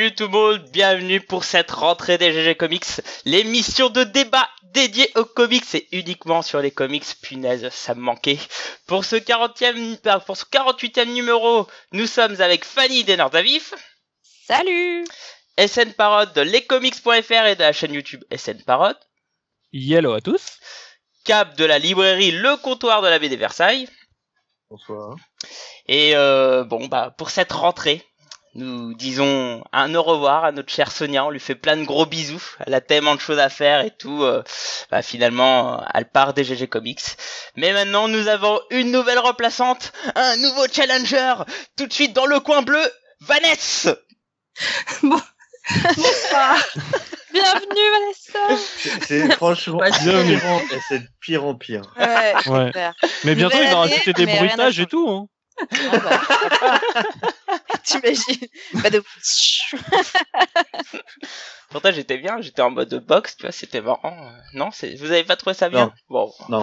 Salut tout le monde, bienvenue pour cette rentrée des GG Comics, l'émission de débat dédiée aux comics et uniquement sur les comics. Punaise, ça me manquait. Pour ce 40e, euh, pour ce 48e numéro, nous sommes avec Fanny des Nordavif. Salut SN Parode de lescomics.fr et de la chaîne YouTube SN Parode. Hello à tous. Cap de la librairie Le Comptoir de la BD Versailles. Bonsoir. Et euh, bon, bah pour cette rentrée, nous disons un au revoir à notre chère Sonia. On lui fait plein de gros bisous. Elle a tellement de choses à faire et tout. euh, bah, finalement, elle part des GG Comics. Mais maintenant, nous avons une nouvelle remplaçante, un nouveau challenger. Tout de suite dans le coin bleu, Vanessa. Bonsoir. Bienvenue Vanessa C'est- C'est franchement bienvenue. c'est de pire en pire. Ouais. Mais bientôt, il va rajouter des bruitages et tout. Hein. Ah bah. T'imagines? Pas de... Pourtant, j'étais bien. J'étais en mode box, tu vois, c'était marrant. Non, c'est, vous avez pas trouvé ça bien? Bon. Non.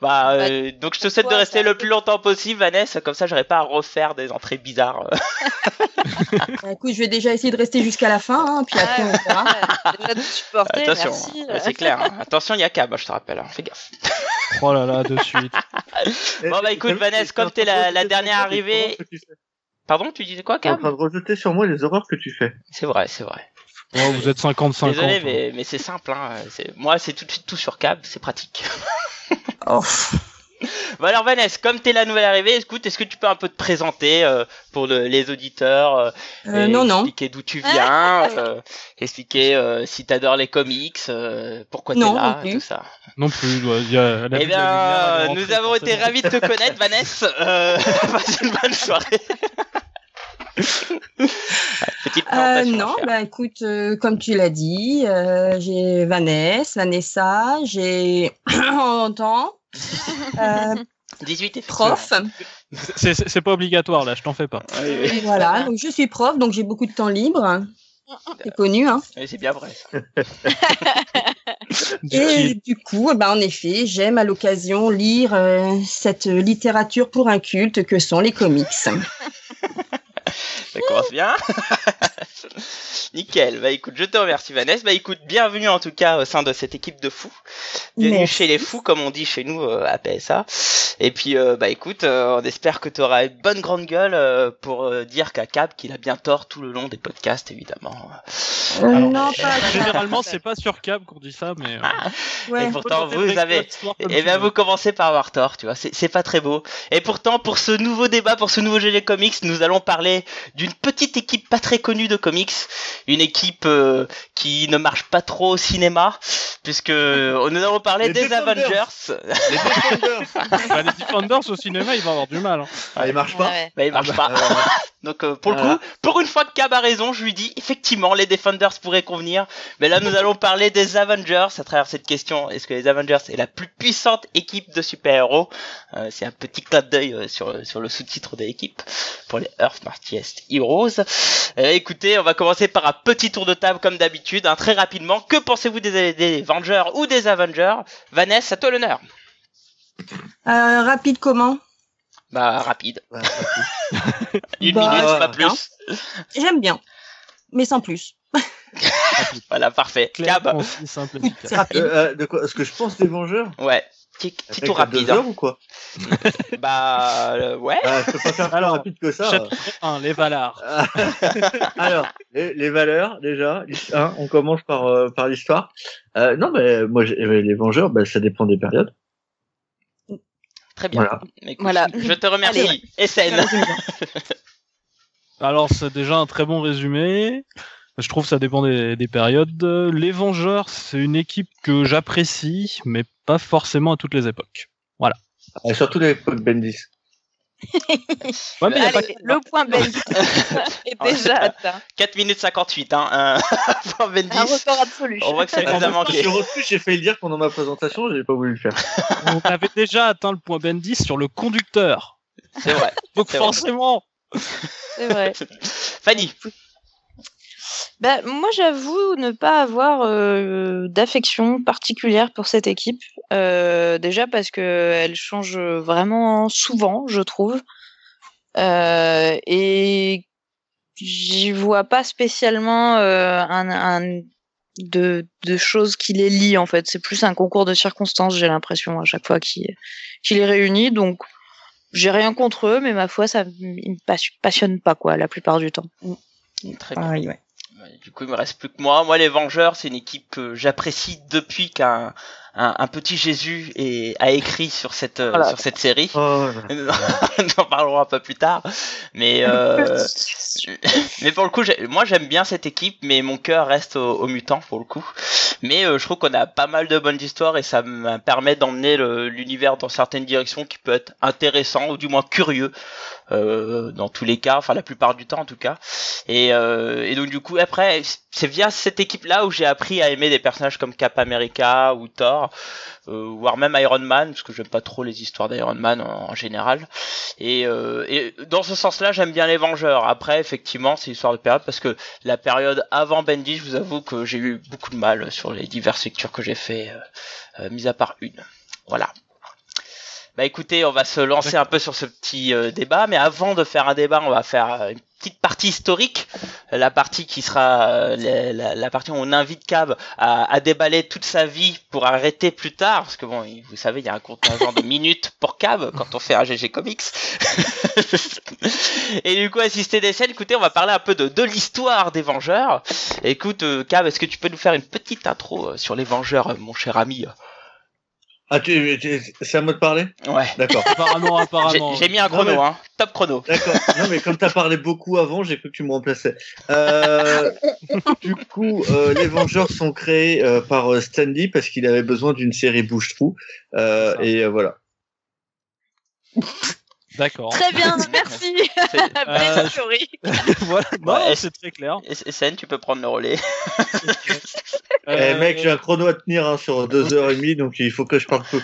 Bah, euh, donc je te souhaite de rester ça- le plus longtemps possible, Vanessa. Comme ça, j'aurais pas à refaire des entrées bizarres. Bah, écoute, je vais déjà essayer de rester jusqu'à la fin, hein, puis après on verra. Ouais, déjà de supporter, Attention, merci. hein. C'est clair. hein. Attention, il y a Cab, je te rappelle. hein. Fais gaffe. Oh là là, de suite. Bon, bah, écoute, Vanessa, comme t'es la- la dernière arrivée- Pardon, tu disais quoi, T'es en Cab train de rejeter sur moi les horreurs que tu fais. C'est vrai, c'est vrai. Oh, vous êtes 50-50. Désolé, hein. mais, mais c'est simple. Hein. C'est- Moi, c'est tout de suite tout sur Cab, c'est pratique. Oh. Bon alors Vanessa, comme t'es la nouvelle arrivée, écoute, est-ce que tu peux un peu te présenter euh, pour le- les auditeurs euh, Euh, non, non. Expliquer d'où tu viens, euh, expliquer euh, si t'adores les comics, euh, pourquoi t'es Non, là, plus. tout ça. Non plus. ouais, il y a la Eh bien, nous avons été ravis de te connaître, Vanessa. Euh, passe une bonne soirée. Euh, non, bah écoute, euh, comme tu l'as dit, euh, j'ai Vanessa, Vanessa, j'ai en temps, euh, 18 effectivement. prof, C'est- pas obligatoire là, je t'en fais pas. Oui, oui. voilà, donc je suis prof, donc j'ai beaucoup de temps libre, c'est connu, hein. Oui, c'est bien vrai. Et du coup, bah, en effet, j'aime à l'occasion lire euh, cette littérature pour un culte que sont les comics. Ça commence bien. Nickel. Bah écoute, je te remercie Vanessa. Bah écoute, bienvenue en tout cas au sein de cette équipe de fous. Bienvenue Merci. chez les fous, comme on dit chez nous euh, à PSA. Et puis euh, bah écoute, euh, on espère que tu auras une bonne grande gueule euh, pour euh, dire qu'à Cap qu'il a bien tort tout le long des podcasts évidemment. Euh, Alors, non, pas Généralement, c'est pas sur Cab qu'on dit ça, mais. euh, Ouais. Et pourtant vous avez Et tu bien vous commencez par avoir tort, tu vois, c'est c'est pas très beau. Et pourtant pour ce nouveau débat, pour ce nouveau GG Comics, nous allons parler d'une petite équipe pas très connue de comics, une équipe euh, qui ne marche pas trop au cinéma, puisque euh, nous allons parler Les des Defenders. Avengers. Les Defenders Bah, les Defenders au cinéma, ils vont avoir du mal. hein. Ah, ils marchent pas Ouais, Bah il marche pas. Euh, Donc euh, pour le coup, pour une fois que Cab a raison, je lui dis effectivement les Defenders pourraient convenir. Mais là nous allons parler des Avengers à travers cette question. Est-ce que les Avengers est la plus puissante équipe de super-héros? Euh, C'est un petit clin d'œil euh, sur, sur le sous-titre de l'équipe pour les Earth Mightiest Heroes. Euh, écoutez, on va commencer par un petit tour de table comme d'habitude, hein, très rapidement. Que pensez-vous des, des Avengers ou des Avengers? Vanessa, à toi l'honneur. Euh, rapide comment? Bah rapide. ouais, Une Bah, minute, pas bien. plus. J'aime bien, mais sans plus. Voilà, parfait. Clair, Cab. concis, simple, rapide. euh, euh, de quoi Ce que je pense des Vengeurs Ouais. Petit, tour rapide. deux hein. heures ou quoi Bah euh, ouais. Ah, Je peux pas faire plus Alors, rapide que ça. Chapitre 1, les Valar. Alors, les, les valeurs, déjà, hein, on commence par, euh, par l'histoire. Euh, non, mais moi, les Vengeurs, bah, ça dépend des périodes. Très bien. Voilà. Écoute, Voilà. Je te remercie. Allez. SN. Alors, c'est déjà un très bon résumé. Je trouve que ça dépend des, des périodes. Les Vengeurs, c'est une équipe que j'apprécie, mais pas forcément à toutes les époques. Et surtout l'époque Bendis. Ouais, mais pas le point Bendis est déjà atteint. 4 minutes 58 hein. Un point Un record absolu. On voit que ça nous a Sur manqué. refus, j'ai failli le dire pendant ma présentation, j'ai pas voulu le faire. on avait déjà atteint le point Bendis sur le conducteur. C'est vrai. Donc forcément, C'est vrai. Fanny. Bah, moi, j'avoue ne pas avoir euh, d'affection particulière pour cette équipe. Euh, déjà parce que elle change vraiment souvent, je trouve. Euh, et j'y vois pas spécialement euh, un, un de, de choses qui les lient en fait. C'est plus un concours de circonstances, j'ai l'impression à chaque fois qu'il qui les réunit. Donc j'ai rien contre eux, mais ma foi, ça ils me passionne pas quoi la plupart du temps. Très bien. ouais. Du coup, il me reste plus que moi. Moi, les Vengeurs, c'est une équipe que j'apprécie depuis qu'un un, petit Jésus est, a écrit sur cette euh, sur cette série. Oh, Nous en parlerons un peu plus tard. Mais euh, mais pour le coup, moi j'aime bien cette équipe, mais mon cœur reste aux, mutants pour le coup. Mais euh, je trouve qu'on a pas mal de bonnes histoires et ça me permet d'emmener l'univers dans certaines directions qui peut être intéressant ou du moins curieux. Euh, dans tous les cas, enfin la plupart du temps en tout cas. Et, euh, et donc du coup après, c'est via cette équipe-là où j'ai appris à aimer des personnages comme Cap America ou Thor, euh, voire même Iron Man, parce que j'aime pas trop les histoires d'Iron Man en, général. Et, euh, et, dans ce sens-là, j'aime bien les Vengeurs. Après, effectivement, c'est histoire de période parce que la période avant Bendy, je vous avoue que j'ai eu beaucoup de mal sur les diverses lectures que j'ai fait, euh, mis à part une. Voilà. Bah écoutez, on va se lancer un peu sur ce petit euh, débat, mais avant de faire un débat, on va faire euh, une petite partie historique, la partie qui sera euh, la, partie où on invite Cab à, déballer toute sa vie pour arrêter plus tard, parce que bon, vous savez, il y a un contingent de minutes pour Cab quand on fait un GG Comics. Et du coup, assister des scènes, écoutez, on va parler un peu de, de l'histoire des Vengeurs. Écoute, Cab, est-ce que tu peux nous faire une petite intro sur les Vengeurs, mon cher ami? Ah, tu, c'est à moi de parler? Ouais. D'accord. apparemment, apparemment. J'ai mis un chrono, hein. Top chrono. D'accord. Non, mais comme t'as parlé beaucoup avant, j'ai cru que tu me remplaçais. Euh, du coup, euh, les Vengeurs sont créés euh, par euh, Stanley parce qu'il avait besoin d'une série bouche-trou. Euh, et euh, voilà. D'accord. Très bien, merci. Story. voilà, c'est très clair. SN, tu peux prendre le relais. Eh mec, j'ai un chrono à tenir hein, sur deux heures et demie, donc il faut que je parle peu.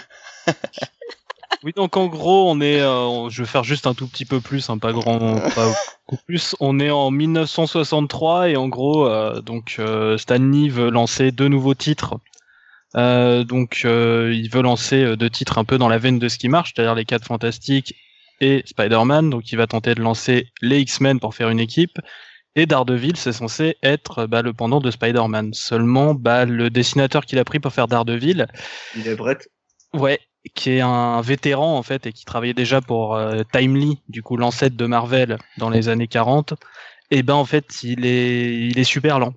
Oui, donc en gros, on est, euh, je vais faire juste un tout petit peu plus, hein, pas grand, pas beaucoup plus. On est en 1963 et en gros, euh, donc euh, Stanley veut lancer deux nouveaux titres. donc, il veut lancer deux titres un peu dans la veine de ce qui marche, c'est-à-dire les quatre fantastiques et Spider-Man. Donc, il va tenter de lancer les X-Men pour faire une équipe. Et Daredevil, c'est censé être bah, le pendant de Spider-Man. Seulement, bah, le dessinateur qu'il a pris pour faire Daredevil. Il est Brett. Ouais, qui est un vétéran en fait et qui travaillait déjà pour euh, Timely, du coup l'ancêtre de Marvel dans les années 40. Et ben en fait, il est, il est super lent.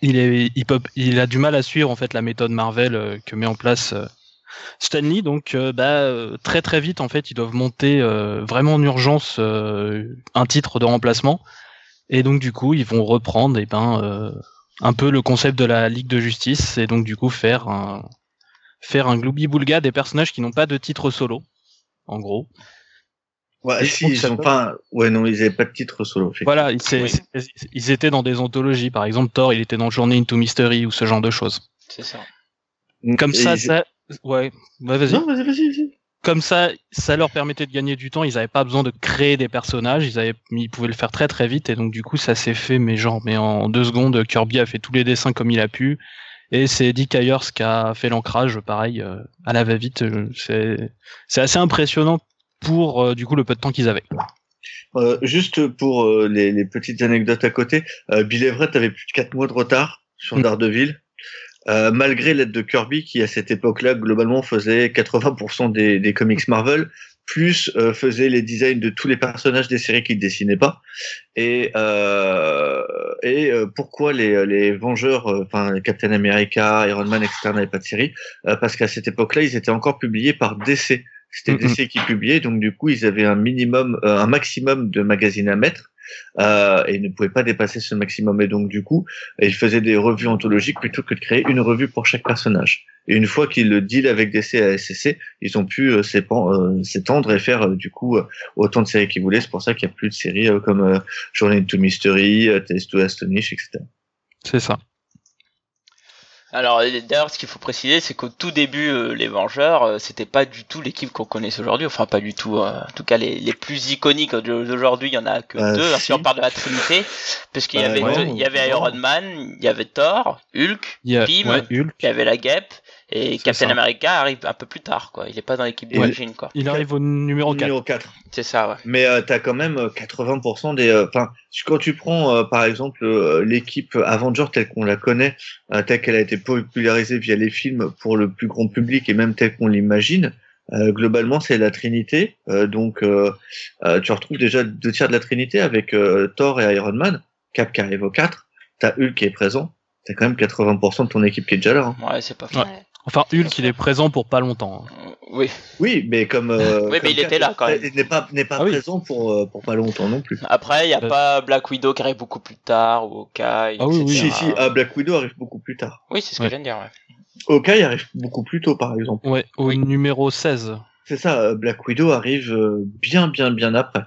Il est, il peut, il a du mal à suivre en fait la méthode Marvel euh, que met en place euh, Stanley. Donc, bah, très très vite en fait, ils doivent monter vraiment en urgence un titre de remplacement et donc du coup, ils vont reprendre et eh ben euh, un peu le concept de la Ligue de Justice et donc du coup faire un faire un gloubi-boulga des personnages qui n'ont pas de titre solo, en gros. Ouais, si, ils ont pas. Ouais, non, ils avaient pas de titre solo. Voilà, ils, ils, étaient dans des anthologies. Par exemple, Thor, il était dans Journey into Mystery ou ce genre de choses. C'est ça. Comme ça, ça. Ouais, bah, vas-y. Non, vas-y, vas-y, vas-y comme ça, ça leur permettait de gagner du temps. Ils n'avaient pas besoin de créer des personnages. Ils, avaient, ils pouvaient le faire très très vite. Et donc du coup, ça s'est fait, mais genre, mais en deux secondes, Kirby a fait tous les dessins comme il a pu. Et c'est Eddie Ayers qui a fait l'ancrage, pareil, euh, à la va-vite. Euh, c'est, c'est assez impressionnant pour euh, du coup le peu de temps qu'ils avaient. Euh, juste pour les, les, petites anecdotes à côté, Bill Everett avait plus de 4 mois de retard sur mm. Daredevil. Euh, malgré l'aide de Kirby qui à cette époque-là globalement faisait 80% des, des, comics Marvel, plus euh, faisait les designs de tous les personnages des séries qu'il dessinait pas. Et, euh, et euh, pourquoi les, les Vengeurs, enfin Captain America, Iron Man, etc. n'avaient pas de série? Parce qu'à cette époque-là, ils étaient encore publiés par DC. C'était DC qui publiait, donc du coup, ils avaient un minimum, un maximum de magazines à mettre euh, et ne pouvait pas dépasser ce maximum. Et donc du coup, il faisait des revues anthologiques plutôt que de créer une revue pour chaque personnage. Et une fois qu'il le deal avec DC à SCC, ils ont pu euh, euh, s'étendre et faire du coup autant de séries qu'ils voulaient. C'est pour ça qu'il n'y a plus de séries comme Journey to Mystery, Test to Astonish, etc. C'est ça. Alors d'ailleurs, ce qu'il faut préciser, c'est qu'au tout début, euh, les Vengeurs, euh, c'était pas du tout l'équipe qu'on connaisse aujourd'hui. Enfin, pas du tout. Euh, en tout cas, les, les plus iconiques d'aujourd'hui, il y en a que deux. Si on parle de la Trinité, puisqu'il y avait, il y avait Iron Man, il y avait Thor, Hulk, Pym, il y avait la Guêpe Et Captain ça. America arrive un peu plus tard, quoi. Il est pas dans l'équipe d'origine, quoi. Il arrive au numéro 4. Numéro 4. C'est ça, ouais. Mais euh, t'as quand même euh, 80% des. euh, Enfin, quand tu prends euh, par exemple euh, l'équipe Avenger telle qu'on la connaît, euh, telle qu'elle a été popularisée via les films pour le plus grand public et même telle qu'on l'imagine, euh, globalement c'est la Trinité. Euh, donc euh, euh, tu retrouves déjà deux tiers de la Trinité avec euh, Thor et Iron Man, Cap qui arrive au 4, t'as Hulk qui est présent, t'as quand même 80% de ton équipe qui est déjà là. hein. Ouais, c'est pas faux. Ouais. Enfin, Hulk, il est présent pour pas longtemps. hein. Euh, Oui. Oui, mais comme. euh, Oui, mais il était là, quand même. Il n'est pas, n'est pas Ah oui. présent pour, euh, pour pas longtemps non plus. Après, il y a Euh. pas Black Widow qui arrive beaucoup plus tard, ou Hawkeye, Ah oui, oui. Si, si, ah, Black Widow arrive beaucoup plus tard. Oui, c'est ce que Ouais. je viens de dire, ouais. Hawkeye arrive beaucoup plus tôt, par exemple. Ouais, au Oui. numéro 16. C'est ça, euh, Black Widow arrive euh, bien, bien, bien après.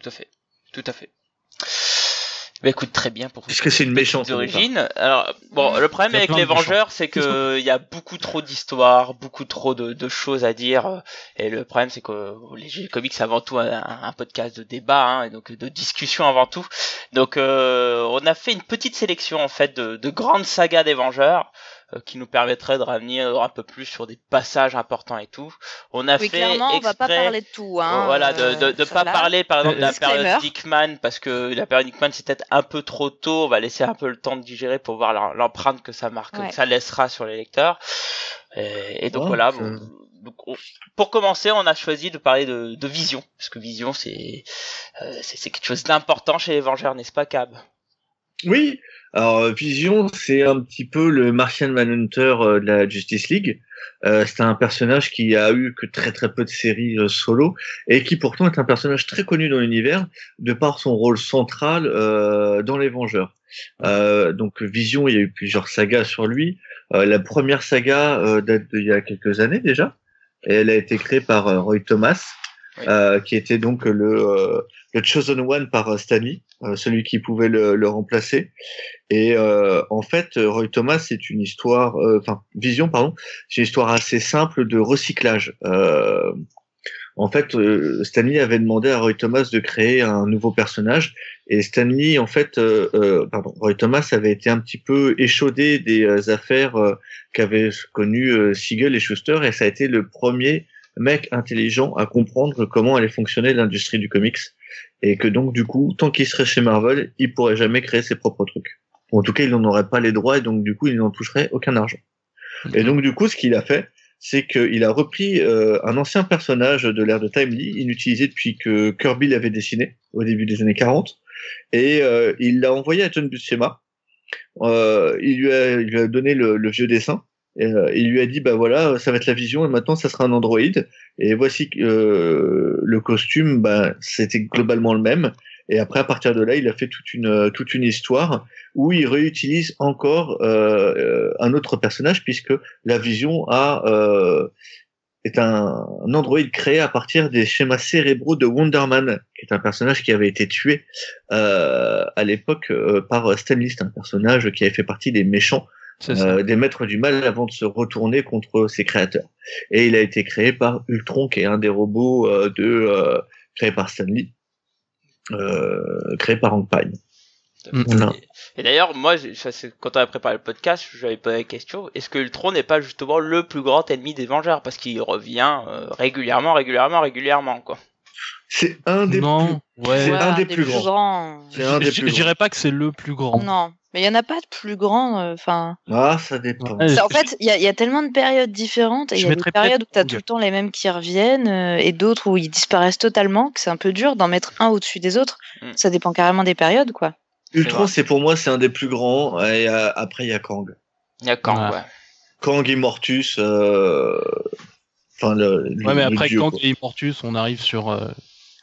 Tout à fait. Tout à fait. Bah écoute, très bien pour Puisque c'est une méchante. d'origine. Alors, bon, le problème avec les. Vengeurs, c'est que il y a beaucoup trop d'histoires, beaucoup trop de, de choses à dire. Et le problème, c'est que les G Comics, c'est avant tout un, un podcast de débat, hein, et donc de discussion avant tout. Donc, euh, on a fait une petite sélection, en fait, de, de grandes sagas des Vengeurs, qui nous permettrait de revenir un peu plus sur des passages importants et tout. On a Oui, fait clairement, on va pas exprès- parler de tout. Hein, voilà, de, de, de euh, pas parler par exemple de la période Dickman parce que la période Dickman c'est peut-être un peu trop tôt. On va laisser un peu le temps de digérer pour voir l'em- l'empreinte que ça marque, Ouais. que ça laissera sur les lecteurs. Et, et donc Ouais, voilà. c'est- bon, donc, on- pour commencer, on a choisi de parler de, de Vision parce que Vision c'est euh, c'est c'est quelque chose d'important chez les Vengeurs, n'est-ce pas, Cab? Oui, alors euh, Vision, c'est un petit peu le Martian Manhunter euh, de la Justice League. Euh, c'est un personnage qui a eu que très très peu de séries euh, solo et qui pourtant est un personnage très connu dans l'univers de par son rôle central dans les Vengeurs. Donc Vision, il y a eu plusieurs sagas sur lui. La première saga date d'il y a quelques années déjà. Et elle a été créée par Roy Thomas, Euh, qui était donc le, euh, Chosen One par euh, Stanley, celui qui pouvait le, remplacer. Et en fait, Roy Thomas, c'est une histoire, enfin Vision, pardon, c'est une histoire assez simple de recyclage. En fait, Stanley avait demandé à Roy Thomas de créer un nouveau personnage, et Stanley, en fait, pardon, Roy Thomas avait été un petit peu échaudé des affaires qu'avaient connues Siegel et Schuster, et ça a été le premier mec intelligent à comprendre comment allait fonctionner l'industrie du comics, et que donc du coup, tant qu'il serait chez Marvel, il pourrait jamais créer ses propres trucs. Ou en tout cas, il n'en aurait pas les droits, et donc du coup, il n'en toucherait aucun argent. Et donc du coup, ce qu'il a fait, c'est qu'il a repris euh, un ancien personnage de l'ère de Timely, inutilisé depuis que Kirby l'avait dessiné au début des années 40, et euh, il l'a envoyé à John Buscema. Euh, il, lui a, il lui a donné le, le vieux dessin. Euh, il lui a dit bah voilà ça va être la vision et maintenant ça sera un androïde et voici euh, le costume bah c'était globalement le même et après à partir de là il a fait toute une toute une histoire où il réutilise encore euh, euh, un autre personnage puisque la vision a euh, est un, un androïde créé à partir des schémas cérébraux de Wonder Man, qui est un personnage qui avait été tué euh, à l'époque euh, par Stan Lee, un personnage qui avait fait partie des méchants. Euh, des maîtres du mal avant de se retourner contre ses créateurs. Et il a été créé par Ultron, qui est un des robots euh, de euh, créé par Stan Lee, euh, créé par Hank. Voilà. Et, d'ailleurs, moi, quand on a préparé le podcast, j'avais posé la question est-ce que Ultron n'est pas justement le plus grand ennemi des Vengeurs Parce qu'il revient euh, régulièrement, régulièrement, régulièrement, quoi. C'est un des non, ouais. C'est Ouais, un des plus grands. C'est un des Je plus je dirais pas que c'est le plus grand. Non, mais il y en a pas de plus grand. euh, Enfin. Ah, ça dépend. Ouais, en fait, il y, a- il y a tellement de périodes différentes. et Il y a des périodes où tu as Kang. tout le temps les mêmes qui reviennent euh, et d'autres où ils disparaissent totalement. Que c'est un peu dur d'en mettre un au-dessus des autres. Mm. Ça dépend carrément des périodes, quoi. Ultron, c'est pour moi, c'est un des plus grands. Et euh, après, il y a Kang. Il y a quand, Ouais. ouais. Kang Immortus. Euh... Enfin, le, le- Ouais, mais le après Kang quoi. et Immortus, on arrive sur euh,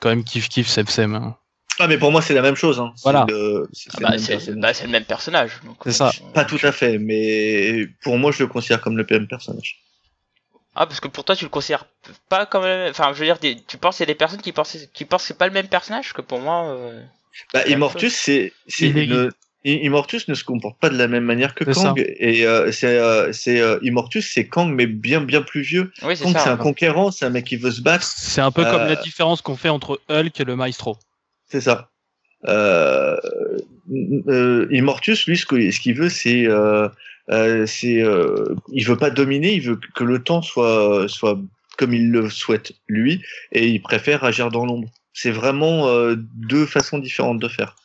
quand même kiff kiff Sem Sem. hein. Ah, mais pour moi, c'est la même chose. Hein. C'est Voilà. le- c'est- Ah bah, le même c'est personnage. bah, c'est le même personnage. C'est euh, ça. je- Pas tout à fait, mais pour moi, je le considère comme le même personnage. Ah, parce que pour toi, tu le considères pas comme. le même- Enfin, je veux dire, des- tu penses qu'il y a des personnes qui pensent, qui pensent que c'est pas le même personnage que pour moi. euh, Bah, Immortus, c'est, une- Immortus ne se comporte pas de la même manière que Kang. Et euh, c'est, euh, c'est euh, Immortus, c'est Kang, mais bien bien plus vieux. Oui, c'est Kang, c'est un conquérant, c'est un mec qui veut se battre. C'est un peu comme Euh, la différence qu'on fait entre Hulk et le Maestro. C'est ça. Euh, euh, Immortus, lui, ce qu'il veut, c'est euh, Euh, c'est, veut pas dominer, il veut que le temps soit soit comme il le souhaite lui, et il préfère agir dans l'ombre. C'est vraiment deux façons différentes de faire.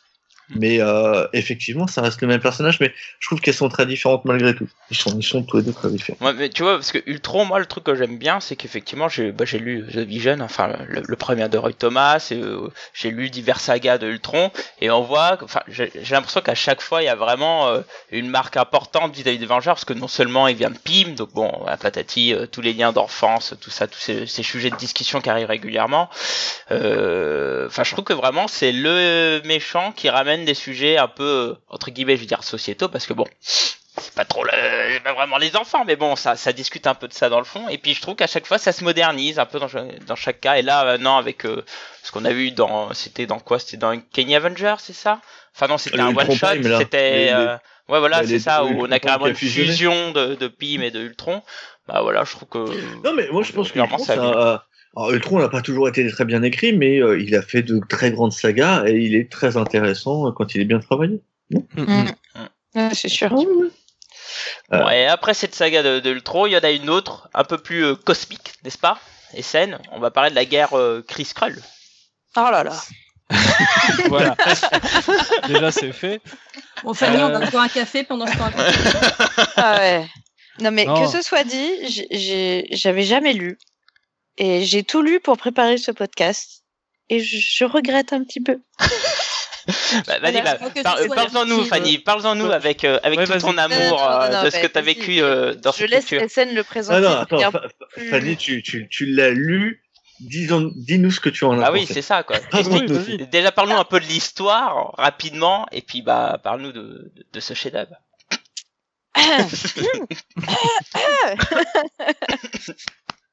Mais euh, effectivement, ça reste le même personnage, mais je trouve qu'elles sont très différentes malgré tout. Ils sont, ils sont tous les deux très différents. Mais tu vois, parce que Ultron, moi, le truc que j'aime bien, c'est qu'effectivement, j'ai bah, lu The Vision, enfin, le, premier de Roy Thomas, euh, j'ai lu divers sagas de Ultron, et on voit, enfin, j'ai l'impression qu'à chaque fois, il y a vraiment euh, une marque importante vis-à-vis des Vengeurs, parce que non seulement il vient de Pym, donc bon, à patati, euh, tous les liens d'enfance, tout ça, tous ces, ces sujets de discussion qui arrivent régulièrement. Enfin, je trouve que vraiment, c'est le méchant qui ramène des sujets un peu, entre guillemets, je veux dire, sociétaux, parce que bon, c'est pas trop le, pas vraiment les enfants, mais bon, ça, ça discute un peu de ça dans le fond. Et puis je trouve qu'à chaque fois, ça se modernise un peu dans, dans chaque cas. Et là, maintenant, avec euh, ce qu'on a vu dans, c'était dans quoi? C'était dans Kenny Avenger, c'est ça? Enfin non, c'était Le un one shot. C'était, euh, ouais, voilà, les c'est ça, où on a carrément une fusionné. fusion de, de Pym et de Ultron. Bah voilà, je trouve que. Non, mais moi je pense que ça a alors, Ultron n'a pas toujours été très bien écrit, mais euh, il a fait de très grandes sagas et il est très intéressant euh, quand il est bien travaillé. Mm, mm. Ouais, c'est sûr. Euh. Bon, et après cette saga de, de Ultron, il y en a une autre, un peu plus euh, cosmique, n'est-ce pas? Et scène, on va parler de la guerre euh, Chris Krull. Oh là là. voilà. Déjà, c'est fait. Bon, Fanny, on Euh. va boire un café pendant ce temps. Ah ouais. Non mais Non. que ce soit dit, j'avais jamais lu et j'ai tout lu pour préparer ce podcast et je, je regrette un petit peu. Bah, Vas-y, bah, par- parle-en-nous. Fanny, parle-en-nous avec, euh, avec Ouais, tout ton amour Non, non, euh, non, de ce bah, que tu as vécu euh, dans je cette laisse lecture. SN le Ah présenter. non, attends, Bien Fa- plus- Fanny, tu, tu, tu l'as lu, dis-nous ce que tu en as Ah oui, c'est ça, quoi. Ah, oui. Déjà, parle-nous un peu de l'histoire, rapidement, et puis, bah, parle-nous de, de, de ce chef-d'œuvre.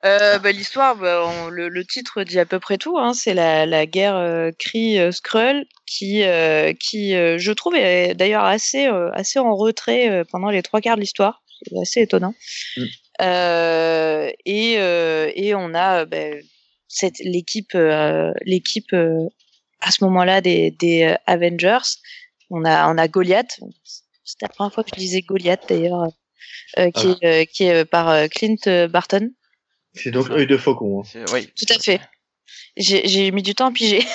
Euh, bah, L'histoire, bah, on- le, le titre dit à peu près tout. Hein, c'est la, la guerre euh, Kree euh, Skrull qui, euh, qui euh, je trouve, est d'ailleurs assez, euh, assez en retrait euh, pendant les trois quarts de l'histoire. C'est assez étonnant. Mm. Euh, et, euh, et on a bah, cette l'équipe, euh, l'équipe euh, à ce moment-là des, des Avengers. On a, on a Goliath. C'était la première fois que je disais Goliath d'ailleurs, euh, qui, Ah. est, euh, qui est par Clint Barton. C'est donc œil de faucon. hein. Oui. Tout à fait. J'ai mis du temps à piger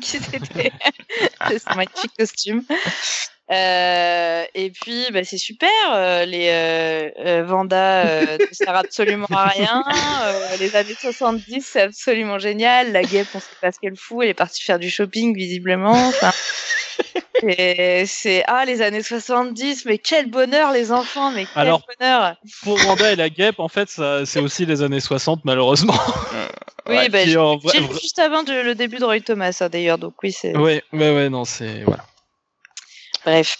qui c'était ce magnifique costume. Euh, et puis, bah, c'est super. euh, les euh, euh, Vanda euh, ne sert absolument à rien. euh, les années 70, c'est absolument génial. La guêpe, on sait pas ce qu'elle fout. Elle est partie faire du shopping, visiblement. Enfin, c'est ah les années 70, mais quel bonheur les enfants, mais quel Alors, bonheur. Pour Wanda et la guêpe, en fait, c'est aussi les années 60, malheureusement. Oui, Ouais, bah, j'ai en vrai- lu juste avant de- le début de Roy Thomas, hein, d'ailleurs. Donc oui, c'est. Ouais, ouais, ouais, non, c'est. Voilà. Bref.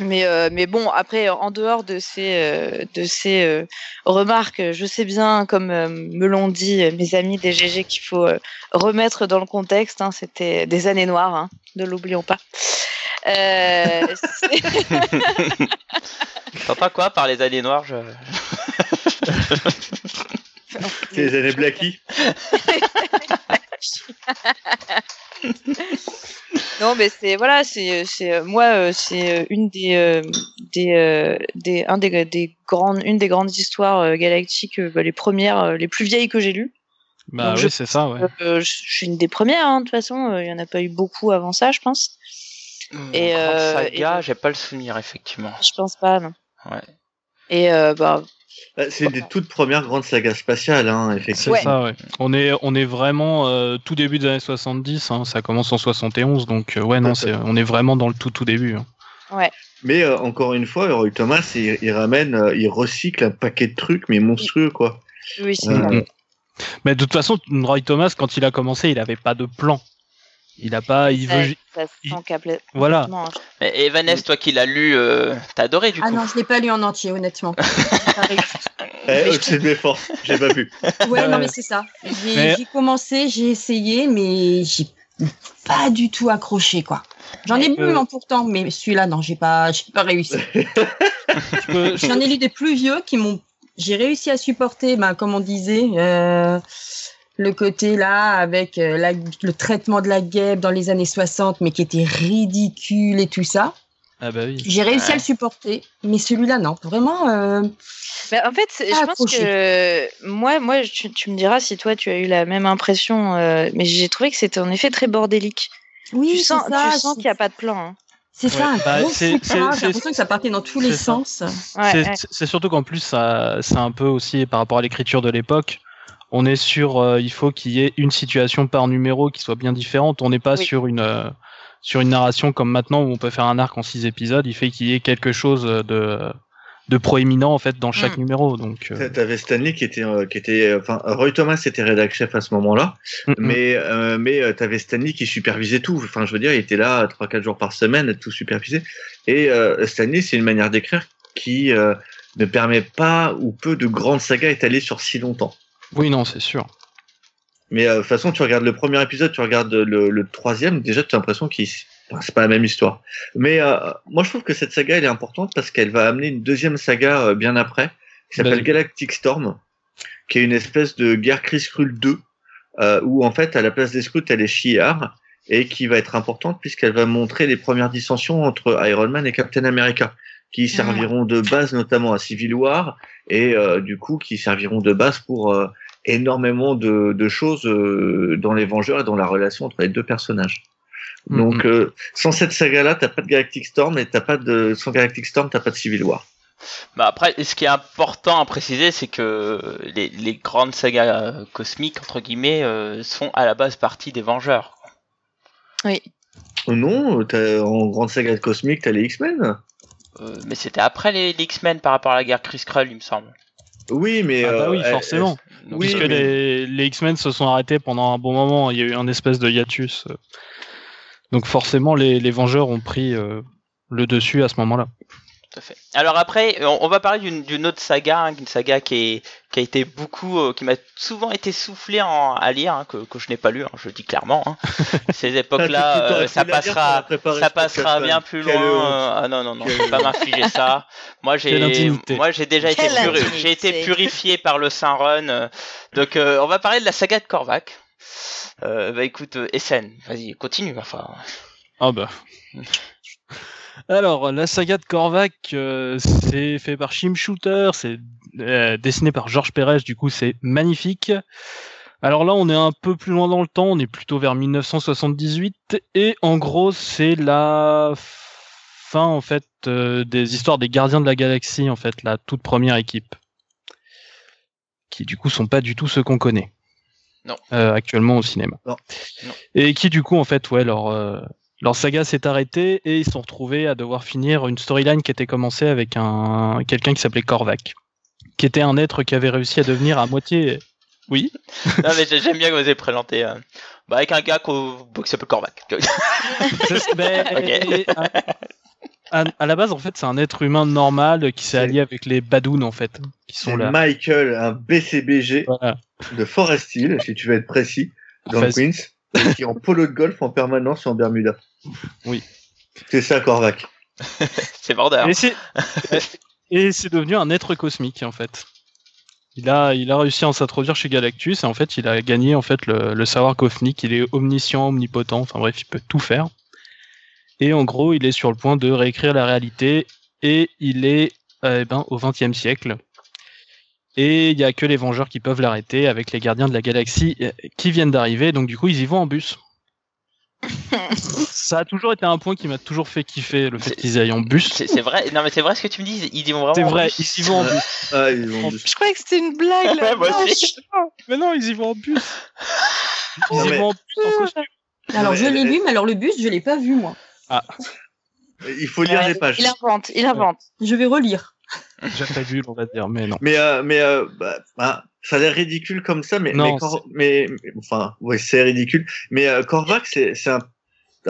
Mais, euh, mais bon, après, en dehors de ces, euh, de ces euh, remarques, je sais bien, comme euh, me l'ont dit mes amis des GG, qu'il faut euh, remettre dans le contexte. hein, C'était des années noires, hein, ne l'oublions pas. Euh, T'entends quoi par les années noires je... C'est les années Blackie. non, mais c'est voilà, c'est c'est euh, moi, euh, c'est euh, une des des des un des, des grandes une des grandes histoires galactiques, bah, les premières, les plus vieilles que j'ai lues. Bah Donc, oui, c'est ça, ouais. Euh, je suis une des premières, hein, de toute façon. Il y en a pas eu beaucoup avant ça, je pense. Et, Et euh, saga, et- j'ai pas le souvenir, effectivement. Je pense pas, non. Ouais. Et euh, Bah, C'est une des toutes premières grandes sagas spatiales, hein, C'est effectivement. Ouais. ça, ouais. On est, on est vraiment euh, tout début des années 70, hein, ça commence en 71, donc euh, ouais, non, c'est, on est vraiment dans le tout tout début. hein. Mais euh, encore une fois, Roy Thomas, il, il ramène, euh, il recycle un paquet de trucs, mais monstrueux, quoi. oui, c'est. Mais de toute façon, Roy Thomas, quand il a commencé, il avait pas de plan. Il a pas, il ça, veut, ça se il- voilà. hein. Et, et Vanessa, toi qui l'as lu, euh, t'as adoré du Ah coup non, je l'ai pas lu en entier, honnêtement. Réussi. Eh, c'est de mes forces, j'ai pas pu. Ouais, Ouais. non, mais c'est ça. J'ai Mais- commencé, j'ai essayé, mais j'ai pas du tout accroché, quoi. J'en ai Euh. lu, hein, pourtant, mais celui-là, non, j'ai pas, j'ai pas réussi. J'en ai lu des plus vieux qui m'ont. J'ai réussi à supporter, bah, comme on disait, euh, le côté là avec euh, la- le traitement de la guêpe dans les années 60, mais qui était ridicule et tout ça. Ah bah oui. J'ai réussi Ouais. à le supporter, mais celui-là, non. Vraiment, euh, Mais en fait, je pense que moi, moi, tu, tu me diras si toi tu as eu la même impression, euh, mais j'ai trouvé que c'était en effet très bordélique. oui, tu sens, ça. tu sens qu'il n'y a pas de plan. hein. C'est ça, un Bah, c'est- c'est- l'impression que ça partait dans tous les c'est ça. sens. Ouais, C'est- ouais. c'est c'est surtout qu'en plus, ça, c'est un peu aussi par rapport à l'écriture de l'époque. On est sur, euh, il faut qu'il y ait une situation par numéro qui soit bien différente. On n'est pas Oui. sur une euh, sur une narration comme maintenant où on peut faire un arc en six épisodes. Il fait qu'il y ait quelque chose de de proéminent en fait dans chaque Mm. numéro. Donc, euh, T'avais Stanley qui était, euh, qui était, enfin, Roy Thomas était rédac chef à ce moment-là, mais, euh, mais t'avais Stanley qui supervisait tout. Enfin, je veux dire, il était là trois, quatre jours par semaine, à tout superviser. Et euh, Stanley, c'est une manière d'écrire qui euh, ne permet pas ou peu de grandes sagas étalées sur si longtemps. Oui, non, c'est sûr. Mais euh, de toute façon, tu regardes le premier épisode, tu regardes le, le troisième, déjà tu as l'impression qu'il enfin, c'est pas la même histoire. Mais euh, moi, je trouve que cette saga elle est importante parce qu'elle va amener une deuxième saga euh, bien après, qui s'appelle. Galactic Storm, qui est une espèce de guerre Chris Skrull 2, euh, où en fait à la place des Skrulls, elle est Shi'ar et qui va être importante puisqu'elle va montrer les premières dissensions entre Iron Man et Captain America, qui serviront de base notamment à Civil War et euh, du coup qui serviront de base pour euh, énormément de, de choses euh, dans les Vengeurs et dans la relation entre les deux personnages. Mhm. Donc euh, sans cette saga-là, t'as pas de Galactic Storm et t'as pas de sans Galactic Storm, t'as pas de Civil War. Bah après, ce qui est important à préciser, c'est que les, les grandes sagas cosmiques, entre guillemets, euh, sont à la base partie des Vengeurs. Oui. Non, en grande saga cosmique, t'as les X-Men. Euh, mais c'était après les, les X-Men par rapport à la guerre Chris Krull, il me semble. Oui, mais Ah bah euh, oui, forcément. Donc, Oui, Puisque mais- les, les X-Men se sont arrêtés pendant un bon moment, il y a eu un espèce de hiatus. euh. Donc forcément, les, les Vengeurs ont pris euh, le dessus à ce moment-là. Tout à fait. Alors après, on, on va parler d'une autre saga, hein, une saga qui, est, qui a été beaucoup, euh, qui m'a souvent été soufflée en, à lire, hein, que, que je n'ai pas lu, hein, je le dis clairement. hein. Ces époques-là, euh, ça passera, ça passera bien plus loin. euh, ah non non non, je vais pas m'infliger ça. Moi j'ai, moi j'ai déjà été, puri- j'ai été purifié par le Saint Run. euh, donc euh, on va parler de la saga de Korvac. Euh, bah écoute, euh, Essen, vas-y, continue. Enfin, Ah bah. Alors, la saga de Korvac, euh, c'est fait par Shim Shooter, c'est euh, dessiné par Georges Pérez, du coup c'est magnifique. Alors là, on est un peu plus loin dans le temps, on est plutôt vers 1978, et en gros, c'est la fin en fait euh, des histoires des Gardiens de la Galaxie, en fait, la toute première équipe, qui du coup sont pas du tout ceux qu'on connaît. Non. Actuellement au cinéma. Non. Non. Et qui du coup en fait ouais leur leur saga s'est arrêtée et ils se sont retrouvés à devoir finir une storyline qui était commencée avec un quelqu'un qui s'appelait Korvac, qui était un être qui avait réussi à devenir à moitié. Oui. non mais j'ai- j'aime bien que vous avez présenté. euh, bah avec un gars qui s'appelle Korvac. Ben, Ok. et à, la base en fait c'est un être humain normal qui s'est allié avec les Badoun en fait, qui sont là. Michael, un BCBG Voilà. de Forest Hill, si tu veux être précis, dans. Queens, et qui est en polo de golf en permanence en Bermuda. Oui. C'est ça, Korvac. C'est vendeur. Et c'est et c'est devenu un être cosmique en fait. Il a il a réussi à s'introduire chez Galactus et en fait il a gagné en fait le, le savoir cosmique. Il est omniscient, omnipotent. Enfin bref, il peut tout faire. Et en gros, il est sur le point de réécrire la réalité et il est euh, eh ben, au XXe siècle. Et il y a que les Vengeurs qui peuvent l'arrêter avec les Gardiens de la Galaxie euh, qui viennent d'arriver. Donc du coup, ils y vont en bus. Ça a toujours été un point qui m'a toujours fait kiffer le fait qu'ils aillent en bus. C'est vrai. Non mais c'est vrai ce que tu me dis. Ils y vont vraiment. C'est en vrai, bus. ils y vont en bus. Ah, ils. Je croyais que c'était une blague là. Ouais, moi aussi. Mais non, ils y vont en bus. Ils Non, y mais- vont en bus en costume. Alors, je l'ai lu, mais alors le bus, je l'ai pas vu, moi. Il faut lire Ouais, les pages. Il invente, il invente. Je vais relire. J'avais vu, on va dire, mais non. Mais, euh, mais euh, bah, bah, ça a l'air ridicule comme ça, mais, Non, mais, Cor- mais, mais- enfin, ouais, c'est ridicule. Mais euh, Korvac, c'est c'est un.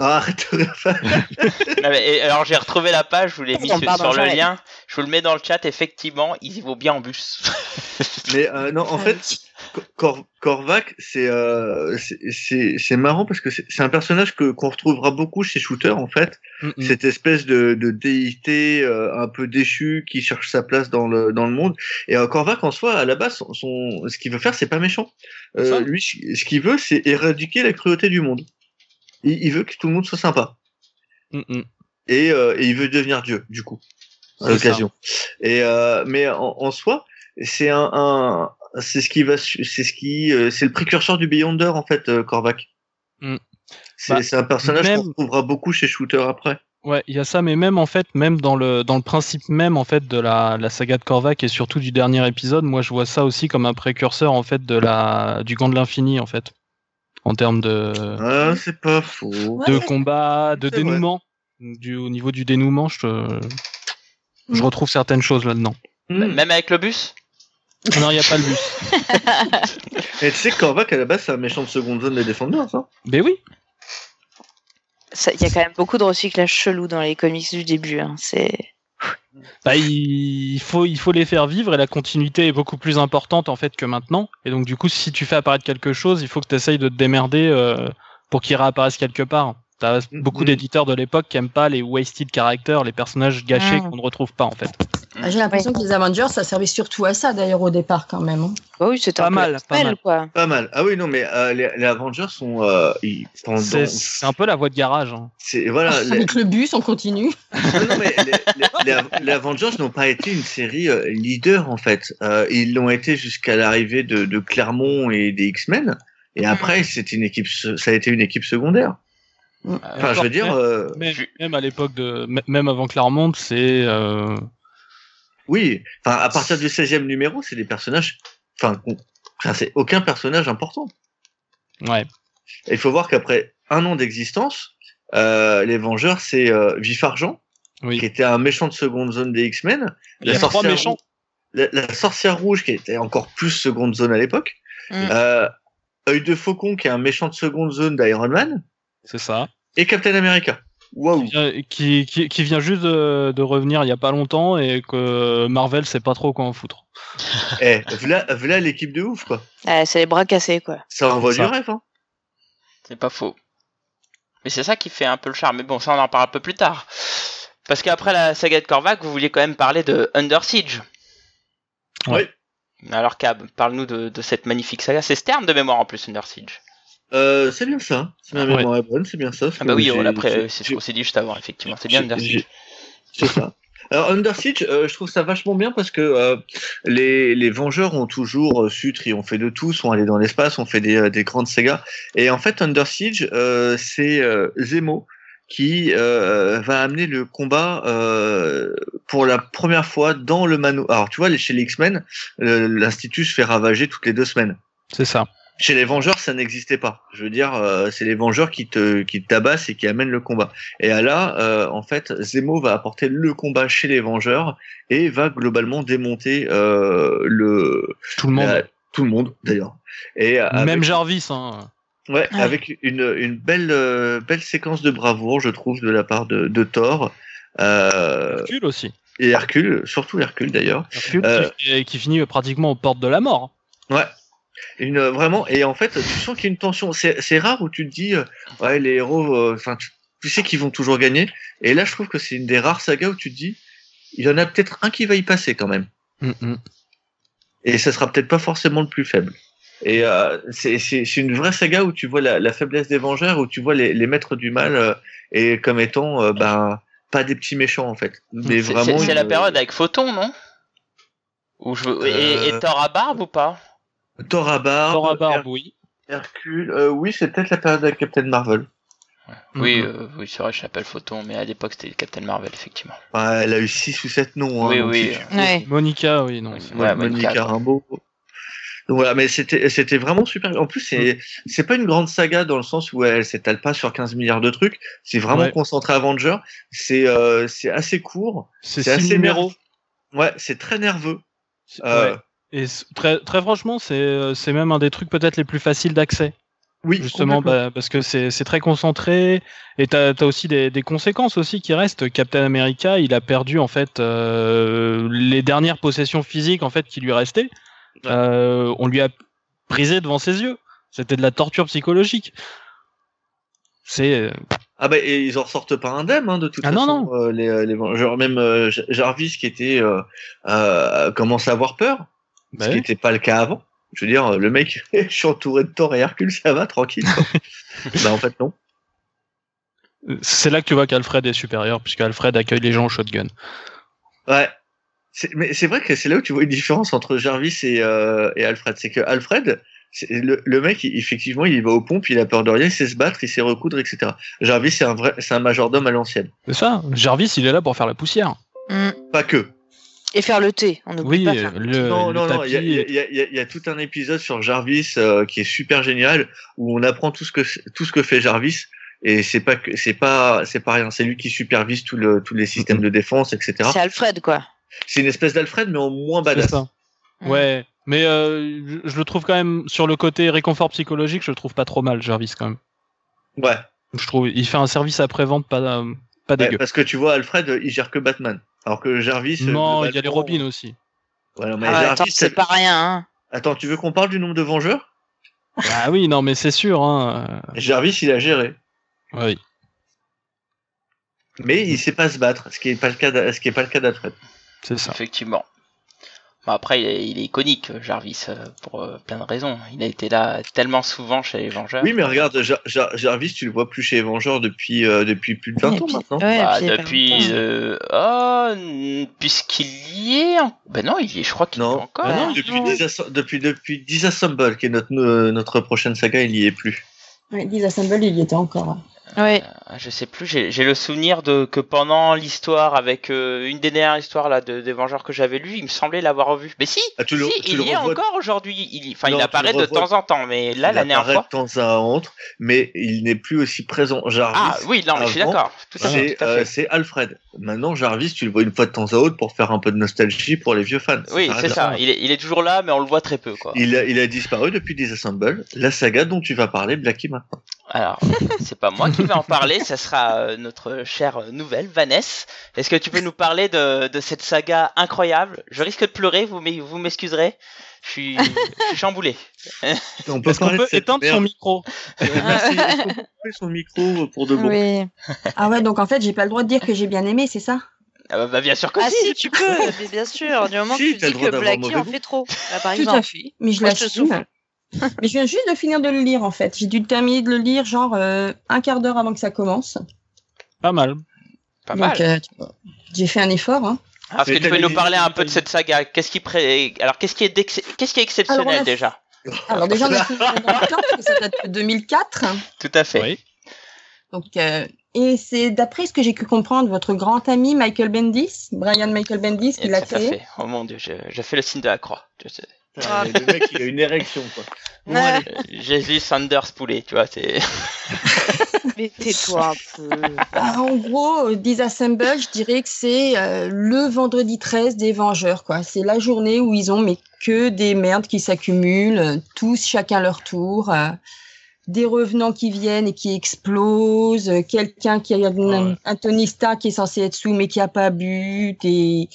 Ah, arrête de faire. Non, mais, alors j'ai retrouvé la page, je vous l'ai mis Pardon, sur, le lien. Je vous le mets dans le chat. Effectivement, ils y vont bien en bus. Mais euh, non, en fait, Cor- Korvac, c'est euh, c'est- marrant parce que c'est un personnage que qu'on retrouvera beaucoup chez Shooter en fait. Mm. Cette espèce de, de déité euh, un peu déchue qui cherche sa place dans le dans le monde. Et euh, Korvac en soi, à la base, son, son- ce qu'il veut faire, c'est pas méchant. Euh, lui, ce qu'il veut, c'est éradiquer la cruauté du monde. Il, il veut que tout le monde soit sympa. Mm, mm. et, euh, et il veut devenir Dieu du coup à l'occasion. Et euh, mais en, en soi, c'est un, un c'est ce qui va, c'est ce qui, euh, c'est le précurseur du Beyonder en fait, Korvac. Mm. C'est Bah, c'est un personnage même- qu'on retrouvera beaucoup chez Shooter après. Ouais, il y a ça, mais même en fait, même dans le dans le principe même en fait de la, la saga de Korvac et surtout du dernier épisode, moi je vois ça aussi comme un précurseur en fait de la du gant de l'infini en fait, en termes de Ah, c'est pas faux. Ouais. de combat, de vrai. dénouement, du au niveau du dénouement, je je retrouve certaines choses là-dedans. Mm. Même avec le bus? Non, il y a pas le bus. Et tu sais que Korvac à la base c'est un méchant de seconde zone des Defenders. Hein? Mais oui, Ça- Il y a quand même beaucoup de recyclage chelou dans les comics du début. Hein. C'est bah, il faut il faut les faire vivre et la continuité est beaucoup plus importante en fait que maintenant. Et donc du coup, si tu fais apparaître quelque chose, il faut que tu essayes de te démerder euh, pour qu'il réapparaisse quelque part. T'as Mhm. beaucoup d'éditeurs de l'époque qui aiment pas les wasted characters, les personnages gâchés Mm. qu'on ne retrouve pas en fait. Ah, J'ai l'impression que les Avengers, ça servait surtout à ça d'ailleurs au départ quand même. hein. bah oui, c'était Pas un peu mal, la pas spell, mal. quoi. Pas mal. Ah oui non mais euh, les, les Avengers sont euh, ils, C'est c'est un peu la voie de garage. hein. c'est voilà les, Avec le bus, on continue. Non, non, mais les, les- les- les Avengers n'ont pas été une série euh, leader en fait. Euh, ils l'ont été jusqu'à l'arrivée de, de Clermont et des X-Men. Et après, c'était une équipe, se- ça a été une équipe secondaire. Enfin, je veux dire, euh, Même, à l'époque de, m- même avant Claremont, c'est euh, oui. Enfin, à partir du 16e numéro, c'est des personnages. Enfin, c'est aucun personnage important. ouais. Et il faut voir qu'après un an d'existence, euh, les Vengeurs, c'est euh, Vif Argent, Oui. qui était un méchant de seconde zone des X-Men. Il y a trois sorcière méchants. rou- La, la sorcière rouge, qui était encore plus seconde zone à l'époque. Mm. Euh, Œil de Faucon, qui est un méchant de seconde zone d'Iron Man. C'est ça. Et Captain America. Waouh. Qui, vient- qui, qui, qui vient juste de, de revenir il y a pas longtemps et que Marvel sait pas trop quoi en foutre. Eh, voilà, l'équipe de ouf, quoi. Ouais, c'est les bras cassés, quoi. Ça envoie du rêve, hein. C'est pas faux. Mais c'est ça qui fait un peu le charme. Mais bon, ça on en parle un peu plus tard. Parce qu'après la saga de Korvac, vous vouliez quand même parler de Under Siege. Ouais. Alors Cab, parle-nous de, de cette magnifique saga. C'est Stern de mémoire en plus, Under Siege. Euh, c'est bien ça. C'est ma Ouais. mémoire est bonne, c'est bien ça. Ah bah oui, j'ai- on l'a pré- j'ai- c'est ce qu'on s'est dit juste avant, effectivement. C'est bien Under Siege. C'est ça. Alors Under Siege, euh, je trouve ça vachement bien parce que euh, les, les Vengeurs ont toujours euh, su triompher de tout, sont allés dans l'espace, ont fait des, des grandes sagas. Et en fait, Under Siege, euh, c'est euh, Zemo qui euh, va amener le combat euh, pour la première fois dans le manoir. Alors tu vois, chez les X-Men, l'Institut se fait ravager toutes les deux semaines. C'est ça. Chez les Vengeurs, ça n'existait pas. Je veux dire, euh, c'est les Vengeurs qui te, qui te tabassent et qui amènent le combat. Et à là, euh, en fait, Zemo va apporter le combat chez les Vengeurs et va globalement démonter euh, le Tout le monde. la- tout le monde d'ailleurs. Et avec, Même Jarvis. Hein. ouais, Ouais. avec une, une belle euh, belle séquence de bravoure, je trouve, de la part de, de Thor euh, Hercule aussi. et Hercule, surtout Hercule d'ailleurs. Hercule Euh, qui, fi- qui finit pratiquement aux portes de la mort. Ouais. Une vraiment et en fait tu sens qu'il y a une tension. C'est c'est rare où tu te dis euh, ouais les héros, euh, enfin tu, tu sais qu'ils vont toujours gagner. Et là je trouve que c'est une des rares sagas où tu te dis il y en a peut-être un qui va y passer quand même. Mm, mm. Et ça sera peut-être pas forcément le plus faible. Et euh, c'est c'est c'est une vraie saga où tu vois la, la faiblesse des Vengeurs, où tu vois les, les maîtres du mal euh, et comme étant euh, ben pas des petits méchants en fait, mais C'est- une- la période avec Photon, non? Je et, et Euh, Thor à barbe ou pas? Thor à barbe, Thor à barbe, oui. Her- Hercule. euh, oui, c'est peut-être la période avec Captain Marvel. Oui, Mm, mm. euh, oui c'est vrai, je l'appelle Photon, mais à l'époque c'était Captain Marvel, effectivement. Ouais, elle a eu 6 ou 7 noms. Hein, Oui, donc oui. si tu- Ouais. Monica, oui, non. Monique Monica, Rimbaud. Donc voilà, mais c'était c'était vraiment super. En plus, c'est c'est pas une grande saga dans le sens où elle s'étale pas sur 15 milliards de trucs. C'est vraiment Ouais. concentré Avenger. C'est euh, c'est assez court. C'est assez numéros. Ouais, c'est très nerveux. Euh, ouais. Et très, très franchement, c'est euh, c'est même un des trucs peut-être les plus faciles d'accès. Oui, Justement, bah, parce que c'est très concentré. Et t'as as aussi des, des conséquences aussi qui restent. Captain America, il a perdu en fait euh, les dernières possessions physiques en fait qui lui restaient. Ouais. Euh, on lui a brisé devant ses yeux. C'était de la torture psychologique. C'est Ah bah et ils en ressortent pas indemnes hein, de toute Ah non, façon. euh, les, les genre même euh, Jarvis qui était euh, euh, commence à avoir peur, ce qui n'était pas le cas avant. Je veux dire, le mec, je suis entouré de Thor et Hercule, ça va tranquille. bah en fait non. C'est là que tu vois qu'Alfred est supérieur, puisque Alfred accueille les gens au shotgun. Ouais. Mais c'est vrai que c'est là où tu vois une différence entre Jarvis et, euh, et Alfred. C'est que Alfred, le, le mec, il- effectivement, il va aux pompes, il a peur de rien, il sait se battre, il sait recoudre, etc. Jarvis, c'est un vrai, c'est un majordome à l'ancienne. C'est ça. Jarvis, il est là pour faire la poussière. Mm. Pas que. Et faire le thé. On n'oublie Oui, pas faire. le, non, le non, non, il y a, tapis. il y, y y tout un épisode sur Jarvis euh, qui est super génial où on apprend tout ce que tout ce que fait Jarvis et c'est pas que c'est pas c'est pas rien, c'est lui qui supervise tout le tous les systèmes de défense, etc. C'est Alfred, quoi. C'est une espèce d'Alfred mais en moins badass. ça. Mm. Ouais, mais euh, je- le trouve quand même sur le côté réconfort psychologique, je le trouve pas trop mal, Jarvis quand même. Ouais. Je trouve, il fait un service après vente pas pas Ouais, dégueu. parce que tu vois Alfred, il gère que Batman. Alors que Jarvis. euh, non, il y a les globalement- Robins aussi. Ouais, non, mais Ah Jarvis, attends, c'est pas rien. Hein. Attends, tu veux qu'on parle du nombre de Vengeurs? Ah oui, non, mais c'est sûr. Hein. Jarvis, il a géré. Oui. Mais il sait pas se battre, ce qui est pas le cas ce qui est pas le cas d'Alfred. C'est ça. Effectivement. Bon, après, il est, il est iconique, Jarvis, euh, pour euh, plein de raisons. Il a été là tellement souvent chez les Vengeurs. Oui, mais regarde, Jar- Jar- Jarvis, tu le vois plus chez les Vengeurs depuis, euh, depuis plus de 20 Et ans maintenant. ouais, Bah, depuis. Euh... Oh, puisqu'il y est. en- Ben non, il y est, je crois qu'il y est encore. Ah non, depuis Disassemble, qui est notre, euh, notre prochaine saga, il y est plus. Ouais, Disassemble, il y était encore. Ouais. Ouais. Ah, Je sais plus, j'ai j'ai le souvenir de que pendant l'histoire, avec euh, une des dernières histoires là de, des Vengeurs que j'avais lu, il me semblait l'avoir revu. Mais si, Ah, tu le- si tu il le y est encore aujourd'hui. Il, enfin, il apparaît de temps en temps, mais là, il la dernière apparaît fois. de temps à autre, mais il n'est plus aussi présent. Jarvis, Ah oui, non, mais je suis d'accord. Tout à fait. c'est euh, Alfred. Maintenant, Jarvis, tu le vois une fois de temps à autre pour faire un peu de nostalgie pour les vieux fans. Oui, c'est ça. Il est, il est toujours là, mais on le voit très peu, quoi. Il a, il a disparu depuis Disassemble, la saga dont tu vas parler, Blackie maintenant. Alors, c'est pas moi qui vais en parler, ça sera euh, notre chère nouvelle, Vanessa. Est-ce que tu peux nous parler de, de cette saga incroyable? Je risque de pleurer, vous m'e- vous m'excuserez. Je suis, je suis chamboulé. On peut cette éteindre son micro? Euh, Merci. Qu'on peut son micro pour de bon? Oui. Ah ouais, donc en fait, j'ai pas le droit de dire que j'ai bien aimé, c'est ça? Ah bah, bah, bien sûr que Ah si. si, tu peux, mais bien sûr. Du moment Si, que tu dis que Blackie en fait trop. Là, par Tout exemple. à fait. Mais je l'assume. Mais je viens juste de finir de le lire en fait. J'ai dû terminer de le lire genre euh, un quart d'heure avant que ça commence. Pas mal. Pas mal. Donc euh, j'ai fait un effort. Hein. Alors, Est-ce Mais que tu peux nous parler un peu de cette saga Qu'est-ce qui pré... Alors, qu'est-ce qui est, qu'est-ce qui est exceptionnel Alors, on a- déjà? Alors déjà, on a fait dans le temps, parce que ça date de 2004. Tout à fait. Oui. Donc, euh, et c'est d'après ce que j'ai pu comprendre, votre grand ami Michael Bendis, Brian Michael Bendis, qui l'a tout à créé. fait. Oh mon dieu, je, je fais le signe de la croix. Je sais. Ah. Le mec, il a une érection, quoi. Ouais. Jésus Sanders Poulet, tu vois, c'est. Mais tais-toi un peu. Bah, en gros, euh, Disassemble, je dirais que c'est euh, le vendredi 13 des Vengeurs, quoi. C'est la journée où ils ont mais que des merdes qui s'accumulent, euh, tous chacun leur tour. euh, des revenants qui viennent et qui explosent, euh, quelqu'un qui a un, Ouais. un Tony Stark qui est censé être sous mais qui a pas bu, des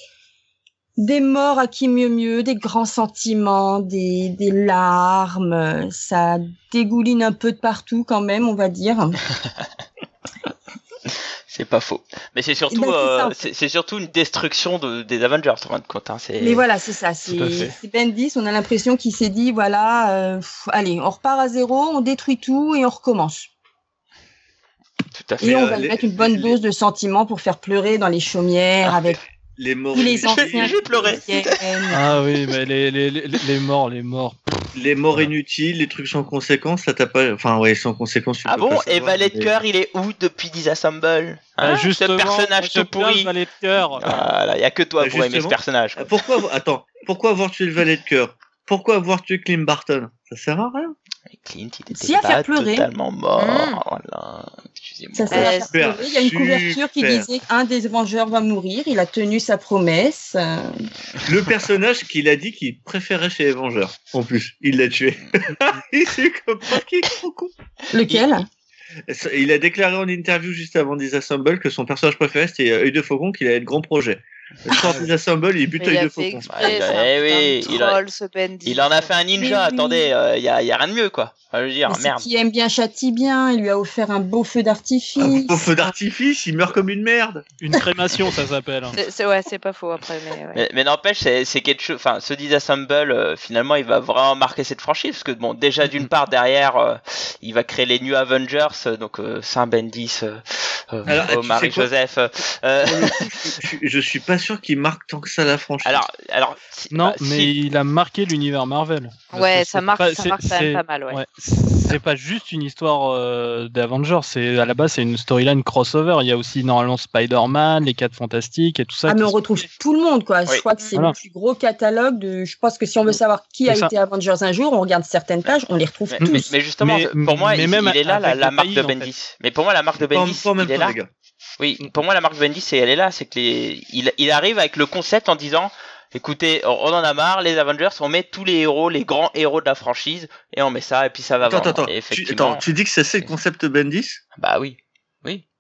des morts à qui mieux mieux, des grands sentiments, des, des larmes, ça dégouline un peu de partout quand même, on va dire. C'est pas faux. Mais c'est surtout, ben, c'est ça, euh, c'est surtout une destruction de, des Avengers, en fin de compte. Hein. Mais voilà, c'est ça. C'est Bendis. On a l'impression qu'il s'est dit voilà, euh, pff, allez, on repart à zéro, on détruit tout et on recommence. Tout à Et fait. on euh, va les- mettre une bonne les- dose de sentiments pour faire pleurer dans les chaumières Ah, avec Les morts les inutiles, anciens. J'ai pleuré. Ah oui, mais les, les, les, les morts, les morts. les morts inutiles, les trucs sans conséquence, là t'as pas, enfin ouais, sans conséquence. tu Ah bon Et Valet de cœur, il est où depuis Disassemble Bah, hein, justement, Ce personnage le pourri. valet de cœur. Ah là, y a que toi Bah, pour aimer ce personnage. Ah, Pourquoi, attends, pourquoi avoir tué le valet de cœur? Pourquoi avoir tué Clint Barton? Ça sert à rien. Clint, il était Si, à faire pas pleurer. totalement mort. Mm. Voilà. Ça sert à faire Super, pleurer. Il y a une couverture qui disait qu'un des Vengeurs va mourir. Il a tenu sa promesse. euh, Le personnage qu'il a dit qu'il préférait chez les Vengeurs. En plus, il l'a tué. il s'est comme qui con. Lequel Il a déclaré en interview juste avant Disassemble que son personnage préféré c'était euh, Œil de Faucon, qu'il avait de grands projets. Le sort Disassemble, il bute de faucon. un eh oui, il a- troll, ce Bendy. Il en a fait un ninja, oui. attendez, il y, a, y a rien de mieux quoi. Enfin, je veux dire, Mais c'est merde. qui aime bien châtie bien. Il lui a offert un beau feu d'artifice. Au feu d'artifice, il meurt comme une merde. Une crémation, ça s'appelle. C'est- ouais, c'est pas faux après, mais ouais. Mais, mais n'empêche, c'est quelque chose. Enfin, ce Disassemble, euh, finalement, il va vraiment marquer cette franchise parce que bon, déjà d'une part derrière, euh, il va créer les New Avengers, euh, donc euh, Saint Bendis, euh, euh, Alors, Marie Joseph. euh, euh, je, suis- je suis pas sûr qu'il marque tant que ça la franchise. alors, alors, si- Non, bah, mais si. il a marqué l'univers Marvel. Ouais, ça marque, pas- ça marque quand même pas mal, ouais. ouais, c'est pas juste une histoire euh, d'Avengers, c'est à la base c'est une storyline crossover. Il y a aussi normalement Spider-Man, les 4 Fantastiques et tout ça. Ah, mais on sont- retrouve tout le monde, quoi. Oui. Je crois que c'est Voilà. le plus gros catalogue de. Je pense que si on veut savoir qui a ça. été Avengers un jour, on regarde certaines pages, on les retrouve Mais, tous. mais- mais justement, Mais- pour moi, mais il, même il est là la, marque de taille, en fait. Bendis. Mais pour moi, la marque de pas, en- Bendis, pas il est là. Oui, pour moi, la marque de Bendis, c'est elle est là, c'est que les, il, il arrive avec le concept en disant, écoutez, on en a marre, les Avengers, on met tous les héros, les grands héros de la franchise, et on met ça, et puis ça va Attends, vendre. attends, Et tu, effectivement, attends, tu dis que ça c'est le concept Bendis bah oui.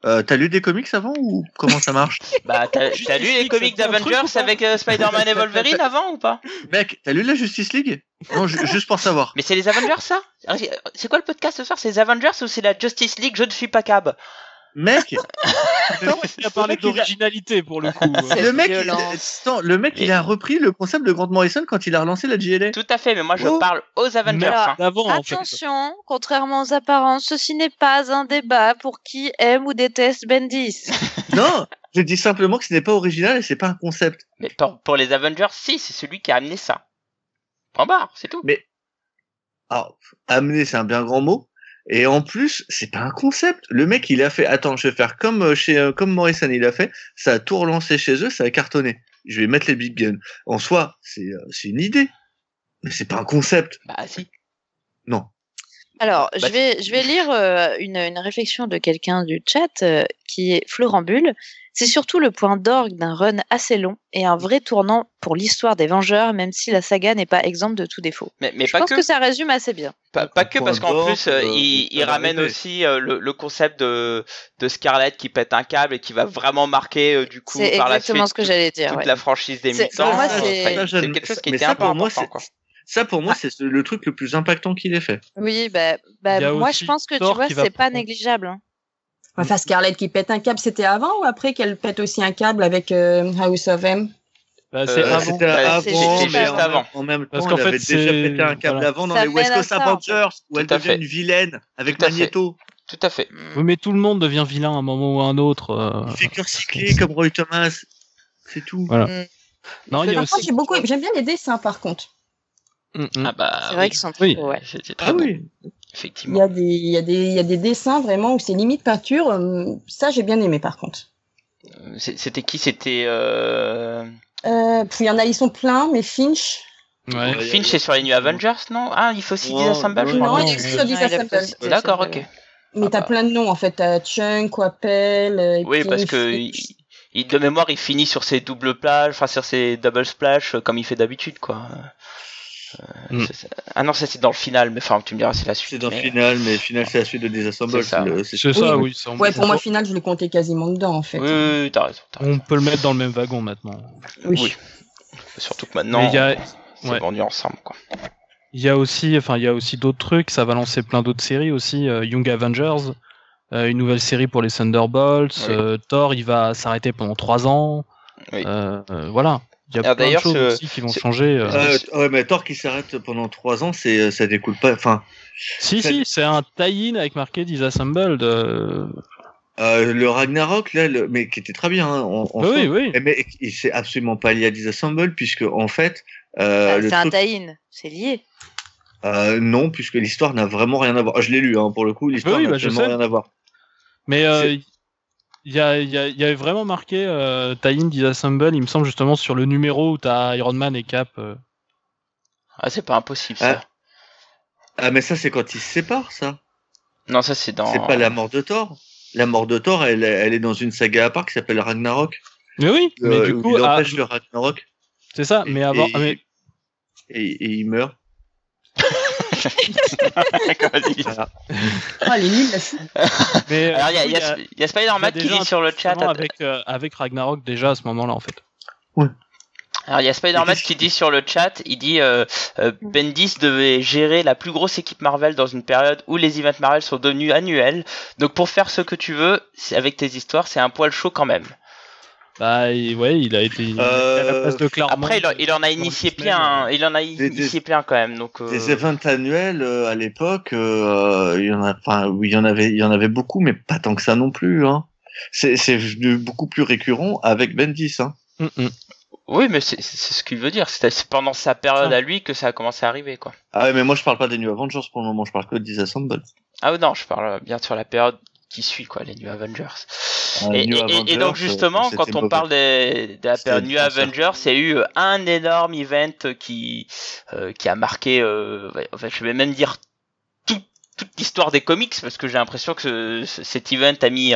euh, T'as lu des comics avant ou comment ça marche? Bah, t'as lu les comics d'Avengers avec euh, Spider-Man et Wolverine avant ou pas? Mec, t'as lu la Justice League? Non, ju- juste pour savoir. Mais c'est les Avengers ça? C'est quoi le podcast ce soir? C'est les Avengers ou c'est la Justice League? Je ne suis pas cab. Mec, Il a parlé a- d'originalité pour le coup. Le mec, il, violence. attends, le mec, il Mais- a repris le concept de Grant Morrison quand il a relancé la JLA. Tout à fait, mais moi je Oh. parle aux Avengers. Hein. D'avant, en fait. Attention, contrairement aux apparences, ceci n'est pas un débat pour qui aime ou déteste Bendis. Non, je dis simplement que ce n'est pas original et c'est pas un concept. Mais pour, pour les Avengers, si, c'est celui qui a amené ça. Point barre, c'est tout. Alors, amener, c'est un bien grand mot. Et en plus, c'est pas un concept. Le mec, il a fait, attends, je vais faire comme euh, chez, euh, comme Morrison, il a fait. Ça a tout relancé chez eux, ça a cartonné. Je vais mettre les big guns. En soi, c'est, euh, c'est une idée. Mais c'est pas un concept. Bah si. Non. Alors, Bah, je, vais, je vais lire euh, une, une réflexion de quelqu'un du chat euh, qui est Florent Bulle. C'est surtout le point d'orgue d'un run assez long et un vrai tournant pour l'histoire des Vengeurs, même si la saga n'est pas exempte de tout défaut. Mais, mais je pas pense que, que... ça résume assez bien. pas, pas que parce qu'en plus, euh, il, ramène aussi euh, le, le concept de, de Scarlett qui pète un câble et qui va vraiment marquer euh, du coup par la exactement suite ce que j'allais dire. toute ouais. la franchise des C'est- mutants. pour moi, c'est- quelque chose qui mais était ça, un peu pour moi, important. c'est- Quoi. Ça, pour moi, c'est ce- le truc le plus impactant qu'il ait fait. Oui, bah, bah, Il moi je pense que tu vois, c'est pas prendre- négligeable. hein. Enfin, Scarlett qui pète un câble, c'était avant ou après qu'elle pète aussi un câble avec euh, House of M? Bah, c'est Euh, avant. Bah, avant, juste mais juste en, avant. en même temps, Parce elle qu'en fait, avait déjà pété un câble voilà. avant dans Ça les West Coast fait. Avengers, où elle devient fait. une vilaine avec Tout fait. Magneto. Tout à fait. Oui, mais tout le monde devient vilain à un moment ou à un autre. euh. Figure cyclée comme Roy Thomas. C'est tout. Voilà. Mm. Non, il y a aussi. beaucoup, j'aime bien les dessins par contre. Mm, mm. Ah bah, C'est vrai oui, qu'ils sont très Oui. beaux, ouais. c'était très Ah beau, oui. Il y effectivement. a des, il y a des, il y a des dessins vraiment où c'est limite peinture. euh, Ça, j'ai bien aimé par contre. Euh, C'était qui? C'était euh... Euh, puis il y en a, ils sont pleins, mais Finch. Ouais. Ouais. Finch, c'est sur les New Avengers, non? Ah, il faut aussi Disassemble, je non, il est sur Ouais, il a Disassemble. fait- c'est- D'accord, ok. Mais Ah t'as bah. plein de noms en fait. T'as Chunk, Wappel. Oui, parce que Finch. il, il- de mémoire, il finit sur ses doubles plages, enfin sur ses double splash, comme il fait d'habitude, quoi. Euh, Mm. Ah non, ça c'est dans le final, mais enfin, tu me diras, c'est la suite. C'est dans le mais- final, mais le final, c'est la suite de Disassemble. C'est ça. le- c'est- C'est ça, Oui. oui. ça, on- Ouais, pour moi, final, je le comptais quasiment dedans en fait. Oui, oui, oui, t'as raison. On peut le mettre dans le même wagon maintenant. Oui. Oui. Surtout que maintenant, y a, c'est ouais. vendu ensemble, quoi. il y a aussi, enfin, il y a aussi d'autres trucs. Ça va lancer plein d'autres séries aussi. euh, Young Avengers, euh, une nouvelle série pour les Thunderbolts. Oui. euh, Thor, il va s'arrêter pendant trois ans. Oui. Euh, euh, voilà. Il y a Alors, plein de choses ce- aussi qui vont changer. euh. Euh, ouais, mais Thor qui s'arrête pendant trois ans, c'est, ça découle pas. Enfin, si, si, c'est un tie-in avec marqué Disassembled. euh. euh, le Ragnarok là, le, mais qui était très bien. Hein, en, en oui, oui. Mais il s'est absolument pas lié à Disassemble puisque en fait, euh, Ah, c'est un tie-in, c'est lié. euh, non, puisque l'histoire n'a vraiment rien à voir. Je l'ai lu hein, pour le coup, l'histoire Oui, n'a bah, absolument sais. rien à voir. Mais euh, C'est- il y, a, il y, a, il y avait vraiment marqué euh, tie-in Disassemble, il me semble justement sur le numéro où t'as Iron Man et Cap. euh. Ah, c'est pas impossible, ça. Ah. Ah, mais ça c'est quand ils se séparent, ça. Non, ça c'est dans. C'est pas la mort de Thor. La mort de Thor, elle, elle est dans une saga à part qui s'appelle Ragnarok. Mais oui, mais Euh, du où coup, il ah, empêche le Ragnarok. c'est ça. Mais avant, et, ah, mais- et, et il meurt. Voilà. Ah, mais, Alors, il y a, Spider-Man qui dit sur le chat. avec, euh, avec Ragnarok déjà à ce moment-là en fait. Alors il y a Spider-Man qui dit sur le chat, il dit euh, euh, Bendis devait gérer la plus grosse équipe Marvel dans une période où les events Marvel sont devenus annuels. Donc pour faire ce que tu veux, avec tes histoires, c'est un poil chaud quand même. Bah il- ouais, il a été il a été à la place de Claremont. Après il, en- il en a initié plein, hein. il en a Des- initié plein quand même. Donc euh, Des events annuels euh, à l'époque, euh, il y en a, enfin, oui, il y en avait, il y en avait beaucoup, mais pas tant que ça non plus. Hein. C'est, beaucoup plus récurrent avec Bendis. Hein. Mm, mm. oui, mais c'est c'est ce qu'il veut dire. C'est c'est pendant sa période à lui que ça a commencé à arriver quoi. Ah ouais, mais moi je parle pas des New Avengers pour le moment, je parle que de Disassemble. Ah non, je parle bien sur la période qui suit quoi, les New Avengers. Et, New et- et- Avengers, et donc justement, quand on mauvais. parle des- de la période New. Avengers, il y a eu euh, un énorme event qui euh, qui a marqué, euh, enfin, je vais même dire tout- toute l'histoire des comics parce que j'ai l'impression que ce- ce- cet event a mis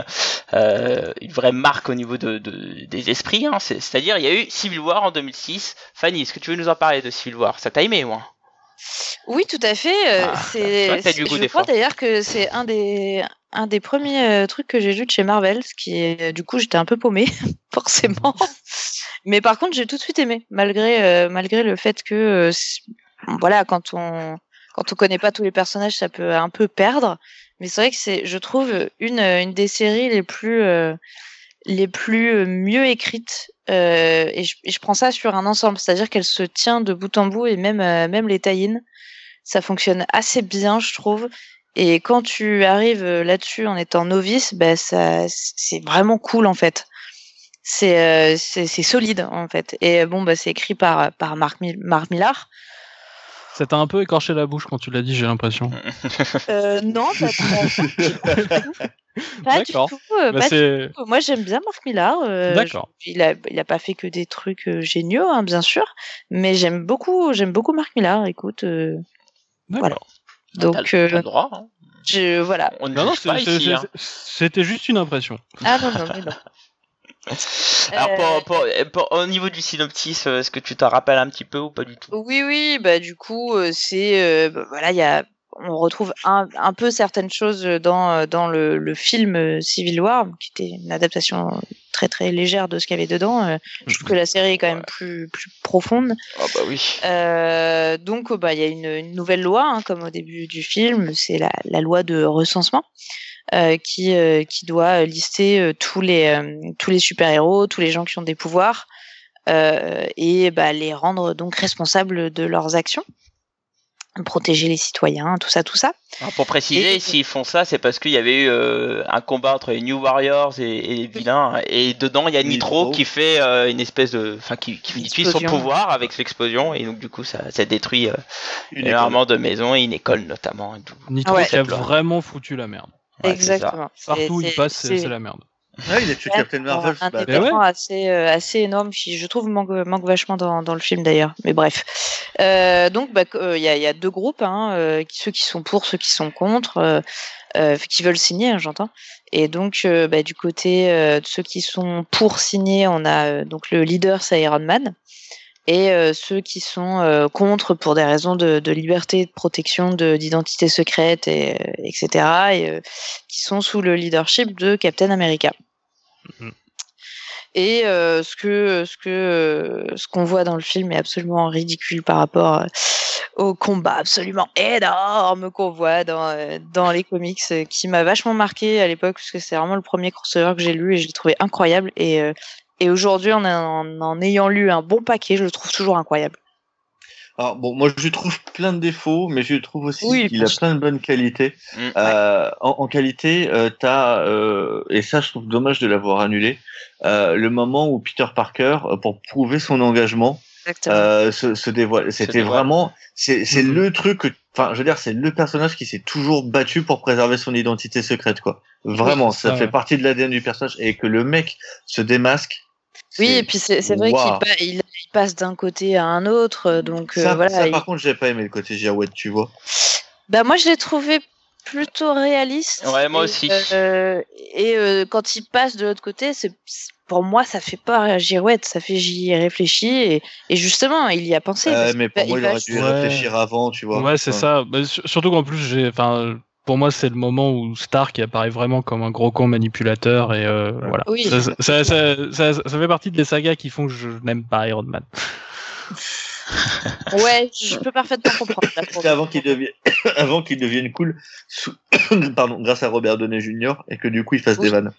euh, une vraie marque au niveau de, de- des esprits. Hein. C'est- C'est-à-dire, il y a eu Civil War en 2006. Fanny, est-ce que tu veux nous en parler de Civil War? Ça t'a aimé, moi Oui, tout à fait. Ah, c'est, je des crois fois. d'ailleurs que c'est un des, un des premiers euh, trucs que j'ai lu de chez Marvel, ce qui est, du coup, j'étais un peu paumée, forcément. Mais par contre, j'ai tout de suite aimé, malgré, euh, malgré le fait que, euh, voilà, quand on, quand on connaît pas tous les personnages, ça peut un peu perdre. Mais c'est vrai que c'est, je trouve, une, une des séries les plus, euh, les plus euh, mieux écrites. euh, et, je, prends ça sur un ensemble, c'est-à-dire qu'elle se tient de bout en bout et même, euh, même les tie ça fonctionne assez bien, je trouve. Et quand tu arrives euh, là-dessus en étant novice, bah, ça, c'est vraiment cool en fait. C'est euh, c'est solide en fait. Et bon, bah, c'est écrit par, par Marc, Mil- Marc Millar. Ça t'a un peu écorché la bouche quand tu l'as dit, j'ai l'impression. Euh, non, pas, pas, pas du D'accord. tout. euh, Bah, du tout. Moi, j'aime bien Marc Millar. euh, D'accord. il a, il a pas fait que des trucs euh, géniaux, hein, bien sûr, mais j'aime beaucoup, j'aime beaucoup Marc Millar. Écoute, euh, voilà. Donc le- euh, droit. hein. je, voilà. On ne Non, non, hein. c'était juste une impression. Ah non, non, mais non. Alors, Euh, pour, pour- pour- au niveau du synopsis, euh, est-ce que tu t'en rappelles un petit peu ou pas du tout? Oui, oui, bah du coup, euh, c'est euh, bah, voilà, il y a, on retrouve un, un peu certaines choses dans euh, dans le, le film Civil War, qui était une adaptation très très légère de ce qu'il y avait dedans. euh, je trouve que la série est quand même plus plus profonde. Ah bah oui. Euh, donc, bah, il y a une, une nouvelle loi, hein, comme au début du film, c'est la, la loi de recensement. euh, qui, euh, qui doit lister tous les, tous les super-héros, tous les gens qui ont des pouvoirs, et bah, les rendre donc responsables de leurs actions, protéger les citoyens, tout ça, tout ça. Alors, pour préciser, Et- s'ils font ça, c'est parce qu'il y avait eu euh, un combat entre les New Warriors et, et les vilains, et dedans il y a Nitro, Nitro. qui fait euh, une espèce de, enfin qui, qui utilise son Explosion. pouvoir avec l'explosion, et donc du coup ça, ça détruit euh, Une énormément de maisons et une école notamment. Et tout. Nitro Ouais. qui a vraiment foutu la merde. Ouais. Exactement. Partout où il passe, c'est la merde. Ouais, il a tué Captain Marvel. un. Mais ouais. assez euh, assez énorme qui je trouve manque manque vachement dans, dans le film d'ailleurs mais bref Euh, donc bah, que- euh, il y, a, il y a deux groupes hein, euh, ceux qui sont pour ceux qui sont contre qui veulent signer hein, j'entends et donc bah, du côté de ceux qui sont pour signer on a donc le leader c'est Iron Man et ceux qui sont contre pour des raisons de, de liberté, de protection, de- d'identité secrète, et, etc., et qui sont sous le leadership de Captain America. Mhm. Et euh, ce que ce que ce qu'on voit dans le film est absolument ridicule par rapport euh, au combat absolument énorme qu'on voit dans euh, dans les comics, qui m'a vachement marqué à l'époque parce que c'est vraiment le premier crossover que j'ai lu et je l'ai trouvé incroyable. Et et aujourd'hui, en en ayant lu un bon paquet, je le trouve toujours incroyable. Alors bon, moi je lui trouve plein de défauts, mais je lui trouve aussi Oui, qu'il a plein de bonnes qualités. Mm. Euh, en, en qualité, euh, t'as euh, et ça je trouve dommage de l'avoir annulé. euh, le moment où Peter Parker, euh, pour prouver son engagement, euh, se, se dévoile. C'était vraiment, c'est c'est Mhm. le truc. que- Enfin, je veux dire, c'est le personnage qui s'est toujours battu pour préserver son identité secrète, quoi. Vraiment, ça, ça, fait ouais. partie de l'ADN du personnage et que le mec se démasque. Oui, et puis c'est c'est vrai Waouh. qu'il il, il passe d'un côté à un autre, euh, donc euh, ça, voilà. ça, il- par contre, j'ai pas aimé le côté girouette, tu vois. Bah moi je l'ai trouvé plutôt réaliste. Ouais, moi Et, aussi. euh, et euh, quand il passe de l'autre côté, c'est pour moi ça fait pas girouette, ça fait j'y ai réfléchi et, et justement il y a pensé. Euh, mais qu'il va- pour moi, il il va aurait dû réfléchir avant, tu vois. Ouais, c'est ça. Bah, sur- surtout qu'en plus, j'ai, enfin, pour moi, c'est le moment où Stark apparaît vraiment comme un gros con manipulateur et euh, voilà. Oui. Ça, ça, ça, ça, ça fait partie des sagas qui font que je n'aime pas Iron Man. Ouais, je peux parfaitement comprendre. là, avant qu'il devienne, avant qu'il devienne cool, sous- pardon, grâce à Robert Downey Jr. et que du coup il fasse Oui. des vannes.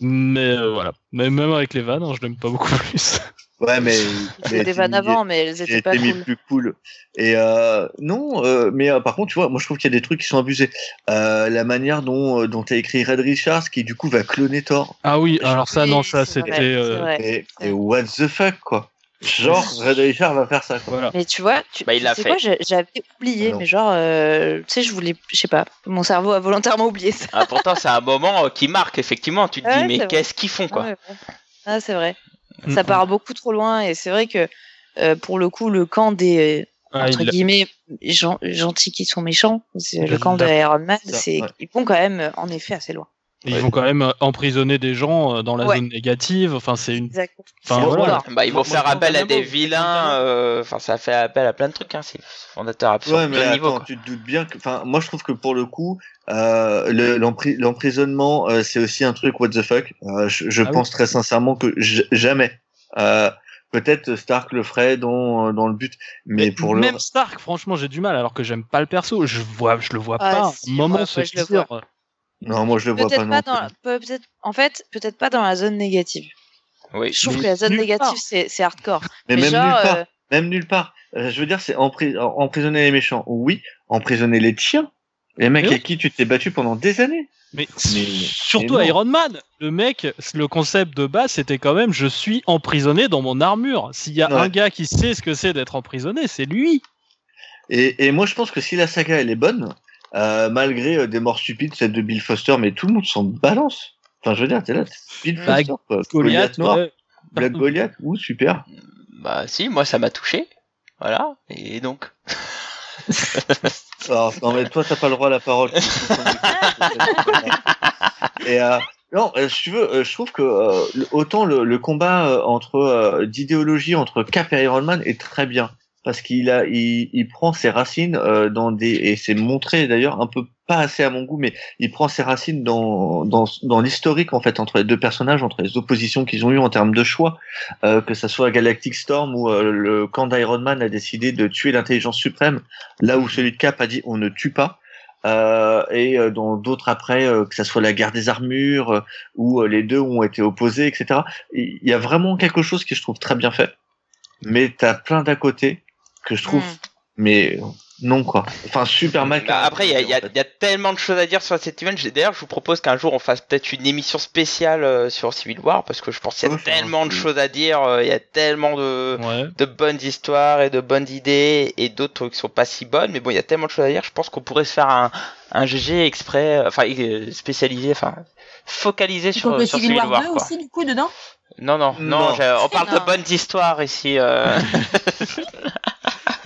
Mais euh, voilà. Mais même avec les vannes, hein, je l'aime pas beaucoup plus. Ouais, mais. Mais des vannes avant, mais elles étaient pas été mis cool. plus cool. Et euh, non, euh, mais euh, par contre, tu vois, moi je trouve qu'il y a des trucs qui sont abusés. Euh, la manière dont euh, dont t'as écrit Red Richards, qui du coup va cloner Thor. Ah oui, alors ça, non, ça c'était. euh. Et, what the fuck quoi. Genre Red Richards va faire ça. Quoi. Voilà. Mais tu vois, tu, Bah, il tu l'a sais fait. quoi, j'avais oublié, Ah mais genre, euh, tu sais, je voulais, je sais pas, mon cerveau a volontairement oublié ça. Ah, pourtant, c'est un moment qui marque, effectivement. Tu te Ouais, dis, mais qu'est-ce qu'ils font, Ah, quoi ouais, ouais. Ah, c'est vrai. Ça part beaucoup trop loin et c'est vrai que euh, pour le coup, le camp des Ah, entre il- guillemets gen- gentils qui sont méchants, c'est le camp de Iron Man, c'est ouais. ils vont quand même euh, en effet assez loin. Ils vont quand même euh, emprisonner des gens euh, dans la Ouais. zone négative. Enfin, c'est une. Enfin, voilà. Bah, ils vont Moi, faire moi, appel à des vilains. Euh, Enfin, ça fait appel à plein de trucs. Hein. C'est fondateur Ouais, mais niveaux. attends, tu te doutes bien que. Enfin, moi je trouve que pour le coup, euh, le- l'empri- l'emprisonnement, euh, c'est aussi un truc what the fuck. Euh, je je Ah oui. pense très sincèrement que jamais. Euh, Peut-être Stark le ferait dans, dans le but, mais, pour le. même Stark, franchement, j'ai du mal alors que j'aime pas le perso. Je vois, je le vois Ah, pas. si, un moment se Non, moi je le vois pas Peut-être non pas, plus. dans, peut- peut-être, en fait, peut-être pas dans la zone négative. Oui. Je trouve Mais que la zone négative part. c'est c'est hardcore. Mais, Mais même genre, nulle part. euh, Même nulle part. Euh, je veux dire, c'est empri- emprisonner les méchants. Oui, emprisonner les tiens. Les mecs oui. avec qui tu t'es battu pendant des années. Mais, Mais- surtout mais non. Iron Man, le mec, le concept de base, c'était quand même je suis emprisonné dans mon armure. S'il y a Ouais. un gars qui sait ce que c'est d'être emprisonné, c'est lui. Et, et moi, je pense que si la saga elle est bonne, euh, malgré euh, des morts stupides, celle de Bill Foster, mais tout le monde s'en balance. Enfin, je veux dire, t'es là, Bill Bah, Foster, quoi. Goliath, Goliath noir, ouais. Black Goliath, ouh, super. Bah, si, moi, ça m'a touché. Voilà. Et donc. Alors, non, mais toi, t'as pas le droit à la parole. Et euh, non, si tu veux, je trouve que euh, autant le, le combat euh, entre euh, d'idéologie entre Cap et Iron Man est très bien parce qu'il a, il, il prend ses racines euh, dans des et c'est montré d'ailleurs un peu pas assez à mon goût, mais il prend ses racines dans dans, dans l'historique en fait entre les deux personnages, entre les oppositions qu'ils ont eues en termes de choix, euh, que ça soit Galactic Storm où euh, le camp d'Iron Man a décidé de tuer l'intelligence suprême, là où celui de Cap a dit on ne tue pas. Euh, et euh, dans d'autres après, euh, que ça soit la guerre des armures, euh, où euh, les deux ont été opposés, etc. Il y a vraiment quelque chose qui je trouve très bien fait, mais t'as plein d'à côté que je trouve, mais non quoi. Enfin super mal. Bah, après, il y a, il y en fait. y a tellement de choses à dire sur cet event. D'ailleurs, je vous propose qu'un jour on fasse peut-être une émission spéciale euh, sur Civil War parce que je pense qu'il y a Ouais, tellement de choses à dire. euh, Il y a tellement de, Ouais. de bonnes histoires et de bonnes idées et d'autres qui sont pas si bonnes. Mais bon, il y a tellement de choses à dire. Je pense qu'on pourrait se faire un, un GG exprès, euh, enfin euh, spécialisé, enfin focalisé sur, sur Civil War 2 quoi. aussi, du coup, dedans? Non, non, non, on parle de bonnes histoires ici. euh.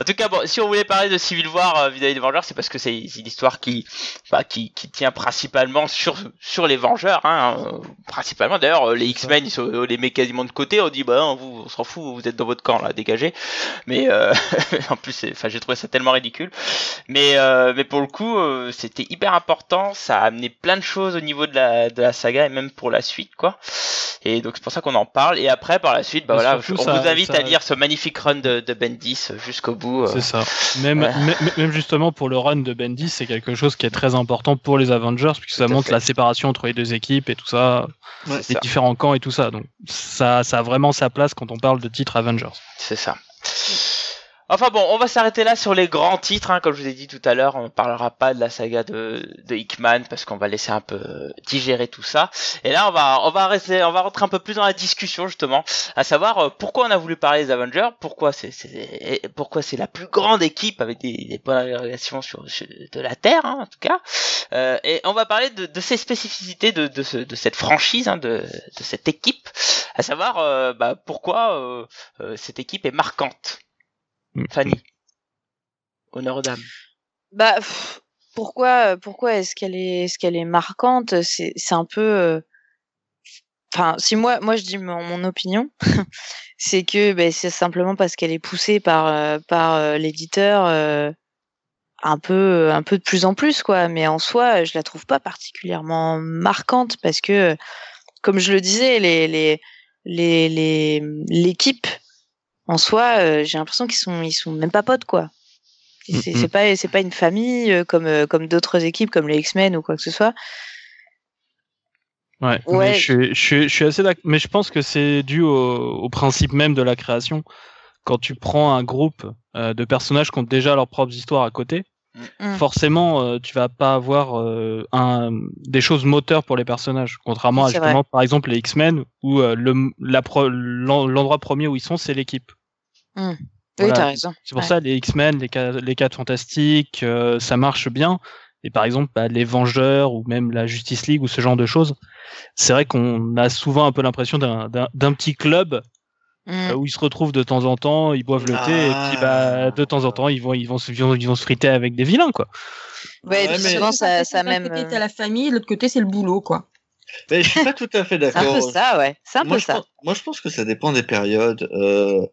en tout cas, bon, si on voulait parler de Civil War euh, vis-à-vis des Vengeurs, c'est parce que c'est une histoire qui, bah, qui, qui tient principalement sur, sur les Vengeurs, hein, euh, principalement. D'ailleurs, euh, les X-Men, ils sont, on les met quasiment de côté. On dit, bah, non, vous, on s'en fout, vous êtes dans votre camp là, dégagez. Mais euh, en plus, enfin, j'ai trouvé ça tellement ridicule. Mais, euh, mais pour le coup, euh, c'était hyper important. Ça a amené plein de choses au niveau de la, de la saga et même pour la suite, quoi. Et donc c'est pour ça qu'on en parle. Et après, par la suite, bah voilà, surtout, on ça- vous invite ça- à lire ce magnifique run de, de Bendis jusqu'au bout. Euh. C'est ça. Même, ouais. même, justement pour le run de Bendis, c'est quelque chose qui est très important pour les Avengers, puisque ça montre fait. la séparation entre les deux équipes et tout ça, Ouais, les ça. différents camps et tout ça. Donc ça, ça a vraiment sa place quand on parle de titre Avengers. C'est ça. Enfin bon, on va s'arrêter là sur les grands titres, hein, comme je vous ai dit tout à l'heure, on parlera pas de la saga de, de Hickman parce qu'on va laisser un peu digérer tout ça. Et là, on va, on va rester, on va rentrer un peu plus dans la discussion justement, à savoir euh, pourquoi on a voulu parler des Avengers, pourquoi c'est, pourquoi c'est la plus grande équipe avec des, des bonnes relations sur, de la Terre, hein, en tout cas. Euh, et on va parler de, ces spécificités de, de, ce, de cette franchise, hein, de, cette équipe, à savoir euh, bah, pourquoi cette équipe est marquante. Fanny. Honneur aux dames. Bah, pff, pourquoi, pourquoi est-ce qu'elle est, est-ce qu'elle est marquante? C'est, c'est un peu. euh, Enfin, si moi, moi je dis mon, mon opinion, c'est que ben, c'est simplement parce qu'elle est poussée par, euh, par euh, l'éditeur euh, un peu, un peu de plus en plus, quoi. Mais en soi, je la trouve pas particulièrement marquante parce que, comme je le disais, les, les, les, les l'équipe en soi, euh, j'ai l'impression qu'ils sont, ils sont même pas potes, quoi. C'est pas, c'est pas une famille euh, comme, euh, comme d'autres équipes, comme les X-Men ou quoi que ce soit. Ouais, Ouais. mais je, suis- je, suis- je suis assez d'accord. Mais je pense que c'est dû au, au principe même de la création. Quand tu prends un groupe euh, de personnages qui ont déjà leurs propres histoires à côté, Mm. forcément, euh, tu vas pas avoir euh, un, des choses moteurs pour les personnages. Contrairement à justement, par exemple, les X-Men, où le, l'endroit premier où ils sont, c'est l'équipe. Oui, Voilà. t'as raison. C'est pour Ouais. ça les X-Men, les, les 4 fantastiques, euh, ça marche bien. Et par exemple, bah, les Vengeurs ou même la Justice League ou ce genre de choses, c'est vrai qu'on a souvent un peu l'impression d'un- d'un d'un petit club Mm. euh, où ils se retrouvent de temps en temps, ils boivent le thé et puis bah, de temps en temps ils vont ils vont se ils vont, ils vont se friter avec des vilains quoi. Ouais, mais- souvent, ça, D'un ça même. côté, euh, t'as la famille, de l'autre côté, c'est le boulot, quoi. Mais je suis pas tout à fait C'est un d'accord. peu ça, ouais. C'est un moi, peu je ça. Pense, moi, je pense que ça dépend des périodes. Euh,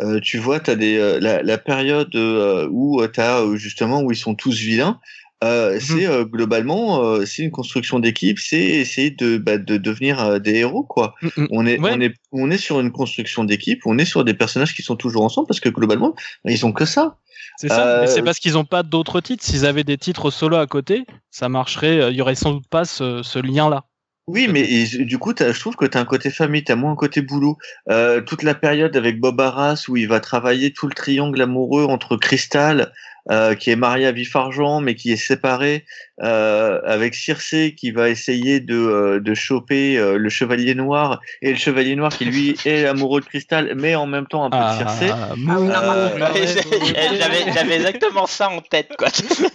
euh, tu vois, t'as des euh, la, la période euh, où tu as justement où ils sont tous vilains. Mhm. C'est globalement, c'est une construction d'équipe, c'est essayer de, bah, de devenir des héros, quoi. On est, Ouais. on est, on est sur une construction d'équipe, on est sur des personnages qui sont toujours ensemble parce que globalement, ils ont que ça. C'est ça, mais c'est parce qu'ils ont pas d'autres titres. S'ils avaient des titres solo à côté, ça marcherait. Il y aurait sans doute pas ce, ce lien là. Oui, mais du coup, je trouve que tu as un côté famille, tu as moins un côté boulot. Euh, toute la période avec Bob Arras où il va travailler tout le triangle amoureux entre Crystal, euh, qui est marié à Vif Argent, mais qui est séparé, euh, avec Circe qui va essayer de, euh, de choper euh, le Chevalier Noir, et le Chevalier Noir qui lui est amoureux de Crystal, mais en même temps un peu de Circe. Ah, Euh, non, J'avais j'avais exactement ça en tête, quoi.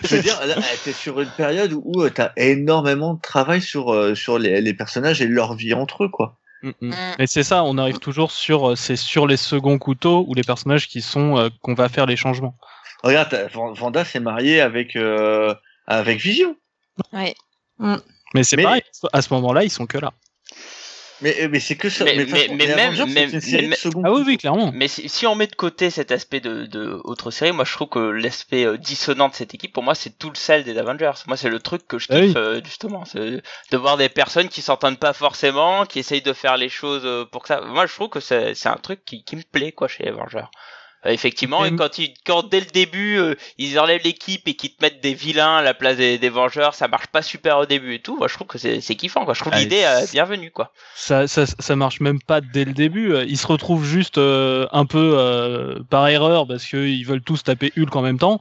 Je veux dire, t'es sur une période où tu as énormément de travail sur, euh, sur les, les personnages et leur vie entre eux, quoi. Mm, mm. Mm. Mais c'est ça, on arrive toujours sur euh, c'est sur les seconds couteaux ou les personnages qui sont euh, qu'on va faire les changements. Regarde, Vanda s'est mariée avec, euh, avec Vision. Ouais. Mais c'est Mais- pareil, à ce moment-là, ils sont que là. Mais, mais c'est que ça. Mais- mais- même- Avengers, c'est même- une série de mais- second Ah oui, oui, clairement. Mais si, si on met de côté cet aspect de, de autre série, moi je trouve que l'aspect euh, dissonant de cette équipe, pour moi, c'est tout le sel des Avengers. Moi, c'est le truc que je Ah kiffe oui. euh, justement, c'est de voir des personnes qui s'entendent pas forcément, qui essayent de faire les choses euh, pour que ça. Moi, je trouve que c'est c'est un truc qui, qui me plaît quoi chez les Avengers. Euh, effectivement, Et- quand, ils, quand dès le début euh, ils enlèvent l'équipe et qu'ils te mettent des vilains à la place des, des Vengeurs, ça marche pas super au début et tout. Moi, je trouve que c'est c'est kiffant. Quoi. Je trouve Ah, l'idée euh, bienvenue quoi. Ça, ça, ça marche même pas dès le début. Ils se retrouvent juste euh, un peu euh, par erreur parce qu'ils veulent tous taper Hulk en même temps.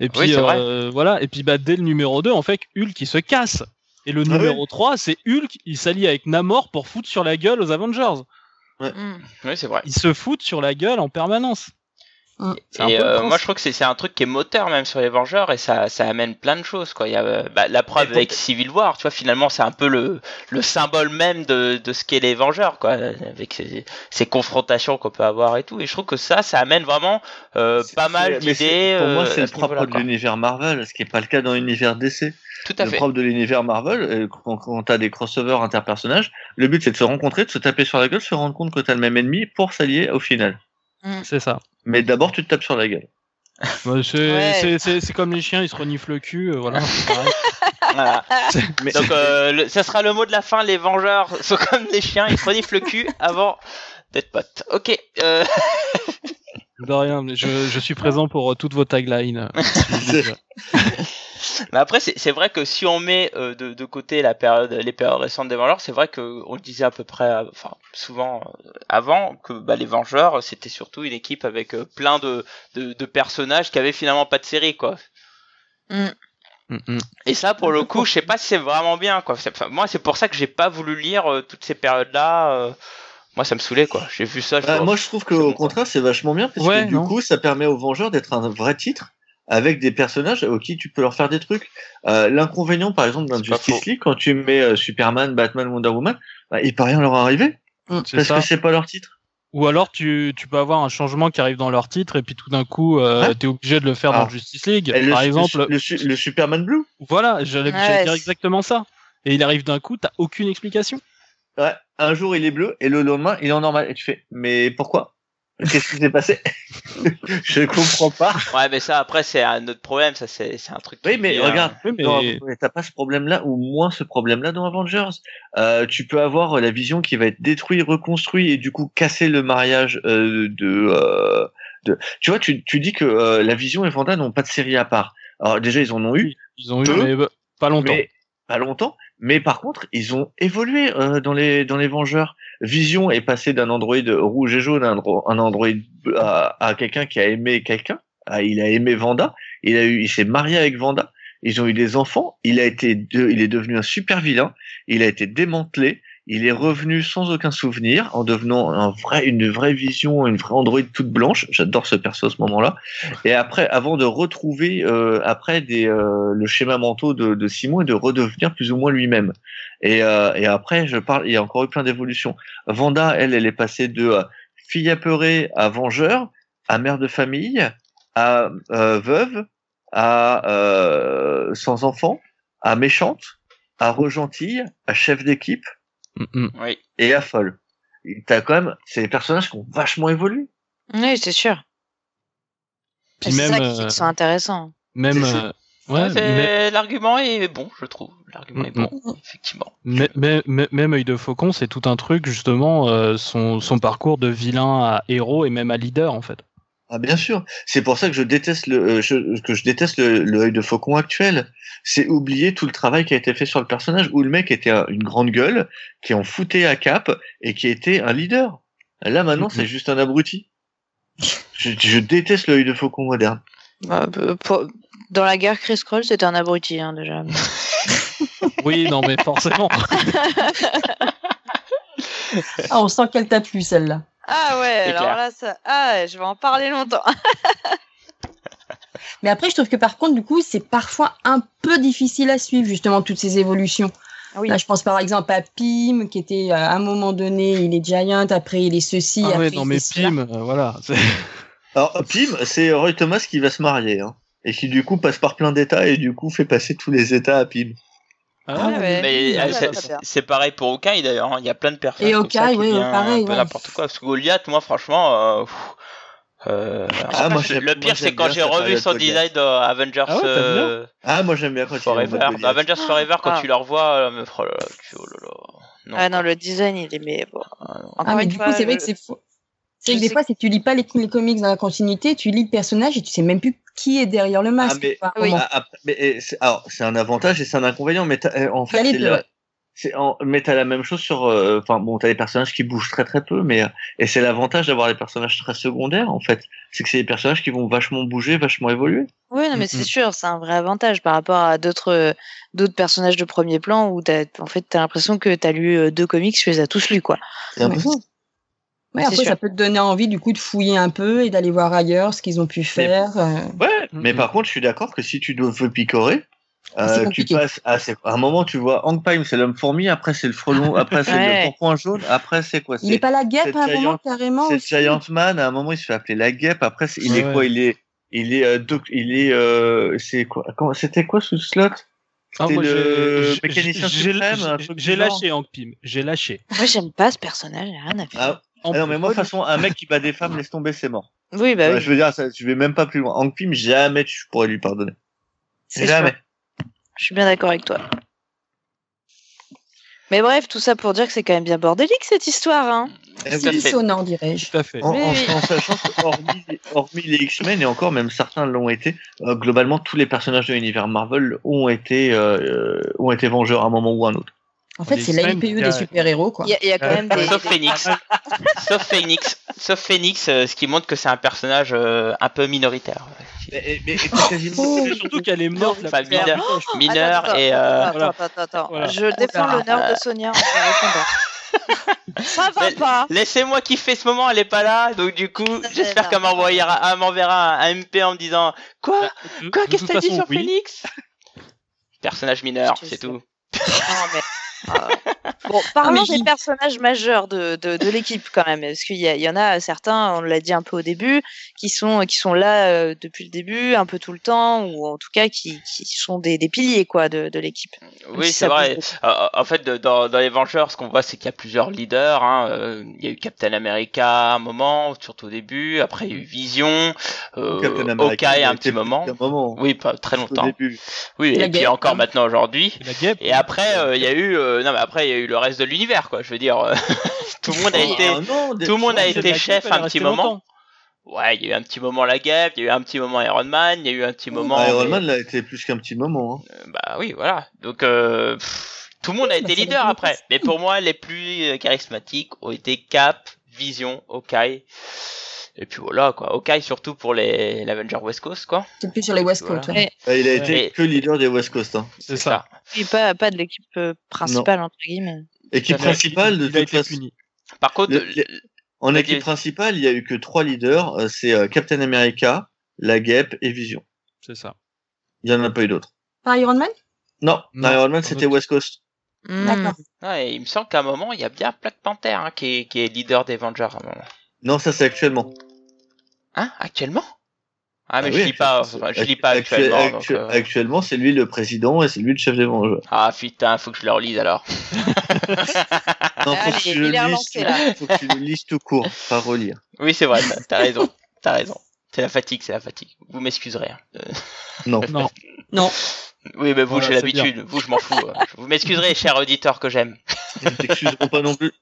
Et puis Oui, c'est vrai. voilà. Et puis bah dès le numéro 2, en fait, Hulk il se casse. Et le Ah numéro 3, c'est Hulk, il s'allie avec Namor pour foutre sur la gueule aux Avengers. Mm. Oui, c'est vrai. Ils se foutent sur la gueule en permanence. Mm. Et euh, moi je trouve que c'est c'est un truc qui est moteur même sur les Vengeurs et ça, ça amène plein de choses quoi. Il y a euh, bah, la preuve avec Civil War, tu vois finalement c'est un peu le, le symbole même de, de ce qu'est les Vengeurs quoi, avec ces, ces confrontations qu'on peut avoir et tout. Et je trouve que ça, ça amène vraiment euh, pas mal c'est- mais c'est- d'idées. Pour moi, c'est le ce propre de l'univers Marvel, ce qui n'est pas le cas dans l'univers DC. Tout à Le fait. propre de l'univers Marvel, quand, quand t'as des crossovers interpersonnages, le but c'est de se rencontrer, de se taper sur la gueule, se rendre compte que t'as le même ennemi pour s'allier au final. C'est ça. Mais d'abord, tu te tapes sur la gueule. Bah, c'est Ouais. c'est- c'est- c'est comme les chiens, ils se reniflent le cul. euh, voilà. Voilà. Mais, Donc euh, le- ça sera le mot de la fin. Les Vengeurs sont comme des chiens, ils se reniflent le cul avant d'être potes. Ok. Euh... De rien, mais je, je suis présent pour euh, toutes vos taglines. Mais après, c'est c'est vrai que si on met euh, de, de côté la période, les périodes récentes des Vengeurs, c'est vrai que on le disait à peu près, enfin souvent euh, avant, que bah, les Vengeurs, c'était surtout une équipe avec euh, plein de, de, de personnages qui avaient finalement pas de série, quoi. Mm, mm. Et ça, pour le coup, je sais pas si c'est vraiment bien, quoi. Enfin, moi, c'est pour ça que j'ai pas voulu lire euh, toutes ces périodes-là. euh, moi, ça me saoulait, quoi. J'ai vu ça. je Ah, vois- moi, je trouve qu'au contraire, c'est vachement bien parce Ouais, que du non. coup, ça permet aux Vengeurs d'être un vrai titre avec des personnages auxquels tu peux leur faire des trucs. Euh, L'inconvénient, par exemple, d'un pas Justice. League, quand tu mets euh, Superman, Batman, Wonder Woman, bah, il peut rien leur arriver C'est parce ça. que c'est pas leur titre. Ou alors tu, tu peux avoir un changement qui arrive dans leur titre et puis tout d'un coup euh, Ouais. t'es obligé de le faire Ah. dans Justice League. Et Par le- exemple, le, su- le Superman Blue. voilà, j'allais Ouais, dire exactement ça. Et il arrive d'un coup, t'as aucune explication. Ouais, un jour il est bleu et le lendemain il est en normal. Et tu fais, mais pourquoi? Qu'est-ce qui s'est passé? Je comprends pas. Ouais, mais ça, après, c'est un autre problème. Ça, c'est c'est un truc. Oui, mais vient- regarde, Oui, mais- t'as pas ce problème-là ou moins ce problème-là dans Avengers. Euh, tu peux avoir euh, la vision qui va être détruit, reconstruit et du coup casser le mariage euh, de, euh, de. Tu vois, tu, tu dis que euh, la vision et Vanda n'ont pas de série à part. Alors déjà ils en ont eu, Ils ont eu, mais pas longtemps. mais pas longtemps. Mais par contre, ils ont évolué euh, dans les dans les Vengeurs. Vision est passé d'un android rouge et jaune à quelqu'un qui a aimé quelqu'un. Ah, il a aimé Vanda. Il a eu, il s'est marié avec Vanda. Ils ont eu des enfants. Il a été, il est devenu un super vilain. Il a été démantelé. Il est revenu sans aucun souvenir, en devenant un vrai, une vraie vision, une vraie android toute blanche. J'adore ce perso à ce moment-là. Et après, avant de retrouver euh, après des, euh, le schéma mentaux de, de Simon et de redevenir plus ou moins lui-même. Et, euh, et après, je parle, il y a encore eu plein d'évolutions. Vanda, elle, elle est passée de euh, fille apeurée à vengeur, à mère de famille, à euh, veuve, à euh, sans enfant, à méchante, à regentille, à chef d'équipe Mm, mm. Oui. et à folle. Et T'as quand même, c'est des personnages qui ont vachement évolué. Oui, c'est sûr. C'est même, ça qui fait euh, qu'ils sont intéressants. même, c'est- euh, ouais, C'est- mais- L'argument est bon, je trouve. L'argument est Mm, bon, effectivement. mais- mais- mais- même œil de faucon, c'est tout un truc justement. euh, son, son parcours de vilain à héros et même à leader en fait. Ah bien sûr, c'est pour ça que je déteste le euh, je- que je déteste le, le œil de faucon actuel. C'est oublier tout le travail qui a été fait sur le personnage où le mec était un- une grande gueule, qui en foutait à cap et qui était un leader. Là maintenant, c'est juste un abruti. Je, je déteste le œil de faucon moderne. Bah, euh, pour- Dans la guerre, Chris Kroll, c'était un abruti hein, déjà. Oui, non, mais forcément. Ah, on sent qu'elle t'a plu celle-là. Ah ouais, alors clair. là, ça... ah, ouais, je vais en parler longtemps. Mais après, je trouve que par contre, du coup, c'est parfois un peu difficile à suivre, justement, toutes ces évolutions. Oui. Là, je pense par exemple à Pym, qui était euh, à un moment donné, il est giant, après il est ceci, Ah après ouais, non, mais. Pim, euh, voilà. c'est- Alors Pim, c'est Roy Thomas qui va se marier hein, et qui du coup passe par plein d'états et du coup fait passer tous les états à Pim. Ah, ouais, ouais. Mais Ouais, euh, c'est- pareil pour Hawkeye d'ailleurs. hein. Il y a plein de personnes. Et comme ça Hawkeye, qui oui, pareil, Un peu ouais. n'importe quoi. Parce que Goliath, moi, franchement. euh, euh, Ah, moi, le pire, c'est quand j'ai revu son Goliath. design dans Avengers Ah ouais, euh, Ah moi j'aime bien quand Forever. Avengers Forever, quand Ah. tu le revois, mais, oh là là, tu- oh là là. Non, Ah non, le design, il est mais bon. Ah. Ah, mais du fois, coup, c'est vrai que c'est fou. C'est que des fois, si tu lis pas les, les comics dans la continuité, tu lis le personnage et tu sais même plus qui est derrière le masque. mais- Oui. moment. Ah, ah, mais alors c'est un avantage et c'est un inconvénient, mais t'as- eh, en fait c'est la- en- mais t'as la même chose sur, euh, enfin bon, t'as des personnages qui bougent très très peu, mais euh, et c'est l'avantage d'avoir des personnages très secondaires en fait, c'est que c'est des personnages qui vont vachement bouger, vachement évoluer. Oui, non, mais Mm, c'est mm. sûr, c'est un vrai avantage par rapport à d'autres euh, d'autres personnages de premier plan où t'as, en fait, t'as l'impression que t'as lu euh, deux comics, tu les as tous lus, quoi. C'est un peu Ouais. après, sûr. ça peut te donner envie du coup de fouiller un peu et d'aller voir ailleurs ce qu'ils ont pu faire. euh. Ouais, Mhm. mais par contre, je suis d'accord que si tu veux picorer, C'est euh, tu passes à, à un moment, tu vois Hank Pym, c'est l'homme fourmi, après c'est le frelon, après c'est Ouais. le pourpoint jaune, après c'est quoi Il est pas la guêpe à un moment carrément c'est Giant Man, à un moment il se fait appeler la guêpe, après il Ouais, est quoi. Il est, il est, euh, doc- il est, euh, c'est quoi C'était quoi sous slot? Ah, moi, le j'ai- mécanicien lâché Hank Pym, j'ai lâché. Moi, j'aime pas ce personnage, j'ai rien à faire. Ah, ah non, mais moi, de toute façon, un mec qui bat des femmes, laisse tomber, c'est mort. Oui, bah oui. Je veux dire, ça, je vais même pas plus loin. Hank Pym, jamais tu pourrais lui pardonner. Jamais. sûr. Je suis bien d'accord avec toi. Mais bref, tout ça pour dire que c'est quand même bien bordélique cette histoire, hein. Eh dirais-je. Tout à fait. En, en- en sachant que hormis, les- hormis les X-Men et encore même certains l'ont été, euh, globalement tous les personnages de l'univers Marvel ont été euh, ont été vengeurs à un moment ou à un autre. En fait, c'est la a- des super-héros, quoi. Il y, a- il y a quand même des. Sauf Phoenix. Sauf Phoenix. Sauf Phoenix, euh, ce qui montre que c'est un personnage euh, un peu minoritaire. Mais, mais- quasiment- C'est surtout qu'elle est morte la Enfin, première mineur, fois. mineur Attends, et attends, euh, attends, attends, attends. Voilà. Je défends l'honneur de Sonia en répondant. Ça va Mais- pas. Laissez-moi kiffer ce moment, elle est pas là, donc du coup, j'espère qu'elle m'enverra un MP en me disant quoi, De- quoi, qu'est-ce que t'as dit sur oui. Phoenix? Personnage mineur, c'est tout. Non, mais. Bon, parlons mais des personnages majeurs de, de, de l'équipe quand même, parce qu'il y, a- il y en a certains, on l'a dit un peu au début, qui sont qui sont là euh, depuis le début, un peu tout le temps, ou en tout cas qui, qui sont des, des piliers quoi de, de l'équipe. Oui, si c'est vrai. Euh, en fait, de- dans, dans les Vengeurs, ce qu'on voit, c'est qu'il y a plusieurs leaders. hein. Euh, Il y a eu Captain America à un moment, surtout au début. Après, il y a eu Vision, euh, Hawkeye a un petit moment. Un moment. Oui, pas très Au longtemps. début. Oui, et puis encore hein. maintenant aujourd'hui. Et après, euh, il y a eu, euh, non mais après, il y a eu le reste de l'univers, quoi. Je veux dire, euh, tout le monde a Oh, été, non, tout le monde a été chef un petit moment. longtemps. Ouais, il y a eu un petit moment la guêpe, il y a eu un petit moment Iron Man, il y a eu un petit moment. Iron mais- Man l'a été plus qu'un petit moment. hein. Euh, Bah oui, voilà. Donc euh, pff, tout le monde a été bah, leader après. Mais pour moi, les plus charismatiques ont été Cap, Vision, Hawkeye. Et puis voilà quoi. Hawkeye surtout pour les l'Avenger West Coast quoi. C'est plus sur les West Coast. Voilà. ouais. Il a été que leader des West Coast. hein. C'est ça. Et pas pas de l'équipe euh, principale entre guillemets. Équipe principale, de toute façon. Par contre, Le- En équipe principale, il y a eu que trois leaders. euh, C'est euh, Captain America, la Guêpe et Vision. C'est ça. Il y en a pas eu d'autres. Pas Iron Man? Non, Non, Iron Man c'était. West Coast. Hmm. D'accord. ouais, il me semble qu'à un moment, il y a bien Black Panther hein, qui, est, qui est leader des Avengers à un moment. Non, ça c'est actuellement. Hein Actuellement? Ah mais Ah je oui, lis pas, je lis pas actu- actuellement. actu- donc, euh, Actuellement, c'est lui le président et c'est lui le chef des Vengeurs. Ah putain, faut que je le relise alors. Non, faut Allez, que tu il le lises. là. Faut que tu le lises tout court, pas relire. Oui, c'est vrai, t'as- raison. T'as raison. C'est la fatigue, c'est la fatigue. Vous m'excuserez. hein. Euh, Non. Non. Non. Oui, mais vous, Voilà, j'ai l'habitude. Vous, je m'en fous. euh. Vous m'excuserez, cher auditeur que j'aime. Ils ne t'excuseront pas non plus.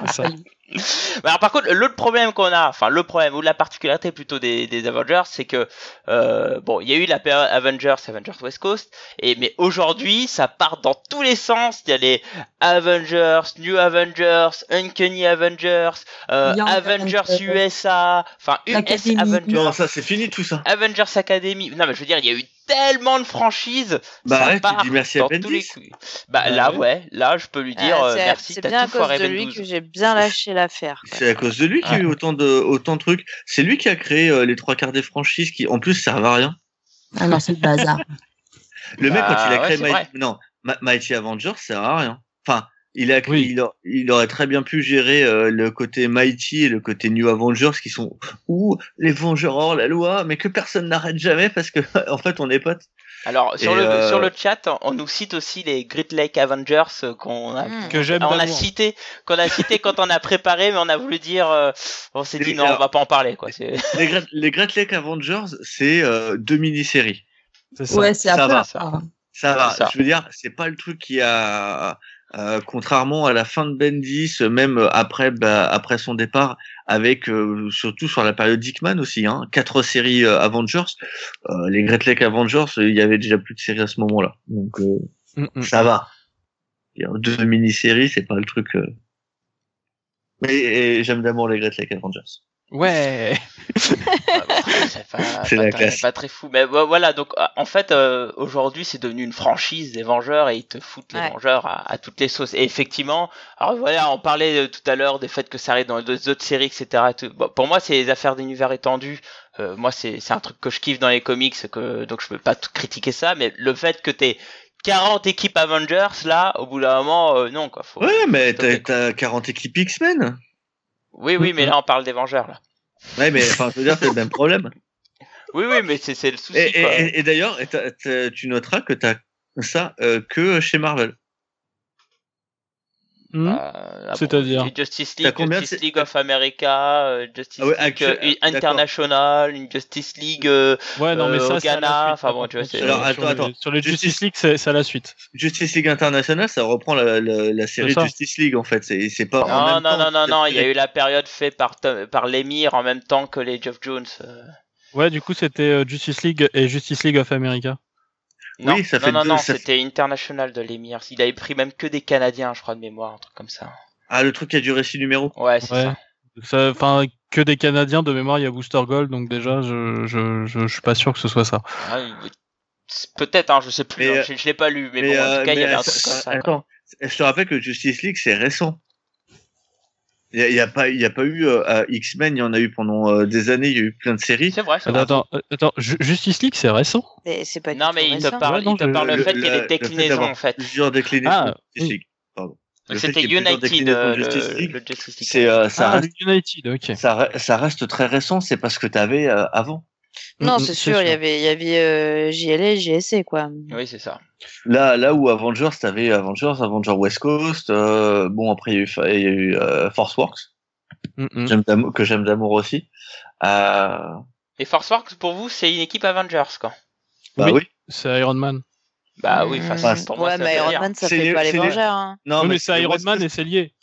C'est ça. Alors, par contre, l'autre problème qu'on a, enfin le problème ou la particularité plutôt des, des Avengers, c'est que euh, bon, il y a eu la période Avengers, Avengers West Coast, et mais aujourd'hui, ça part dans tous les sens. Il y a les Avengers, New Avengers, Uncanny Avengers, euh, Avengers. USA, enfin US L'Académie. Avengers, Non, ça c'est fini tout ça. Avengers Academy. Non, mais je veux dire, il y a eu tellement de franchises. Bah ça ouais, tu dis merci à les Bendis. coups. Bah Bah là, ouais. ouais, là, je peux lui dire Ah, euh, c'est- merci. C'est bien à cause de lui 22. que j'ai bien lâché l'affaire. C'est à cause de lui qu'il y a eu autant de, autant de trucs. C'est lui qui a créé euh, les trois quarts des franchises qui, en plus, servent à rien. Ah non, c'est le bazar. Le mec, Bah, quand il a ouais, créé Mighty, vrai. non, Mighty Avengers, ça sert à rien. Enfin, il a, Oui. il, a- il aurait très bien pu gérer euh, le côté Mighty et le côté New Avengers qui sont ou les Vengeurs hors la loi, mais que personne n'arrête jamais parce que en fait on est potes. Alors sur Et, le euh, sur le chat, on nous cite aussi les Great Lake Avengers euh, qu'on a Mm. Que j'aime on a cité qu'on a cité quand on a préparé, mais on a voulu dire euh, on s'est dit non, alors- on va pas en parler quoi. C'est Les Great, les Great Lake Avengers, c'est euh, deux mini-séries. C'est ça. Ouais, c'est Ça peu va, à ça. part. Ça va. Ça. Je veux dire, c'est pas le truc qui a, euh, contrairement à la fin de Bendis, même après, bah, après son départ, avec euh, surtout sur la période Dickman aussi, hein, quatre séries euh, Avengers. euh, les Great Lake Avengers, euh, il y avait déjà plus de séries à ce moment-là, donc euh, Mm, mm. ça va. Deux mini-séries, c'est pas le truc. euh. Mais j'aime d'abord les Great Lake Avengers. Ouais. Ah bon, c'est pas, pas classe. pas très fou. Mais vo- voilà, donc euh, en fait, euh, aujourd'hui, c'est devenu une franchise des Vengeurs et ils te foutent les Ouais. Vengeurs à, à toutes les sauces. Et effectivement, alors voilà, on parlait euh, tout à l'heure des faits que ça arrive dans les autres séries, etc. et tout. Bon, pour moi, c'est les affaires d'univers étendu. Euh, moi, c'est c'est un truc que je kiffe dans les comics, que donc je peux pas tout critiquer ça. Mais le fait que t'aies 40 équipes Avengers, là, au bout d'un moment, euh, non, quoi. Faut, Ouais, mais t'as 40 équipes X-Men. Oui, oui, mais là, on parle des Vengeurs, là. Ouais, mais enfin, je veux dire, c'est le même problème. Oui, oui, mais c'est c'est le souci, Et, d'ailleurs, t'as- t'as- tu noteras que tu as ça euh, que chez Marvel. Hmm. Euh, ah bon, C'est-à-dire Justice League, Justice League of America, euh, Justice Ah ouais, League actuel- euh. International, une Justice League. euh, Ouais, non, mais euh, ça, Ghana, enfin bon, tu vois, c'est- Sur- Alors, sur attends, les- attends. Sur les Justice- Justice League, c'est c'est à la suite. Justice League International, ça reprend la, la, la série. Justice League en fait. C'est c'est pas. en Non, même non, temps, non, non, non, il y a eu la période faite par, par l'émir en même temps que les Geoff Jones. Ouais, du coup, c'était Justice League et Justice League of America. Non, Oui, ça non, fait non, deux- non, ça fait- c'était International de l'émir. Il avait pris même que des Canadiens, je crois, de mémoire, un truc comme ça. Ah, le truc qui a duré six numéros? Ouais, c'est Ouais. ça. Enfin, que des Canadiens de mémoire, il y a Booster Gold, donc déjà, je, je, je, je suis pas sûr que ce soit ça. Ah, il- Peut-être, hein, je sais plus, Mais, hein, je, je l'ai pas lu, mais, mais, bon, en euh, tout cas, il y mais, avait un euh, truc comme ça. quoi. Attends, je te rappelle que Justice League c'est récent. Il y a, il y a pas, il y a pas eu euh, X-Men, il y en a eu pendant euh, des années. Il y a eu plein de séries. C'est vrai, c'est Attends, vrai. attends, attends, Ju- Justice League, c'est récent? Mais c'est pas Non, mais il te parle, Ouais, non, il te je- parle le, le- fait qu'il y ait le- des le fait déclinaisons, en fait. Plusieurs déclinaisons Ah, de Justice oui. League. Le fait C'était United, euh, de Justice le, League, le Justice League. C'est euh, ça, Ah, reste, United, ok. ça, ça reste très récent. C'est parce que tu avais avant. Non, Mm, mm, c'est sûr, il y avait, il y avait euh, JLA, JSC, quoi. Oui, c'est ça. Là, là où Avengers, t'avais Avengers, Avengers West Coast. euh, bon, après il y a eu, y a eu euh, Force Works, Mm, mm. que j'aime d'amour aussi. Euh, Et Force Works, pour vous, c'est une équipe Avengers, quoi. bah Oui. oui. C'est Iron Man. Bah oui, Mm. enfin, pour moi, ouais, mais Iron. Man, ça fait pas les Vengeurs. Hein. Non, oui, mais c'est Iron Man et c'est lié.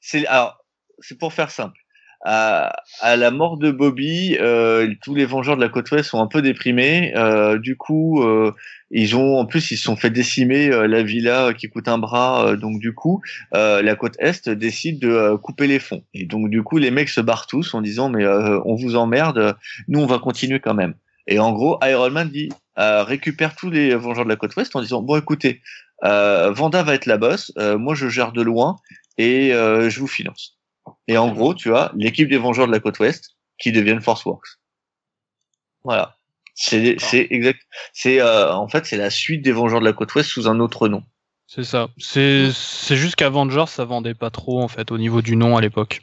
C'est alors, c'est pour faire simple. À, à la mort de Bobby, euh, tous les Vengeurs de la côte ouest sont un peu déprimés. Euh, du coup, euh, ils ont, en plus, ils se sont fait décimer euh, la villa qui coûte un bras. euh, donc du coup, euh, la côte est décide de couper les fonds. Et donc du coup, les mecs se barrent tous en disant mais on vous emmerde, nous on va continuer quand même. Et en gros, Iron Man dit récupère tous les Vengeurs de la côte ouest en disant bon écoutez, Vanda va être la boss, moi je gère de loin et je vous finance. Et en gros, tu as l'équipe des Vengeurs de la côte ouest qui deviennent Force Works. Voilà. C'est c'est exact. C'est euh, en fait c'est la suite des Vengeurs de la côte ouest sous un autre nom. C'est ça. C'est c'est juste qu'Avengers, ça vendait pas trop, en fait, au niveau du nom à l'époque.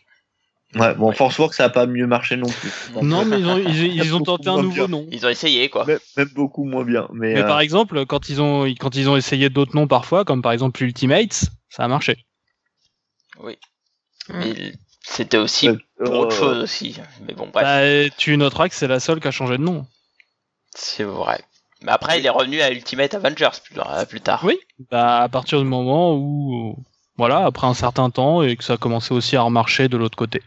Ouais. Bon, Force Works ça a pas mieux marché non plus. Non, mais ils ont, ils, ils ont Beaucoup tenté un nouveau bien. nom. Ils ont essayé, quoi. Même, même beaucoup moins bien. Mais, Mais euh, par exemple, quand ils ont, quand ils ont essayé d'autres noms parfois, comme par exemple Ultimates, ça a marché. Et C'était aussi euh, pour autre euh, chose aussi. Mais bon, bref, Bah, tu noteras que c'est la seule qui a changé de nom. c'est vrai. Mais après, il est revenu à Ultimate Avengers plus, plus tard. Oui. Bah, à partir du moment où, voilà, après un certain temps, et que ça a commencé aussi à remarcher de l'autre côté.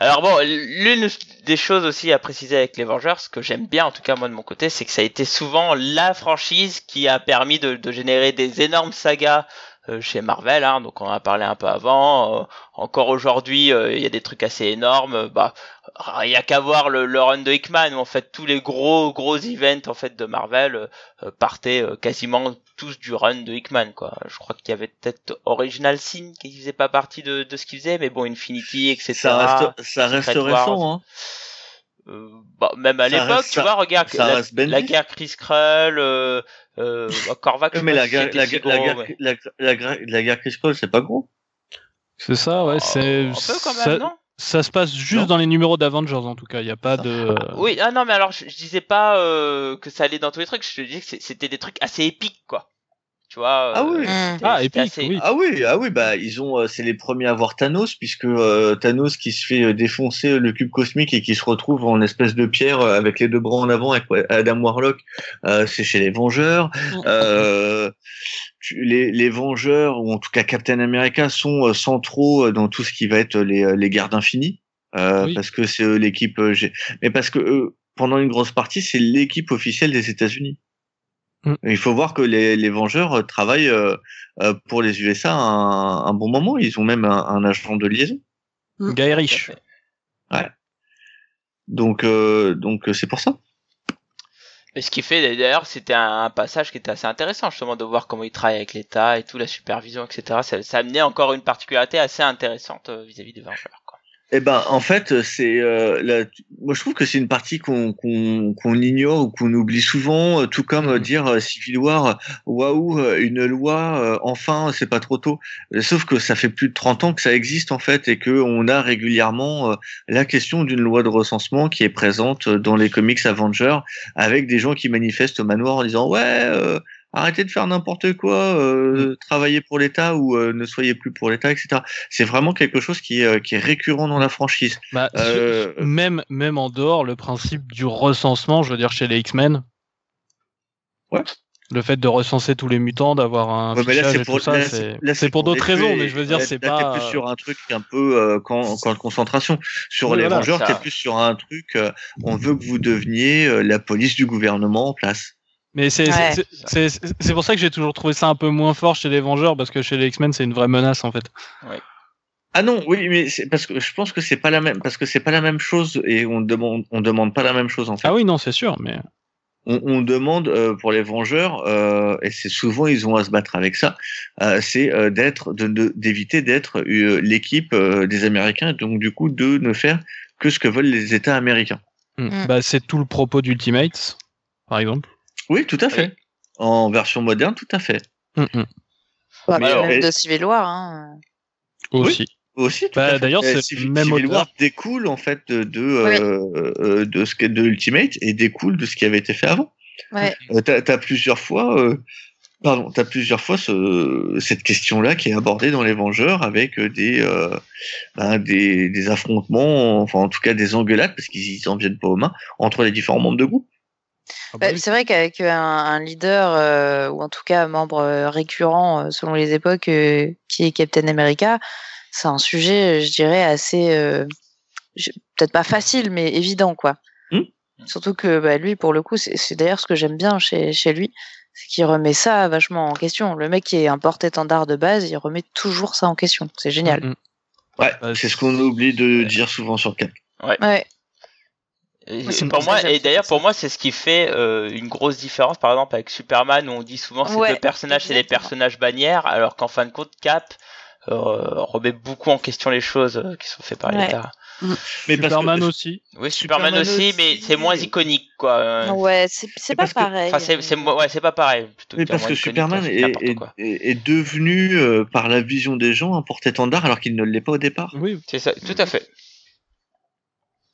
Alors bon, l'une des choses aussi à préciser avec les Vengers, que j'aime bien en tout cas moi de mon côté, c'est que ça a été souvent la franchise qui a permis de, de générer des énormes sagas chez Marvel. Hein, donc on en a parlé un peu avant. Euh, encore aujourd'hui, euh, il y a des trucs assez énormes. Bah, il y a qu'à voir le, le run de Hickman où en fait tous les gros gros events en fait de Marvel euh, euh, partaient euh, quasiment tous du run de Hickman quoi. Je crois qu'il y avait peut-être Original Sin qui faisait pas partie de, de ce qu'il faisait, mais bon Infinity etc. ça reste, ça reste récent. Hein. Euh, bah, même à l'époque, tu vois, regarde ça la, la guerre Chris Krull, euh, euh, bah, Korvac, je mais sais la guerre, la, si gros, la, guerre, la, guerre- la guerre Chris Paul, c'est pas gros. C'est ça, ouais. C'est un peu quand même, ça, non? ça se passe juste Non. dans les numéros d'Avengers en tout cas. Il y a pas de. Oui, ah non, mais alors je, je disais pas euh, que ça allait dans tous les trucs, je te disais que c'est- c'était des trucs assez épiques, quoi. Tu vois. Ah euh, oui. c'était- Ah, c'était épique, assez- oui. Ah oui, ah oui, bah ils ont, euh, c'est les premiers à voir Thanos puisque euh, Thanos qui se fait euh, défoncer euh, le cube cosmique et qui se retrouve en espèce de pierre euh, avec les deux bras en avant avec Adam Warlock, euh, c'est chez les Vengeurs. Euh, tu- les, les Vengeurs ou en tout cas Captain America sont euh, centraux euh, dans tout ce qui va être les, euh, les gardes infinis euh, Oui. parce que c'est l'équipe, euh, mais parce que pendant une grosse partie c'est l'équipe officielle des États-Unis. Mm. Il faut voir que les, les Vengeurs euh, travaillent euh, euh, pour les USA un, un bon moment. Ils ont même un, un agent de liaison. Guy Rich. Donc, euh, donc euh, c'est pour ça. Et ce qui fait d'ailleurs, c'était un, un passage qui était assez intéressant justement de voir comment il travaille avec l'État et tout, la supervision, etc. Ça, ça amenait encore une particularité assez intéressante euh, vis-à-vis des Vengeurs. Eh ben, en fait, c'est euh, la- moi je trouve que c'est une partie qu'on qu'on qu'on ignore ou qu'on oublie souvent, euh, tout comme euh, Mhm. dire euh, Civil War, euh, waouh, une loi, euh, enfin, c'est pas trop tôt. Sauf que ça fait plus de 30 ans que ça existe en fait et que on a régulièrement euh, la question d'une loi de recensement qui est présente dans les comics Avengers avec des gens qui manifestent au manoir en disant ouais. Arrêtez de faire n'importe quoi, euh, travaillez pour l'État ou euh, ne soyez plus pour l'État, etc. C'est vraiment quelque chose qui est, euh, qui est récurrent dans la franchise. Bah, même, même en dehors, le principe du recensement, je veux dire chez les X-Men. Ouais. Le fait de recenser tous les mutants, d'avoir un Ouais, là, c'est et pour- tout ça, c'est d'autres raisons, mais je veux dire, c'est pas. T'es plus sur un truc un peu euh, de concentration. Sur Oui, les voilà, Vengeurs, ça. t'es plus sur un truc. euh, on veut que vous deveniez euh, la police du gouvernement en place. Mais c'est Ouais. c'est- pour ça que j'ai toujours trouvé ça un peu moins fort chez les Vengeurs, parce que chez les X-Men, c'est une vraie menace en fait. Ah non, oui, mais c'est parce que je pense que c'est pas la même, parce que c'est pas la même chose et on demande, on demande pas la même chose en fait. Ah oui, non, c'est sûr, mais. on, on demande euh, pour les Vengeurs, euh, et c'est souvent ils ont à se battre avec ça, euh, c'est euh, d'être, de- de- d'éviter d'être euh, l'équipe euh, des Américains, et donc du coup de ne faire que ce que veulent les États américains. Hmm. Mm. Bah, c'est tout le propos d'Ultimates, par exemple. Oui, tout à fait. Oui. En version moderne, tout à fait. Hmm, hmm. Bah, Mais même alors, de Civil War. Hein. Aussi. Aussi, tout Bah, d'ailleurs, c'est Civil- même. War découle en fait de de, euh, euh, de ce que de Ultimate et découle de ce qui avait été fait avant. Ouais. Euh, t'as as plusieurs fois, euh, pardon, t'as plusieurs fois ce, cette question-là qui est abordée dans les Vengeurs avec des, ben, des des affrontements, enfin en tout cas des engueulades parce qu'ils en viennent pas aux mains entre les différents membres de groupe. Ah bah Bah, oui. c'est vrai qu'avec un, un leader, euh, ou en tout cas un membre euh, récurrent euh, selon les époques, euh, qui est Captain America, c'est un sujet, euh, je dirais, assez, euh, peut-être pas facile, mais évident, quoi. Hmm. Surtout que bah, lui, pour le coup, c'est d'ailleurs ce que j'aime bien chez, chez lui, c'est qu'il remet ça vachement en question. Le mec qui est un porte-étendard de base, il remet toujours ça en question. C'est génial. Mm, mm. Ouais, c'est ce qu'on oublie de dire souvent sur Cap. Ouais. Ouais, c'est pour moi, et d'ailleurs pour moi, c'est ce qui fait euh, une grosse différence. Par exemple, avec Superman, où on dit souvent ces Ouais, deux personnages, c'est des personnages bannières, alors qu'en fin de compte, Cap euh, remet beaucoup en question les choses euh, qui sont faites par Ouais. l'État. Mais parce Superman que- aussi. Oui, Superman, Superman aussi, aussi, mais c'est moins mais- iconique, quoi. Ouais, c'est pas que- pareil. Enfin, c'est, ouais, c'est pas pareil. Plutôt Mais parce que Superman est, est, est- est devenu, euh, par la vision des gens, un porte-étendard alors qu'il ne l'est pas au départ. Oui. C'est ça, tout à fait.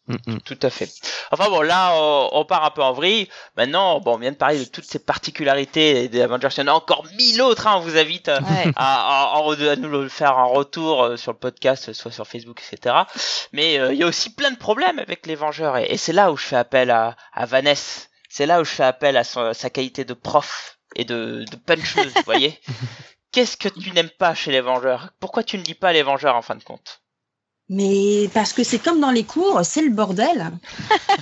Mm, mm. Tout à fait. Enfin bon, là, on, on part un peu en vrille. Maintenant, bon, on vient de parler de toutes ces particularités des Avengers. Il y en a encore mille autres. Hein, on vous invite à, Ouais. à, à- à- à nous le faire un retour euh, sur le podcast, soit sur Facebook, etc. Mais euh, il y a aussi plein de problèmes avec les Vengeurs. Et, et c'est là où je fais appel à, à Vanessa. C'est là où je fais appel à son- sa qualité de prof et de, de puncheuse, vous voyez Qu'est-ce que tu n'aimes pas chez les Vengeurs? Pourquoi tu ne lis pas les Vengeurs en fin de compte? Mais parce que c'est comme dans les cours, c'est le bordel.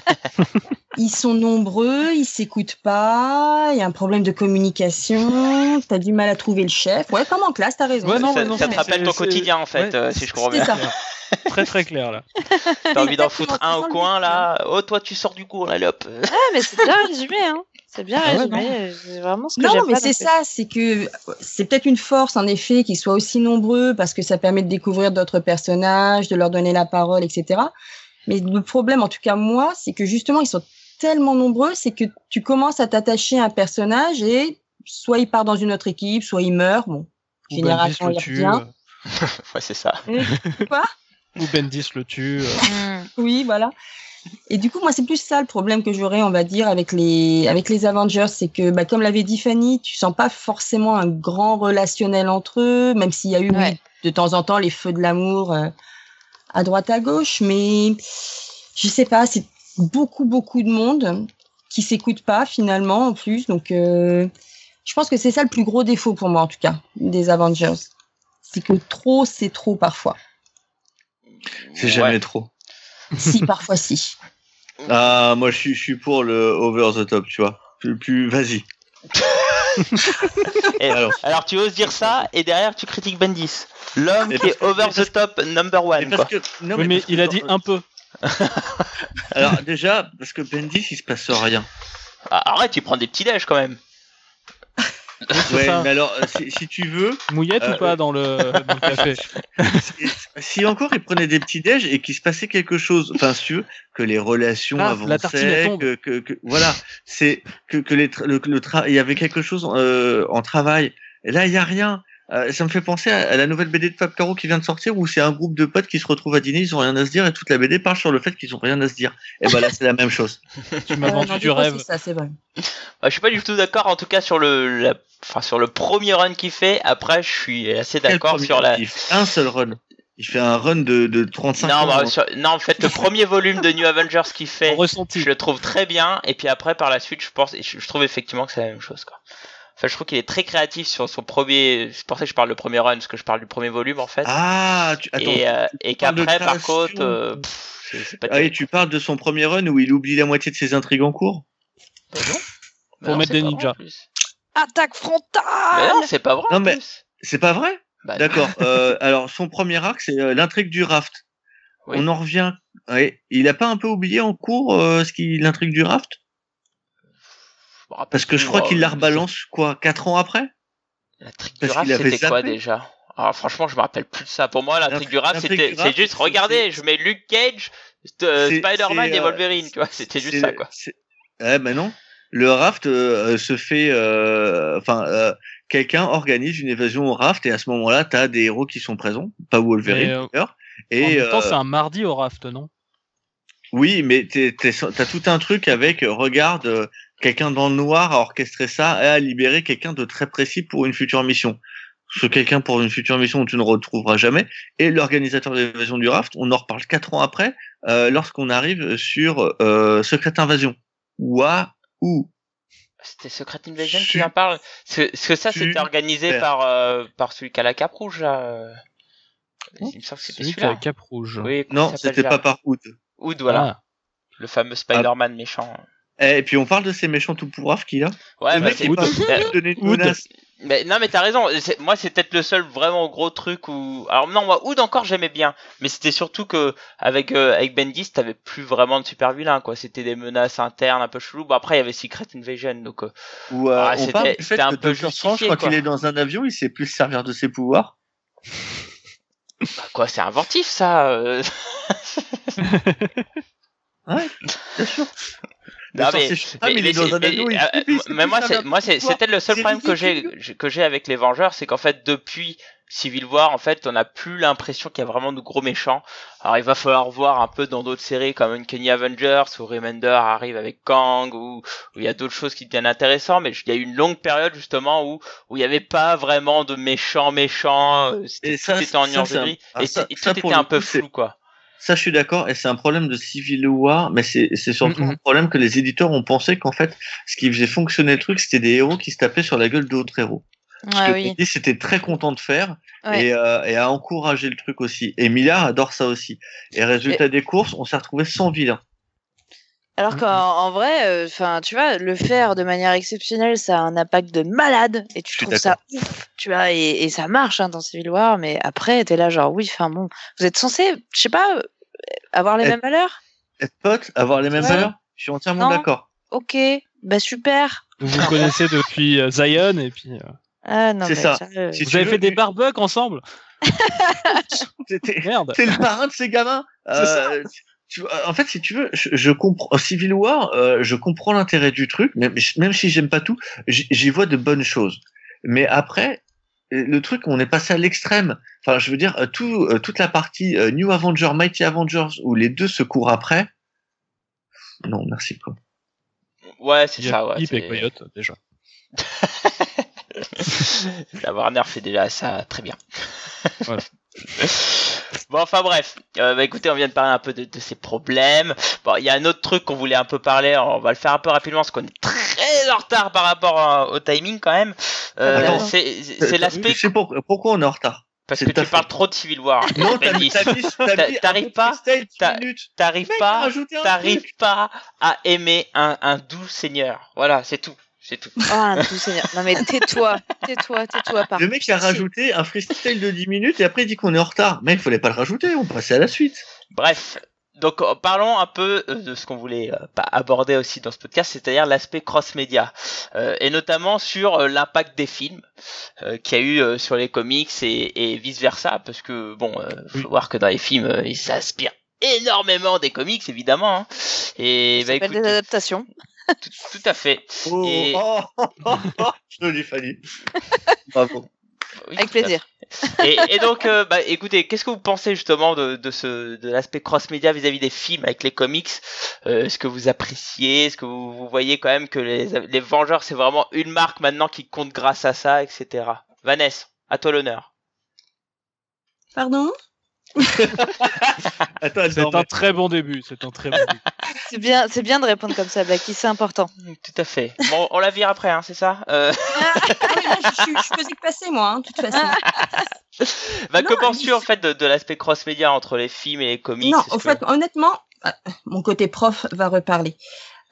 ils sont nombreux, ils s'écoutent pas, il y a un problème de communication, t'as du mal à trouver le chef. Ouais, comme en classe, t'as raison. Ouais, non, ça, non, ça te rappelle ton quotidien en fait, ouais. euh, si je comprends C'est bien. ça. Très très clair là. T'as envie d'en foutre un au coin là. Oh, toi, tu sors du cours, allez hop. Ah, mais c'est bien résumé, hein. C'est bien Ah ouais, résumé. c'est vraiment ce que Non, mais c'est ça, c'est que c'est peut-être une force en effet qu'ils soient aussi nombreux parce que ça permet de découvrir d'autres personnages, de leur donner la parole, etc. Mais le problème, en tout cas moi, c'est que justement ils sont tellement nombreux, c'est que tu commences à t'attacher à un personnage et soit il part dans une autre équipe, soit il meurt. Bon, Ou généralement Bendis le il tue. revient. euh, Ouais, c'est ça. Quoi? Ou Bendis le tue. euh. Oui, voilà. Et du coup, moi, c'est plus ça le problème que j'aurais, on va dire, avec les, avec les Avengers, c'est que, bah, comme l'avait dit Fanny, tu sens pas forcément un grand relationnel entre eux, même s'il y a eu, Ouais. de temps en temps, les feux de l'amour euh, à droite à gauche, mais je sais pas, c'est beaucoup, beaucoup de monde qui s'écoute pas finalement, en plus. Donc, euh, je pense que c'est ça le plus gros défaut pour moi, en tout cas, des Avengers. C'est que trop, c'est trop parfois. C'est Ouais. jamais trop. Si, parfois si. Ah, moi, je suis, je suis pour le over the top, tu vois. Plus, plus vas-y. Et- Alors, Alors, tu oses dire ça et derrière, tu critiques Bendis. L'homme qui est over the top number mais one, quoi. parce que, non, Oui, mais il a dit un peu. Alors, déjà, parce que Bendis, il se passe rien. Ah, arrête, tu prends des petits déj quand même. Ouais, ça. mais alors, euh, si, si tu veux, Mouillette Euh, ou pas dans le, dans le café si, si encore il prenait des petits déj et qu'il se passait quelque chose, enfin, si tu veux, que les relations Ah, avançaient, que, que, que- voilà, c'est que, que les, tra- le, le tra- il y avait quelque chose euh, en travail. Et là, il y a rien. Euh, ça me fait penser à, à la nouvelle BD de Fab Caro qui vient de sortir où c'est un groupe de potes qui se retrouvent à dîner, ils ont rien à se dire et toute la BD parle sur le fait qu'ils ont rien à se dire. Et ben là, c'est la même chose. Tu m'as vendu du rêve. Ça, c'est vrai. Bah, je suis pas du tout d'accord, en tout cas, sur le, la- enfin, sur le premier run qu'il fait. Après, je suis assez d'accord sur la. Il fait un seul run. Il fait un run de, de 35 Non, ans. bah, sur- non, en fait, le premier volume de New Avengers qu'il fait, je le trouve très bien. Et puis après, par la suite, je pense, je trouve effectivement que c'est la même chose, quoi. Enfin, je trouve qu'il est très créatif sur son premier. C'est pour ça que je parle du premier run, parce que je parle du premier volume, en fait. Ah, tu, attends. et euh, et qu'après, par contre, euh, pff, pas Ah tu parles de son premier run où il oublie la moitié de ses intrigues en cours? Non. Pour mettre des ninjas. Attaque Mais non, frontale c'est pas vrai. Non, mais-. C'est pas vrai? Bah. D'accord. euh, alors, son premier arc, c'est euh, l'intrigue du raft. Oui. On en revient. Ouais. Il a pas un peu oublié en cours euh, ce qui l'intrigue du raft? Parce que je crois qu'il la rebalance, quoi, quatre ans après La trick du rap, c'était quoi déjà? Alors franchement, je me rappelle plus de ça. Pour moi, la du rap, l'intrigue c'était du rap, c'est juste regardez, je mets Luke Cage, euh, Spider-Man et euh, Wolverine, tu vois, c'était juste ça quoi. Ouais, mais non. le raft euh, se fait, enfin, euh, quelqu'un organise une évasion au raft et à ce moment-là, t'as des héros qui sont présents, pas Wolverine d'ailleurs. en Et même temps, euh, c'est un mardi au raft, non? Oui, mais t'as tout un truc avec, regarde, euh, quelqu'un dans le noir a orchestré ça et a libéré quelqu'un de très précis pour une future mission. Ce quelqu'un pour une future mission où tu ne retrouveras jamais. Et l'organisateur de l'évasion du raft, on en reparle quatre ans après, euh, lorsqu'on arrive sur euh, Secret Invasion. Waouh C'était Secret Invasion qui en parle Parce que, ça, c'était organisé par, euh, par celui qui a la cape rouge, là. euh. Il me semble que c'était Celui qui a la cape rouge. Oui, Non, c'était pas par Hood. Oud, voilà. Ah. Le fameux Spider-Man méchant. Et puis on parle de ces méchants tout pourraves qu'il a. Ouais, le bah, mec c'est- est pas donné une Hood. menace. Mais non, mais t'as raison. Moi, c'est peut-être le seul vraiment gros truc où. Alors non, moi, Oud encore j'aimais bien, mais c'était surtout que avec euh, avec Bendis, t'avais plus vraiment de super vilains quoi. C'était des menaces internes un peu chelou. Bon après, il y avait Secret Invasion, donc. euh, Où euh, Ah, on c'était- parle du fait c'était un que peu Strange, quand quoi. il est dans un avion, il sait plus se servir de ses pouvoirs. bah, quoi, c'est inventif ça. euh. Bien sûr. Non, mais- mais, mais dans un euh, mais moi, moi, c'était le seul problème que j'ai, que j'ai avec les Vengeurs, c'est qu'en fait, depuis Civil War, en fait, on n'a plus l'impression qu'il y a vraiment de gros méchants. Alors, il va falloir voir un peu dans d'autres séries comme Uncanny Avengers, où Remender arrive avec Kang, ou où il y a d'autres choses qui deviennent intéressantes, mais il y a eu une longue période, justement, où, où il n'y avait pas vraiment de méchants méchants, euh, c'était, en ça, ah, et, ça- et ça, tout était un peu coup, flou, quoi. Ça, je suis d'accord, et c'est un problème de Civil War, mais c'est c'est surtout un problème que les éditeurs ont pensé qu'en fait, ce qui faisait fonctionner le truc, c'était des héros qui se tapaient sur la gueule d'autres héros. Ce Ah que oui. Bendis était très content de faire Ouais. et, euh, et a encouragé le truc aussi. Et Millard adore ça aussi. Et résultat des courses, on s'est retrouvé sans vilain. Alors qu'en en vrai, enfin, tu vois, le faire de manière exceptionnelle, ça a un impact de malade et tu trouves ça ouf, tu vois, et, et ça marche hein, dans Civil War, mais après, t'es là genre, oui, enfin bon, vous êtes censés, je sais pas, euh, avoir les mêmes valeurs? Être pote, avoir les mêmes Ouais. valeurs, je suis entièrement d'accord. Ok, bah super. Vous vous connaissez depuis euh, Zion et puis euh, Ah non, C'est ça. euh, Si vous avez veux, fait des barbecues ensemble? C'était- Merde. T'es le parrain de ces gamins? Euh, tu vois, en fait, si tu veux, je, je comprends Civil War, euh, je comprends l'intérêt du truc, même, même si j'aime pas tout, j'y vois de bonnes choses. Mais après, le truc, on est passé à l'extrême. Enfin, je veux dire, euh, tout, euh, toute la partie euh, New Avengers, Mighty Avengers, où les deux se courent après. Non, merci quoi. Ouais, c'est ça, ouais. Et c'est- Coyote déjà. Warner fait déjà ça très bien. Voilà. Bon, enfin bref, Euh, bah, écoutez, on vient de parler un peu de, de ces problèmes. Bon, il y a un autre truc qu'on voulait un peu parler, on va le faire un peu rapidement parce qu'on est très en retard par rapport à- au timing quand même. Euh, Attends. c'est c'est l'aspect Je sais pour- pourquoi on est en retard. parce que tu parles trop de Civil War. Non, t'arrives pas. T'arrives pas, t'arrives pas à aimer un, un doux seigneur. Voilà, c'est tout, c'est tout. Oh, un doux seigneur. Non mais tais-toi, tais-toi, tais-toi. Le mec a rajouté un freestyle de 10 minutes et après il dit qu'on est en retard. Mais il fallait pas le rajouter, on passait à la suite. Bref, donc parlons un peu euh, de ce qu'on voulait euh, aborder aussi dans ce podcast, c'est-à-dire l'aspect cross-média, Euh, et notamment sur euh, l'impact des films euh, qu'il y a eu euh, sur les comics et, et vice-versa, parce que bon, euh, faut Oui. voir que dans les films, euh, ils s'inspirent énormément des comics, évidemment. hein. Et Ça bah, écoute, des adaptations. tout, tout à fait. Oh, Et- oh, oh, oh, joli Fanny. Bravo. Oui, Avec plaisir. Et, et donc, euh, bah, écoutez, qu'est-ce que vous pensez justement de, de ce de l'aspect cross-média vis-à-vis des films avec les comics? Euh, Est-ce que vous appréciez? Est-ce que vous, vous voyez quand même que les, les Vengeurs c'est vraiment une marque maintenant qui compte grâce à ça, etc. Vanessa, à toi l'honneur. Pardon? C'est un très bon début. C'est un très bon début. C'est bien, c'est bien de répondre comme ça, Blacky, c'est important. Tout à fait. Bon, on la vire après, hein, c'est ça euh, Ah oui, je, faisais que passer, moi, hein, de toute façon. bah, Non, Que penses-tu en fait de, de l'aspect cross-média entre les films et les comics? Non, que- fait, honnêtement, euh, mon côté prof va reparler.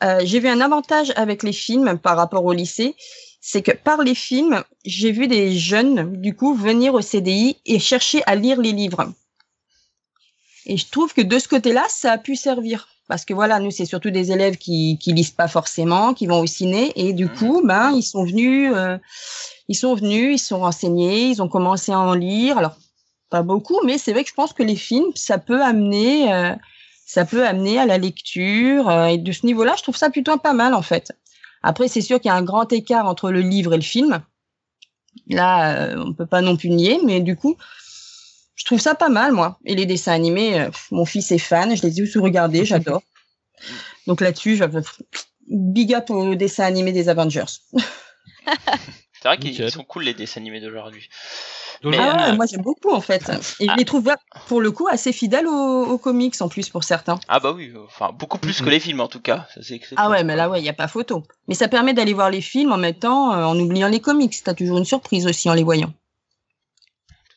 Euh, j'ai vu un avantage avec les films par rapport au lycée, c'est que par les films, j'ai vu des jeunes, du coup, venir au CDI et chercher à lire les livres. Et je trouve que de ce côté-là, ça a pu servir. Parce que voilà, nous, c'est surtout des élèves qui, qui lisent pas forcément, qui vont au ciné, et du Mhm. coup, ben, ils sont venus, euh, ils sont venus, ils sont renseignés, ils ont commencé à en lire. Alors, pas beaucoup, mais c'est vrai que je pense que les films, ça peut amener, euh, ça peut amener à la lecture. euh, et de ce niveau-là, je trouve ça plutôt pas mal en fait. Après, c'est sûr qu'il y a un grand écart entre le livre et le film. Là, euh, on peut pas non plus nier, mais du coup, je trouve ça pas mal, moi. Et les dessins animés, euh, mon fils est fan, je les ai tous regardés, j'adore. Donc là-dessus, je big up au dessin animé des Avengers. C'est vrai qu'ils sont cool les dessins animés d'aujourd'hui. Ah ouais, euh, moi j'aime beaucoup en fait. Et je les trouve pour le coup assez fidèles aux, aux comics en plus pour certains. Ah bah oui, enfin beaucoup plus que les films en tout cas. Ça, Ah ouais, mais là ouais, il y a pas photo. Mais ça permet d'aller voir les films en même temps euh, en oubliant les comics. T'as toujours une surprise aussi en les voyant.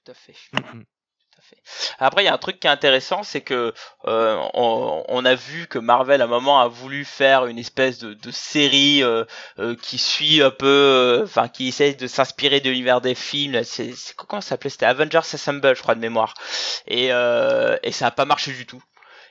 Tout à fait. Tout à fait. Après, il y a un truc qui est intéressant, c'est que euh, on, a vu que Marvel à un moment a voulu faire une espèce de, série euh, euh, qui suit un peu, enfin qui essaye de s'inspirer de l'univers des films. C'est comment ça s'appelait? C'était Avengers Assemble, je crois de mémoire. Et et ça a pas marché du tout.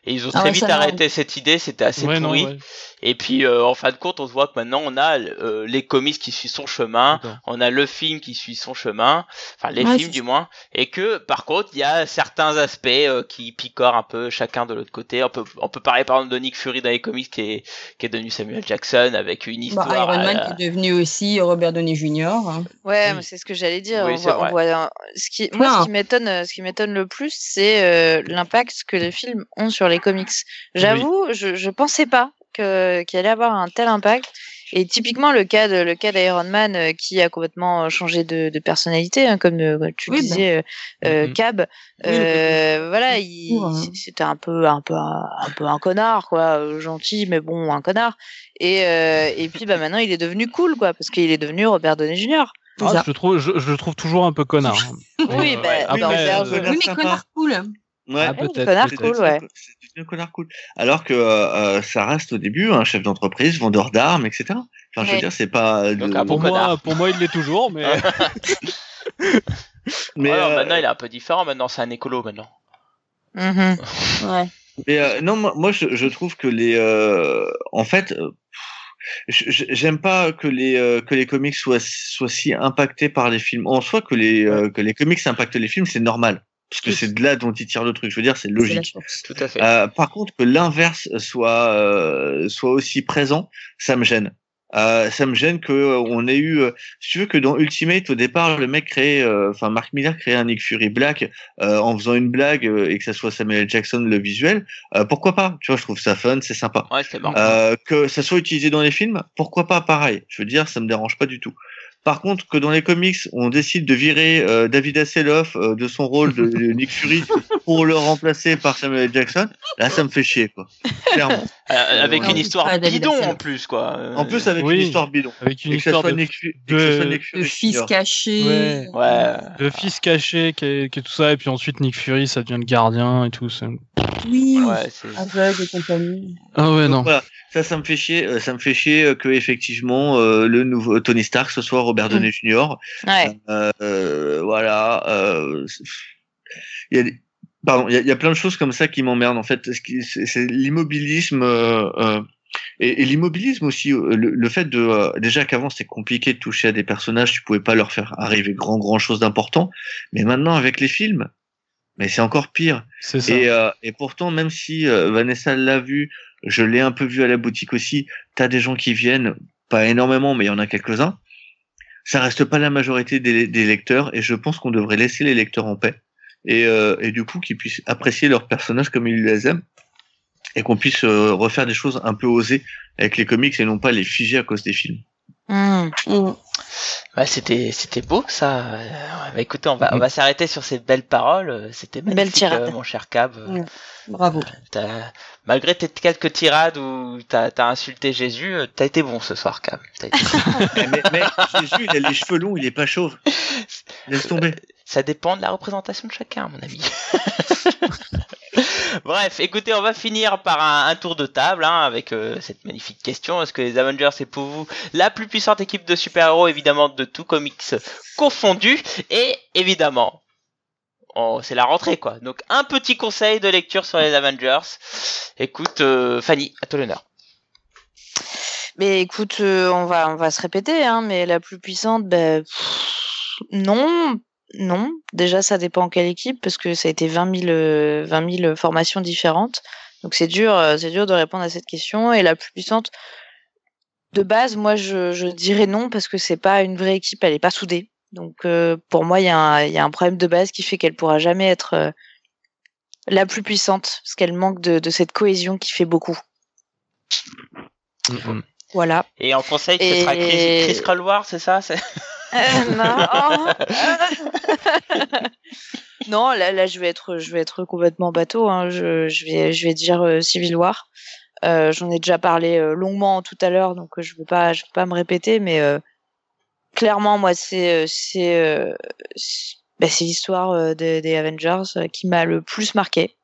Et ils ont Ah très ouais, vite arrêté cette idée, c'était assez ouais, non, pourri. ouais. Et puis euh, en fin de compte, on se voit que maintenant on a euh, les comics qui suivent son chemin, on a le film qui suit son chemin, enfin les Ouais, films du moins, et que par contre il y a certains aspects euh, qui picorent un peu chacun de l'autre côté. On peut on peut parler par exemple de Nick Fury dans les comics qui est qui est devenu Samuel Jackson avec une Bah, histoire. Iron Man euh, qui est devenu aussi Robert Downey Jr. Ouais, Oui. mais c'est ce que j'allais dire. Oui, on c'est voit, on vrai. voit un- ce qui, moi, ce qui m'étonne, ce qui m'étonne le plus, c'est euh, l'impact que les films ont sur les comics. J'avoue, je, je pensais pas qu'il allait avoir un tel impact. Et typiquement le cas de le cas d'Iron Man euh, qui a complètement euh, changé de, de personnalité, hein, comme euh, bah, tu Oui, bah. disais, euh, euh, Mhm. Cab. Oui, voilà, il, hein. c'était un peu un peu un, peu un connard quoi, gentil mais bon un connard. Et euh, et puis bah maintenant il est devenu cool quoi parce qu'il est devenu Robert Downey Jr. Ah, je, le trouve, je, je le trouve toujours un peu connard. hein. Oui, Euh, bah, mais, euh, jaune. Oui, mais sympa. connard cool. Ouais. Ah, Oui, peut-être. connard cool, ouais. C'est devenu un connard cool. Alors que euh, euh, ça reste au début un chef d'entreprise, vendeur d'armes, etc. Enfin, je veux dire, c'est pas. Donc, de- Pour moi, connard. pour moi, il l'est toujours, mais mais, alors, euh, maintenant il est un peu différent. Maintenant c'est un écolo maintenant. Mhm. Ouais. mais, euh, non, moi, moi, je, je trouve que les. euh, en fait, euh, j'aime pas que les euh, que les comics soient soient si impactés par les films. En soi, que les euh, que les comics impactent les films, c'est normal. Parce que Oui. c'est de là dont ils tirent le truc. Je veux dire, c'est logique. source. Tout à fait. Euh, par contre, que l'inverse soit euh, soit aussi présent, ça me gêne. Euh, ça me gêne que euh, on ait eu, euh, si tu veux, que dans Ultimate au départ, le mec crée, euh, enfin Mark Miller crée un Nick Fury Black euh, en faisant une blague euh, et que ça soit Samuel. Jackson le visuel. euh, pourquoi pas? Tu vois, je trouve ça fun, c'est sympa. Ouais. Euh, que ça soit utilisé dans les films, pourquoi pas? Pareil Je veux dire, ça me dérange pas du tout. Par contre, que dans les comics, on décide de virer euh, David Hasselhoff euh, de son rôle de Nick Fury pour le remplacer par Samuel. Jackson, là, ça me fait chier, quoi. Clairement. Euh, avec non, une histoire bidon en plus quoi. Euh, En plus, avec Oui. une histoire bidon. avec une Et que ça histoire de, Nick, que ça de- Fury Le fils caché. Ouais. Ouais. de fils caché, qui est, qui est tout ça, et puis ensuite Nick Fury, ça devient le gardien et tout. c'est- Oui. Ouais, c'est. Aveugle et compagnie. Ah ouais, Donc, non. voilà. Ça, ça me fait chier. euh, Ça me fait chier euh, que effectivement euh, le nouveau Tony Stark ce soit Robert Downey Jr. Ouais. Euh, euh, voilà. euh, Il y a des... Pardon, il y, a, il y a plein de choses comme ça qui m'emmerdent en fait. C'est l'immobilisme euh, euh, et, et l'immobilisme aussi. Le, le fait de euh, déjà qu'avant c'était compliqué de toucher à des personnages, tu pouvais pas leur faire arriver grand grand chose d'important. Mais maintenant avec les films, mais c'est encore pire. C'est ça. Et, euh, et pourtant, même si euh, Vanessa l'a vu, je l'ai un peu vu à la boutique aussi, t'as des gens qui viennent, pas énormément, mais il y en a quelques-uns. Ça reste pas la majorité des, lecteurs, et je pense qu'on devrait laisser les lecteurs en paix. Et, euh, et du coup, qu'ils puissent apprécier leurs personnages comme ils les aiment, et qu'on puisse euh, refaire des choses un peu osées avec les comics et non pas les figer à cause des films. Mm. Ouais, c'était c'était beau ça. Euh, Bah écoutez, on va on va s'arrêter sur ces belles paroles. Euh, C'était Belle magnifique, tirade. euh, mon cher Cab. Mm. Bravo. t'as- Malgré tes quelques tirades où t'as as insulté Jésus, t'as été bon ce soir, Cab. Été- mais, Jésus, il a les cheveux longs, il est pas chauve. Laisse tomber. Ça dépend de la représentation de chacun, à mon avis. Bref, écoutez, on va finir par un, tour de table hein, avec euh, cette magnifique question. Est-ce que les Avengers c'est pour vous la plus puissante équipe de super-héros, évidemment, de tout comics confondu? Et évidemment, on- c'est la rentrée, quoi. Donc, un petit conseil de lecture sur les Avengers. Écoute, euh, Fanny, à toi l'honneur. Mais écoute, euh, on va on va se répéter, hein, mais la plus puissante, ben non, non. Déjà, ça dépend quelle équipe, parce que ça a été 20 000, euh, 20 000 formations différentes. Donc c'est dur, euh, c'est dur de répondre à cette question. Et la plus puissante, de base, moi, je, je dirais non parce que c'est pas une vraie équipe, elle est pas soudée. Donc, euh, pour moi, il y, a un- il y a un problème de base qui fait qu'elle pourra jamais être euh, la plus puissante parce qu'elle manque de, de cette cohésion qui fait beaucoup. Voilà. Et en conseil, ce Et- sera Chris, Chris c'est ça non. Oh. non, là, là, je vais être, je vais être complètement bateau. Hein. Je, je vais, je vais dire euh, Civil War. Euh, J'en ai déjà parlé euh, longuement tout à l'heure, donc euh, je veux pas, je veux pas me répéter, mais euh, clairement, moi, c'est, euh, c'est, euh, c'est bah, c'est l'histoire euh, des, des Avengers euh, qui m'a le plus marqué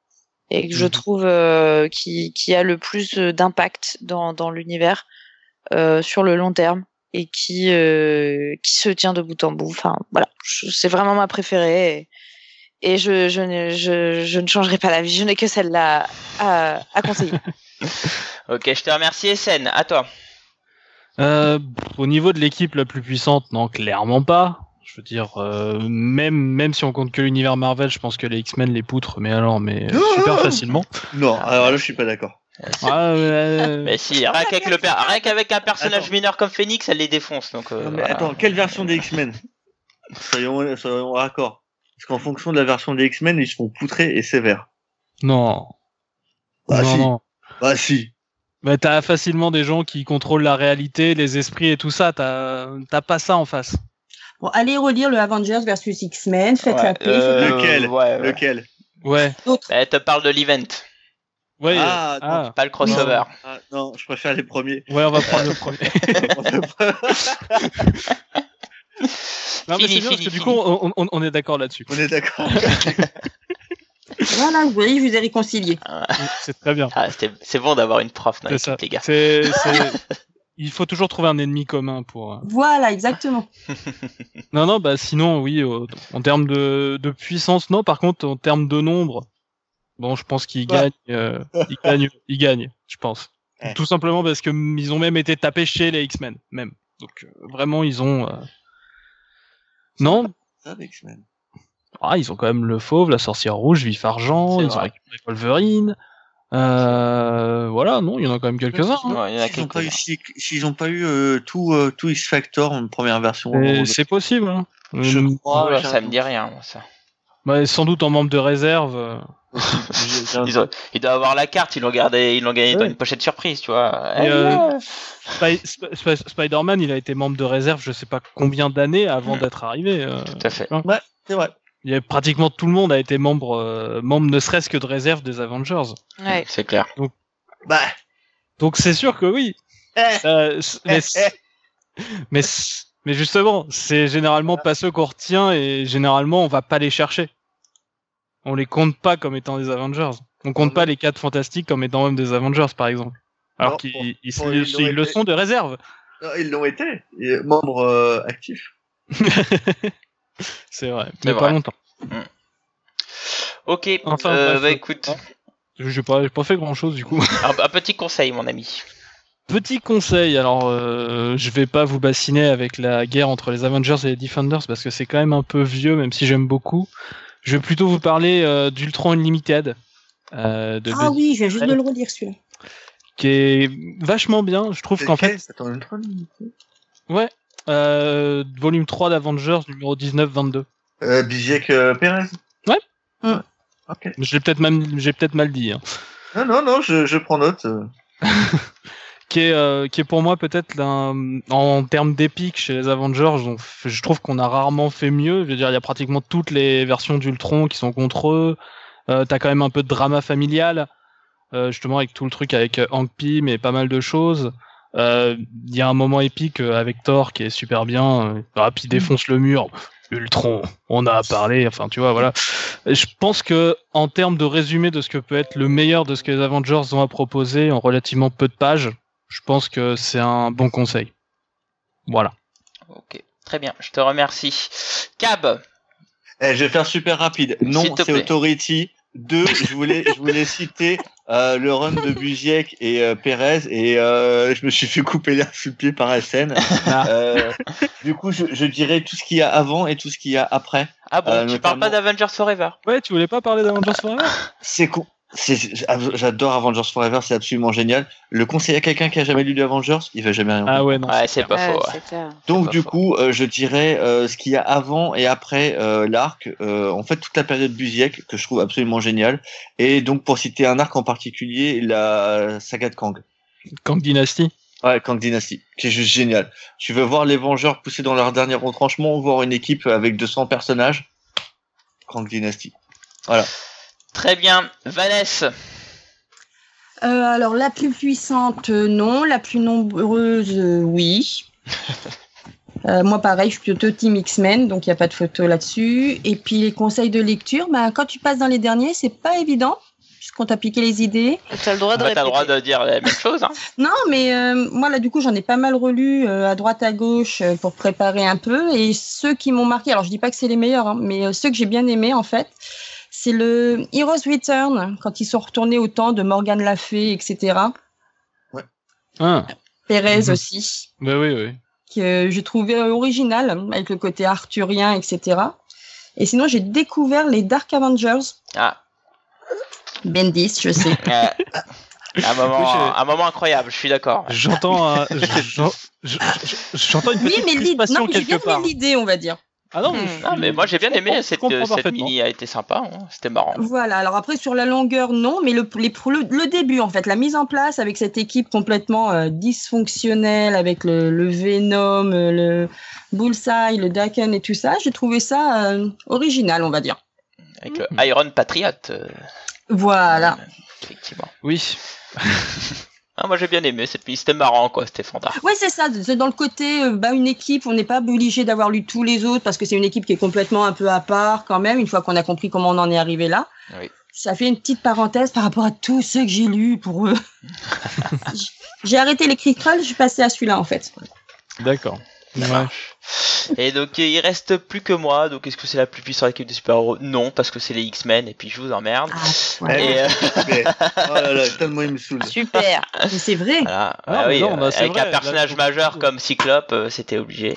et que je Mhm. trouve euh, qui, qui a le plus euh, d'impact dans, dans l'univers euh, sur le long terme et qui euh, qui se tient de bout en bout. Enfin voilà, c'est vraiment ma préférée et, et je, je, ne, je, je ne changerai pas d'avis. Je n'ai que celle-là à, à conseiller. Ok, je te remercie, SN. À toi. Euh, au niveau de l'équipe la plus puissante, non, clairement pas. Je veux dire, euh, même même si on compte que l'univers Marvel, je pense que les X-Men les poutrent, mais alors, mais euh, super facilement. Non, alors là, je suis pas d'accord. Ah, Mais si, rien qu'avec, le per- rien qu'avec un personnage Attends. mineur comme Phoenix, elle les défonce. Donc, euh, Non, mais voilà. attends, quelle version des X-Men? Soyons, soyons raccord. Parce qu'en fonction de la version des X-Men, ils se font poutrer et sévères. non. Bah non, si. non. Bah si. Bah, t'as facilement des gens qui contrôlent la réalité, les esprits et tout ça. T'as t'as pas ça en face. Bon, allez relire le Avengers versus X-Men, faites Ouais, la paix. euh, Lequel? ouais, ouais. Lequel? Ouais. Elle te parle de l'event, Ouais. Ah, non. ah. pas le crossover. Ah, Non, je préfère les premiers. Ouais, on va prendre le premier. Non, mais c'est bien parce que fini, du coup, on, on- on est d'accord là-dessus. On est d'accord. Voilà, vous voyez, je vous ai réconcilié. C'est très bien. Ah, c'est bon d'avoir une prof dans C'est ça. l'équipe, les gars. C'est, Il faut toujours trouver un ennemi commun pour. euh, Voilà, exactement. Non, non, bah sinon, oui, euh, en termes de, de puissance, non. Par contre, en termes de nombre, bon, je pense qu'ils gagnent, euh, ils gagnent, ils gagnent, je pense. Ouais. Tout simplement parce que ils ont même été tapés chez les X-Men, même. Donc euh, vraiment, ils ont. euh, Non, Ça, les X-Men. ah, ils ont quand même le fauve, la sorcière rouge, vif argent, ils ont récupéré Wolverine. Euh, voilà, non, il y en a quand même quelques-uns. hein. S'ils ont pas eu, si- ont pas eu euh, tout, euh, tout X-Factor en première version. C'est possible. Hein. Je crois, Ouais, ça me dit rien, ça. bah, sans doute en membre de réserve. Ils, ont, ils doivent avoir la carte, ils l'ont gardé, ils l'ont gagné dans Ouais. une pochette surprise, tu vois. Eh, euh, Spy- Sp- Sp- Spider-Man, il a été membre de réserve, je sais pas combien d'années avant d'être arrivé. euh, Tout à fait. C'est vrai. il y a pratiquement tout le monde a été membre, euh, membre ne serait-ce que de réserve des Avengers. Ouais. C'est clair. Bah. Donc c'est sûr que oui. eh, Euh, mais, c- mais, mais justement, c'est généralement pas ceux qu'on retient et généralement on va pas les chercher. On les compte pas comme étant des Avengers. On compte pas les quatre fantastiques comme étant même des Avengers par exemple. Alors qu'ils le sont de réserve. non, ils l'ont été. Et Membres euh, actifs. C'est vrai. Mais vrai. pas longtemps. Ok, Enfin, euh, bref. bah écoute, J'ai pas, pas fait grand chose du coup. un, un petit conseil, mon ami. Petit conseil, alors euh, je vais pas vous bassiner avec la guerre entre les Avengers et les Defenders parce que c'est quand même un peu vieux, même si j'aime beaucoup. Je vais plutôt vous parler euh, d'Ultron Unlimited, euh, de Ah oui, je viens juste de le relire celui-là. qui est vachement bien. Je trouve qu'en fait, Attends, troisième. ouais, euh, volume 3 d'Avengers, numéro 19-22. Euh, Biziek euh, Perez. Ouais. Ok. Je l'ai peut-être même, j'ai peut-être mal dit. hein. Non, non, non, je, je prends note. qui est euh, qui est pour moi peut-être en termes d'épique chez les Avengers je trouve qu'on a rarement fait mieux. Je veux dire il y a pratiquement toutes les versions d'Ultron qui sont contre eux. Euh, t'as quand même un peu de drama familial euh, justement avec tout le truc avec euh, Hank Pym et pas mal de choses. Euh, il y a un moment épique euh, avec Thor qui est super bien euh, ah, puis il défonce le mur. Ultron on a parlé enfin tu vois voilà. Je pense que en termes de résumé de ce que peut être le meilleur de ce que les Avengers ont à proposer en relativement peu de pages je pense que c'est un bon conseil. Voilà. Ok, très bien, je te remercie. Cab, Eh, je vais faire super rapide. Non, c'est. Authority. Deux, je voulais, je voulais citer euh, le run de Buziek et euh, Perez et euh, je me suis fait couper l'air sous le pied par SN. Ah. Euh, du coup, je, je dirais tout ce qu'il y a avant et tout ce qu'il y a après. ah bon, Euh, tu parles pas d'Avengers Forever? Ouais, tu voulais pas parler d'Avengers Forever? C'est con. J'adore Avengers Forever, c'est absolument génial. Le conseiller à quelqu'un qui a jamais lu les Avengers, il va jamais rien. Ah ouais, non. Ouais, c'est pas faux. ouais. Donc pas du faux. coup, euh, je dirais euh, ce qu'il y a avant et après euh, l'arc, euh, en fait toute la période Busiek que je trouve absolument géniale. Et donc pour citer un arc en particulier, la saga de Kang. Kang Dynasty. Ouais, Kang Dynasty, qui est juste génial. Tu veux voir les Vengeurs pousser dans leur dernier retranchement, voir une équipe avec 200 personnages? Kang Dynasty. Très bien. Vanessa. Euh, alors, la plus puissante, euh, non. La plus nombreuse, euh, oui. Euh, moi, pareil, je suis plutôt Team X-Men, donc il n'y a pas de photo là-dessus. Et puis, les conseils de lecture, bah, quand tu passes dans les derniers, c'est pas évident, puisqu'on t'a piqué les idées. Tu as le droit de Bah, le droit de dire la même chose. Hein. Non, mais euh, moi, là, du coup, j'en ai pas mal relu euh, à droite, à gauche euh, pour préparer un peu. Et ceux qui m'ont marqué, alors je dis pas que c'est les meilleurs, hein, mais euh, ceux que j'ai bien aimés, en fait, c'est le Heroes Return, quand ils sont retournés au temps de Morgan Le Fay, etc. Ah, Pérez Mhm. aussi. bah oui, oui. que j'ai trouvé original avec le côté arthurien, etc. Et sinon, j'ai découvert les Dark Avengers. Ah. Bendis, je sais. Un, moment, Oui, je- un moment incroyable, je suis d'accord. J'entends, un- j'entends une Oui, petite mais l'idée, crispation non, mais quelque part. l'idée, on va dire. Ah non, mais Hmm. Ah, mais moi j'ai bien aimé cette, comprends cette mini a été sympa, hein. c'était marrant. Voilà. Alors après, sur la longueur, non, mais le, les, le, le début, en fait, la mise en place avec cette équipe complètement euh, dysfonctionnelle, avec le, le Venom, euh, le Bullseye, le Daken et tout ça, j'ai trouvé ça euh, original, on va dire. Avec le Iron Patriot. euh, Voilà. effectivement. Oui. Ah, moi j'ai bien aimé cette mini, c'était marrant quoi, c'était fantastique. Ouais, c'est ça. C'est dans le côté, euh, bah, une équipe, on n'est pas obligé d'avoir lu tous les autres parce que c'est une équipe qui est complètement un peu à part quand même, une fois qu'on a compris comment on en est arrivé là. Oui. Ça fait une petite parenthèse par rapport à tous ceux que j'ai lus pour eux. j'ai arrêté les Crickrolls, je suis passée à celui-là en fait. D'accord. Ouais. Et donc il reste plus que moi, donc est-ce que c'est la plus puissante équipe de super-héros? Non, parce que c'est les X-Men et puis je vous emmerde. Ah, ouais. Et euh, Mais- oh là là, tellement il me saoule. Super. Mais c'est vrai. voilà, Ah, Ah mais oui, non, bah, euh, c'est avec vrai, un personnage majeur comme Cyclope, euh, c'était obligé.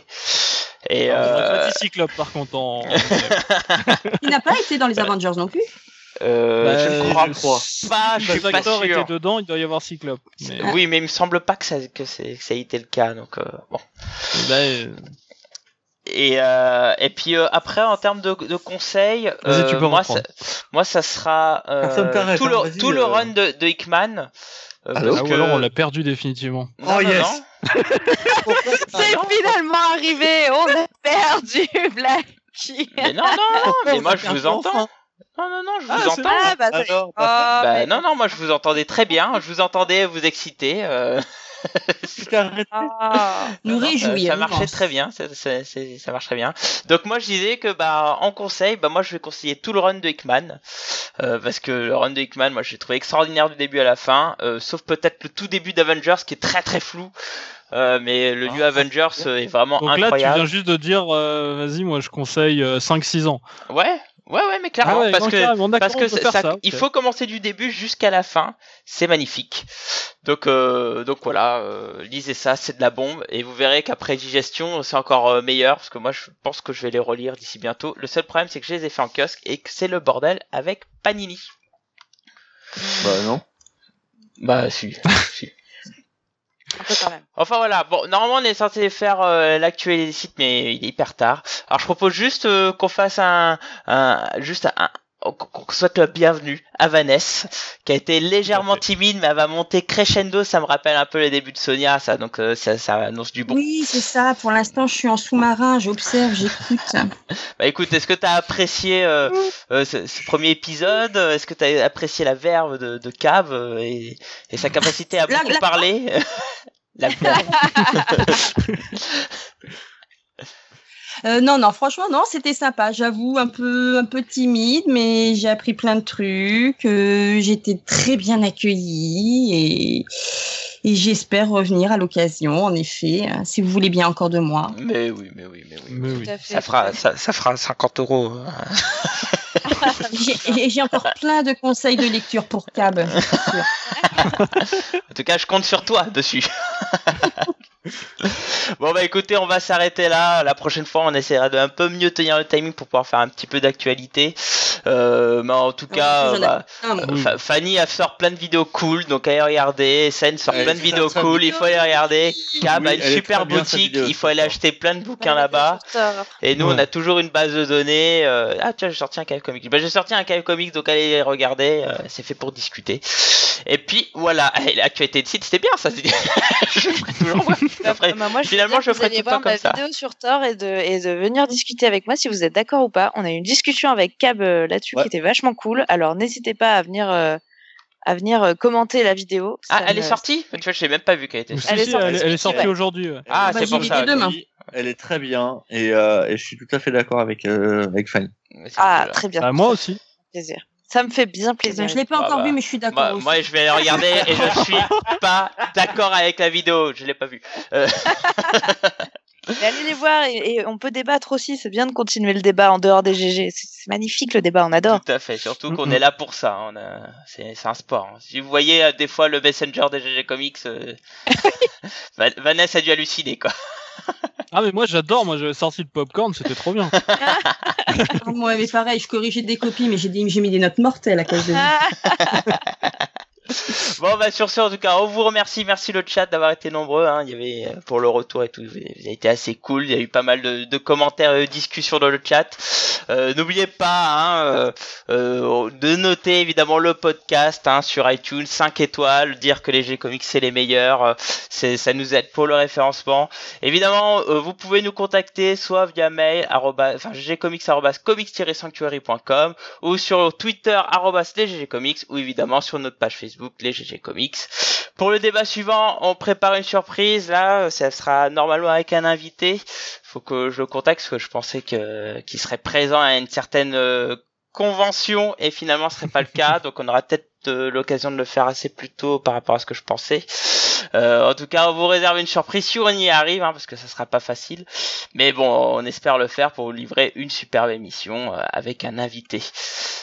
Et euh, pas dit Cyclope par contre en. Il n'a pas été dans les Avengers non plus. Euh, Bah, je ne crois je- pas, je suis Si pas acteur sûr. était dedans, il doit y avoir Cyclope. Mais, Oui, mais il me semble pas que ça, que, c'est- que ça ait été le cas. Donc euh, bon. bah, euh, Et euh, et puis euh, après en termes de, de conseils, Vas-y, tu euh, peux moi, ça, moi ça sera euh, t'arrête, tout, hein, le, vas-y, tout le run de, de Hickman. euh, parce ah, ou que- alors on l'a perdu définitivement. Non, Oh, non, yes. non. C'est non. finalement arrivé. On a perdu Blacky. Mais non, non, non, mais moi je vous entends. Non, non, non, je vous Ah, c'est entends. Ah, bah, ça. Alors, Oh, Bah, mais- non, non, moi je vous entendais très bien. Je vous entendais vous exciter. euh. Ah. Nous non, réjouir. Ça, ça marchait très bien, ça, ça- c'est- ça marche très bien. Donc moi je disais que bah en conseil, bah moi je vais conseiller tout le run de Hickman euh, parce que le run de Hickman, moi j'ai trouvé extraordinaire du début à la fin, euh, sauf peut-être le tout début d'Avengers qui est très très flou. Euh, mais le New Ah, Avengers euh, est vraiment Donc là, tu incroyable. viens juste de dire, euh, vas-y, moi je conseille euh, 5-6 ans. Ouais, ouais, ouais, mais clairement Ah ouais, parce non, que carrément, parce que ça- il faut commencer du début jusqu'à la fin. C'est magnifique. Donc, euh, donc voilà, euh, lisez ça, c'est de la bombe. Et vous verrez qu'après digestion, c'est encore euh, meilleur. Parce que moi, je pense que je vais les relire d'ici bientôt. Le seul problème, c'est que je les ai fait en kiosque et que c'est le bordel avec Panini. Bah non. Bah, si. si. Enfin voilà, bon, normalement on est censé faire euh, l'actualité des sites, mais il est hyper tard. Alors je propose juste euh, qu'on fasse un, un juste un, qu'on qu'on souhaite le bienvenue à Vanessa, qui a été légèrement timide, mais elle va monter crescendo. Ça me rappelle un peu les débuts de Sonia, ça, donc euh, ça, ça annonce du bon. Oui, c'est ça. Pour l'instant, je suis en sous-marin, j'observe, j'écoute. Bah écoute, est-ce que t'as apprécié euh, euh, ce, ce premier épisode? Est-ce que t'as apprécié la verve de, de Cave euh, et, et sa capacité à La- beaucoup la- parler? La blague. Euh, non, non, franchement, non, c'était sympa. J'avoue, un peu, un peu timide, mais j'ai appris plein de trucs. euh, J'étais très bien accueillie et, et j'espère revenir à l'occasion, en effet, hein, si vous voulez bien encore de moi. Mais oui, mais oui, mais oui. Mais oui. Tout à fait. Ça fera, ça, ça fera 50 euros. hein. J'ai encore plein de conseils de lecture pour Cab. En tout cas, je compte sur toi dessus. bon bah écoutez, on va s'arrêter là. La prochaine fois, on essaiera de un peu mieux tenir le timing pour pouvoir faire un petit peu d'actualité. Euh, mais en tout cas, bah, Ah, Fanny elle sort plein de vidéos cool, donc allez regarder. Sen sort Elle plein de vidéos cool, il faut aller regarder. Cab Oui, a une super boutique, vidéo, il faut aller acheter plein de bouquins là-bas. Et nous, on a toujours une base de données. euh, Ah, tiens, j'ai sorti un KF Comics. Bah, j'ai sorti un KF Comics, donc allez les regarder. euh, c'est fait pour discuter. Et puis, voilà. Et L'actualité de site, c'était bien, ça. toujours moi. Après, Bah, moi, je finalement, je ferai allez tout le temps voir ma comme ça. vidéo sur Thor et de, et de venir discuter avec moi si vous êtes d'accord ou pas. On a eu une discussion avec Cab euh, là-dessus Ouais. qui était vachement cool. Alors n'hésitez pas à venir, euh, à venir euh, commenter la vidéo. Ah, elle me- est sortie? Tu vois, je sais même pas vu qu'elle était sortie. Elle est si, sortie elle, elle est ce sortie ouais. aujourd'hui. ouais. Ah, c'est pour ça. demain. Oui, Elle est très bien et, euh, et je suis tout à fait d'accord avec, euh, avec Fanny. Ah, très bien. Bah, moi aussi. plaisir. Ça me fait bien plaisir. Je l'ai pas Ah, encore bah. vu, mais je suis d'accord. Moi, aussi. moi, je vais la regarder et je suis pas d'accord avec la vidéo. Je l'ai pas vue. Euh, Mais allez les voir et, et on peut débattre aussi. C'est bien de continuer le débat en dehors des GG. C'est c'est magnifique le débat, on adore. Tout à fait. Surtout qu'on Mhm. est là pour ça. On a... C'est c'est un sport. hein. Si vous voyez euh, des fois le messenger des GG Comics, euh, Van- Vanessa a dû halluciner quoi. Ah, mais moi j'adore, moi j'ai sorti le popcorn, c'était trop bien. Moi, mais pareil, je corrigeais des copies, mais j'ai mis des notes mortelles à cause de. Bon, bah sur ce, en tout cas, on vous remercie. Merci le chat d'avoir été nombreux. Hein. Il y avait euh, pour le retour et tout, vous avez été assez cool. Il y a eu pas mal de, de commentaires et de discussions dans le chat. Euh, N'oubliez pas hein, euh, euh, de noter évidemment le podcast hein, sur iTunes, 5 étoiles, dire que les G-Comics c'est les meilleurs. euh, ça nous aide pour le référencement. Évidemment, euh, vous pouvez nous contacter soit via mail, enfin ggcomics arrobas comics-sanctuary.com ou sur Twitter arrobas les GG Comics ou évidemment sur notre page Facebook les Comics. Pour le débat suivant, on prépare une surprise là, ça sera normalement avec un invité. Faut que je le contacte parce que je pensais que qu'il serait présent à une certaine euh, convention et finalement ce serait pas le cas donc on aura peut-être euh, l'occasion de le faire assez plus tôt par rapport à ce que je pensais. Euh, en tout cas, on vous réserve une surprise si on y arrive, hein, parce que ça sera pas facile. Mais bon, on espère le faire pour vous livrer une superbe émission euh, avec un invité.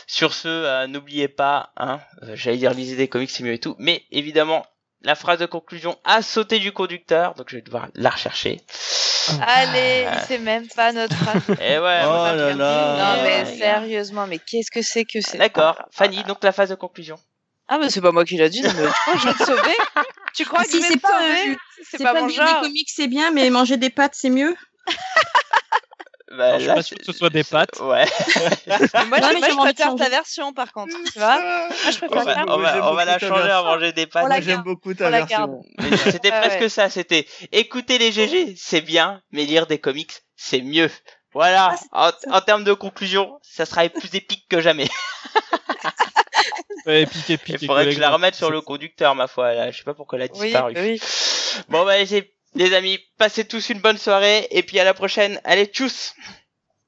Sur ce, n'oubliez pas, hein, j'allais dire lisez des comics, c'est mieux et tout, mais évidemment, la phrase de conclusion a sauté du conducteur, donc je vais devoir la rechercher. Allez, c'est même pas notre phrase. Et ouais, Oh là là. Non mais Ouais, sérieusement, mais qu'est-ce que c'est que c'est D'accord, Ah, Fanny, donc la phase de conclusion. Ah mais c'est pas moi qui l'a dit, non, mais tu crois que je vais te sauver Tu crois Ah, que si, je vais c'est te sauver euh, C'est C'est pas, pas, mon genre. comics, c'est bien, mais manger des pâtes, c'est mieux. Bah, Alors, je suis là, pas sûr que ce soit des pâtes. Ouais. Moi, Non, je, moi, préfère ta version par contre. Tu vois Moi je On préfère va, on va, on va la changer à manger des pâtes. J'aime beaucoup ta version. C'était Ah presque ouais. ça, c'était écouter les GG, c'est bien, mais lire des comics, c'est mieux. Voilà, Ah, en, en termes de conclusion, ça sera plus épique que jamais. Ouais, épique, épique. Il faudrait que je la remette sur le conducteur, ma foi, là. je sais pas pourquoi elle a Oui, disparu. oui. Bon bah les, les amis, passez tous une bonne soirée, et puis à la prochaine, allez, tchuss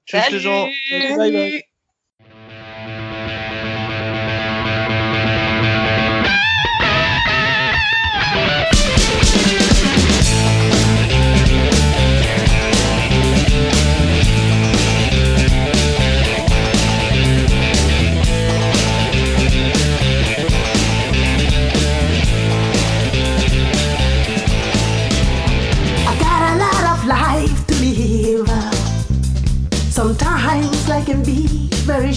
Tchuss les gens. Salut Bye bye.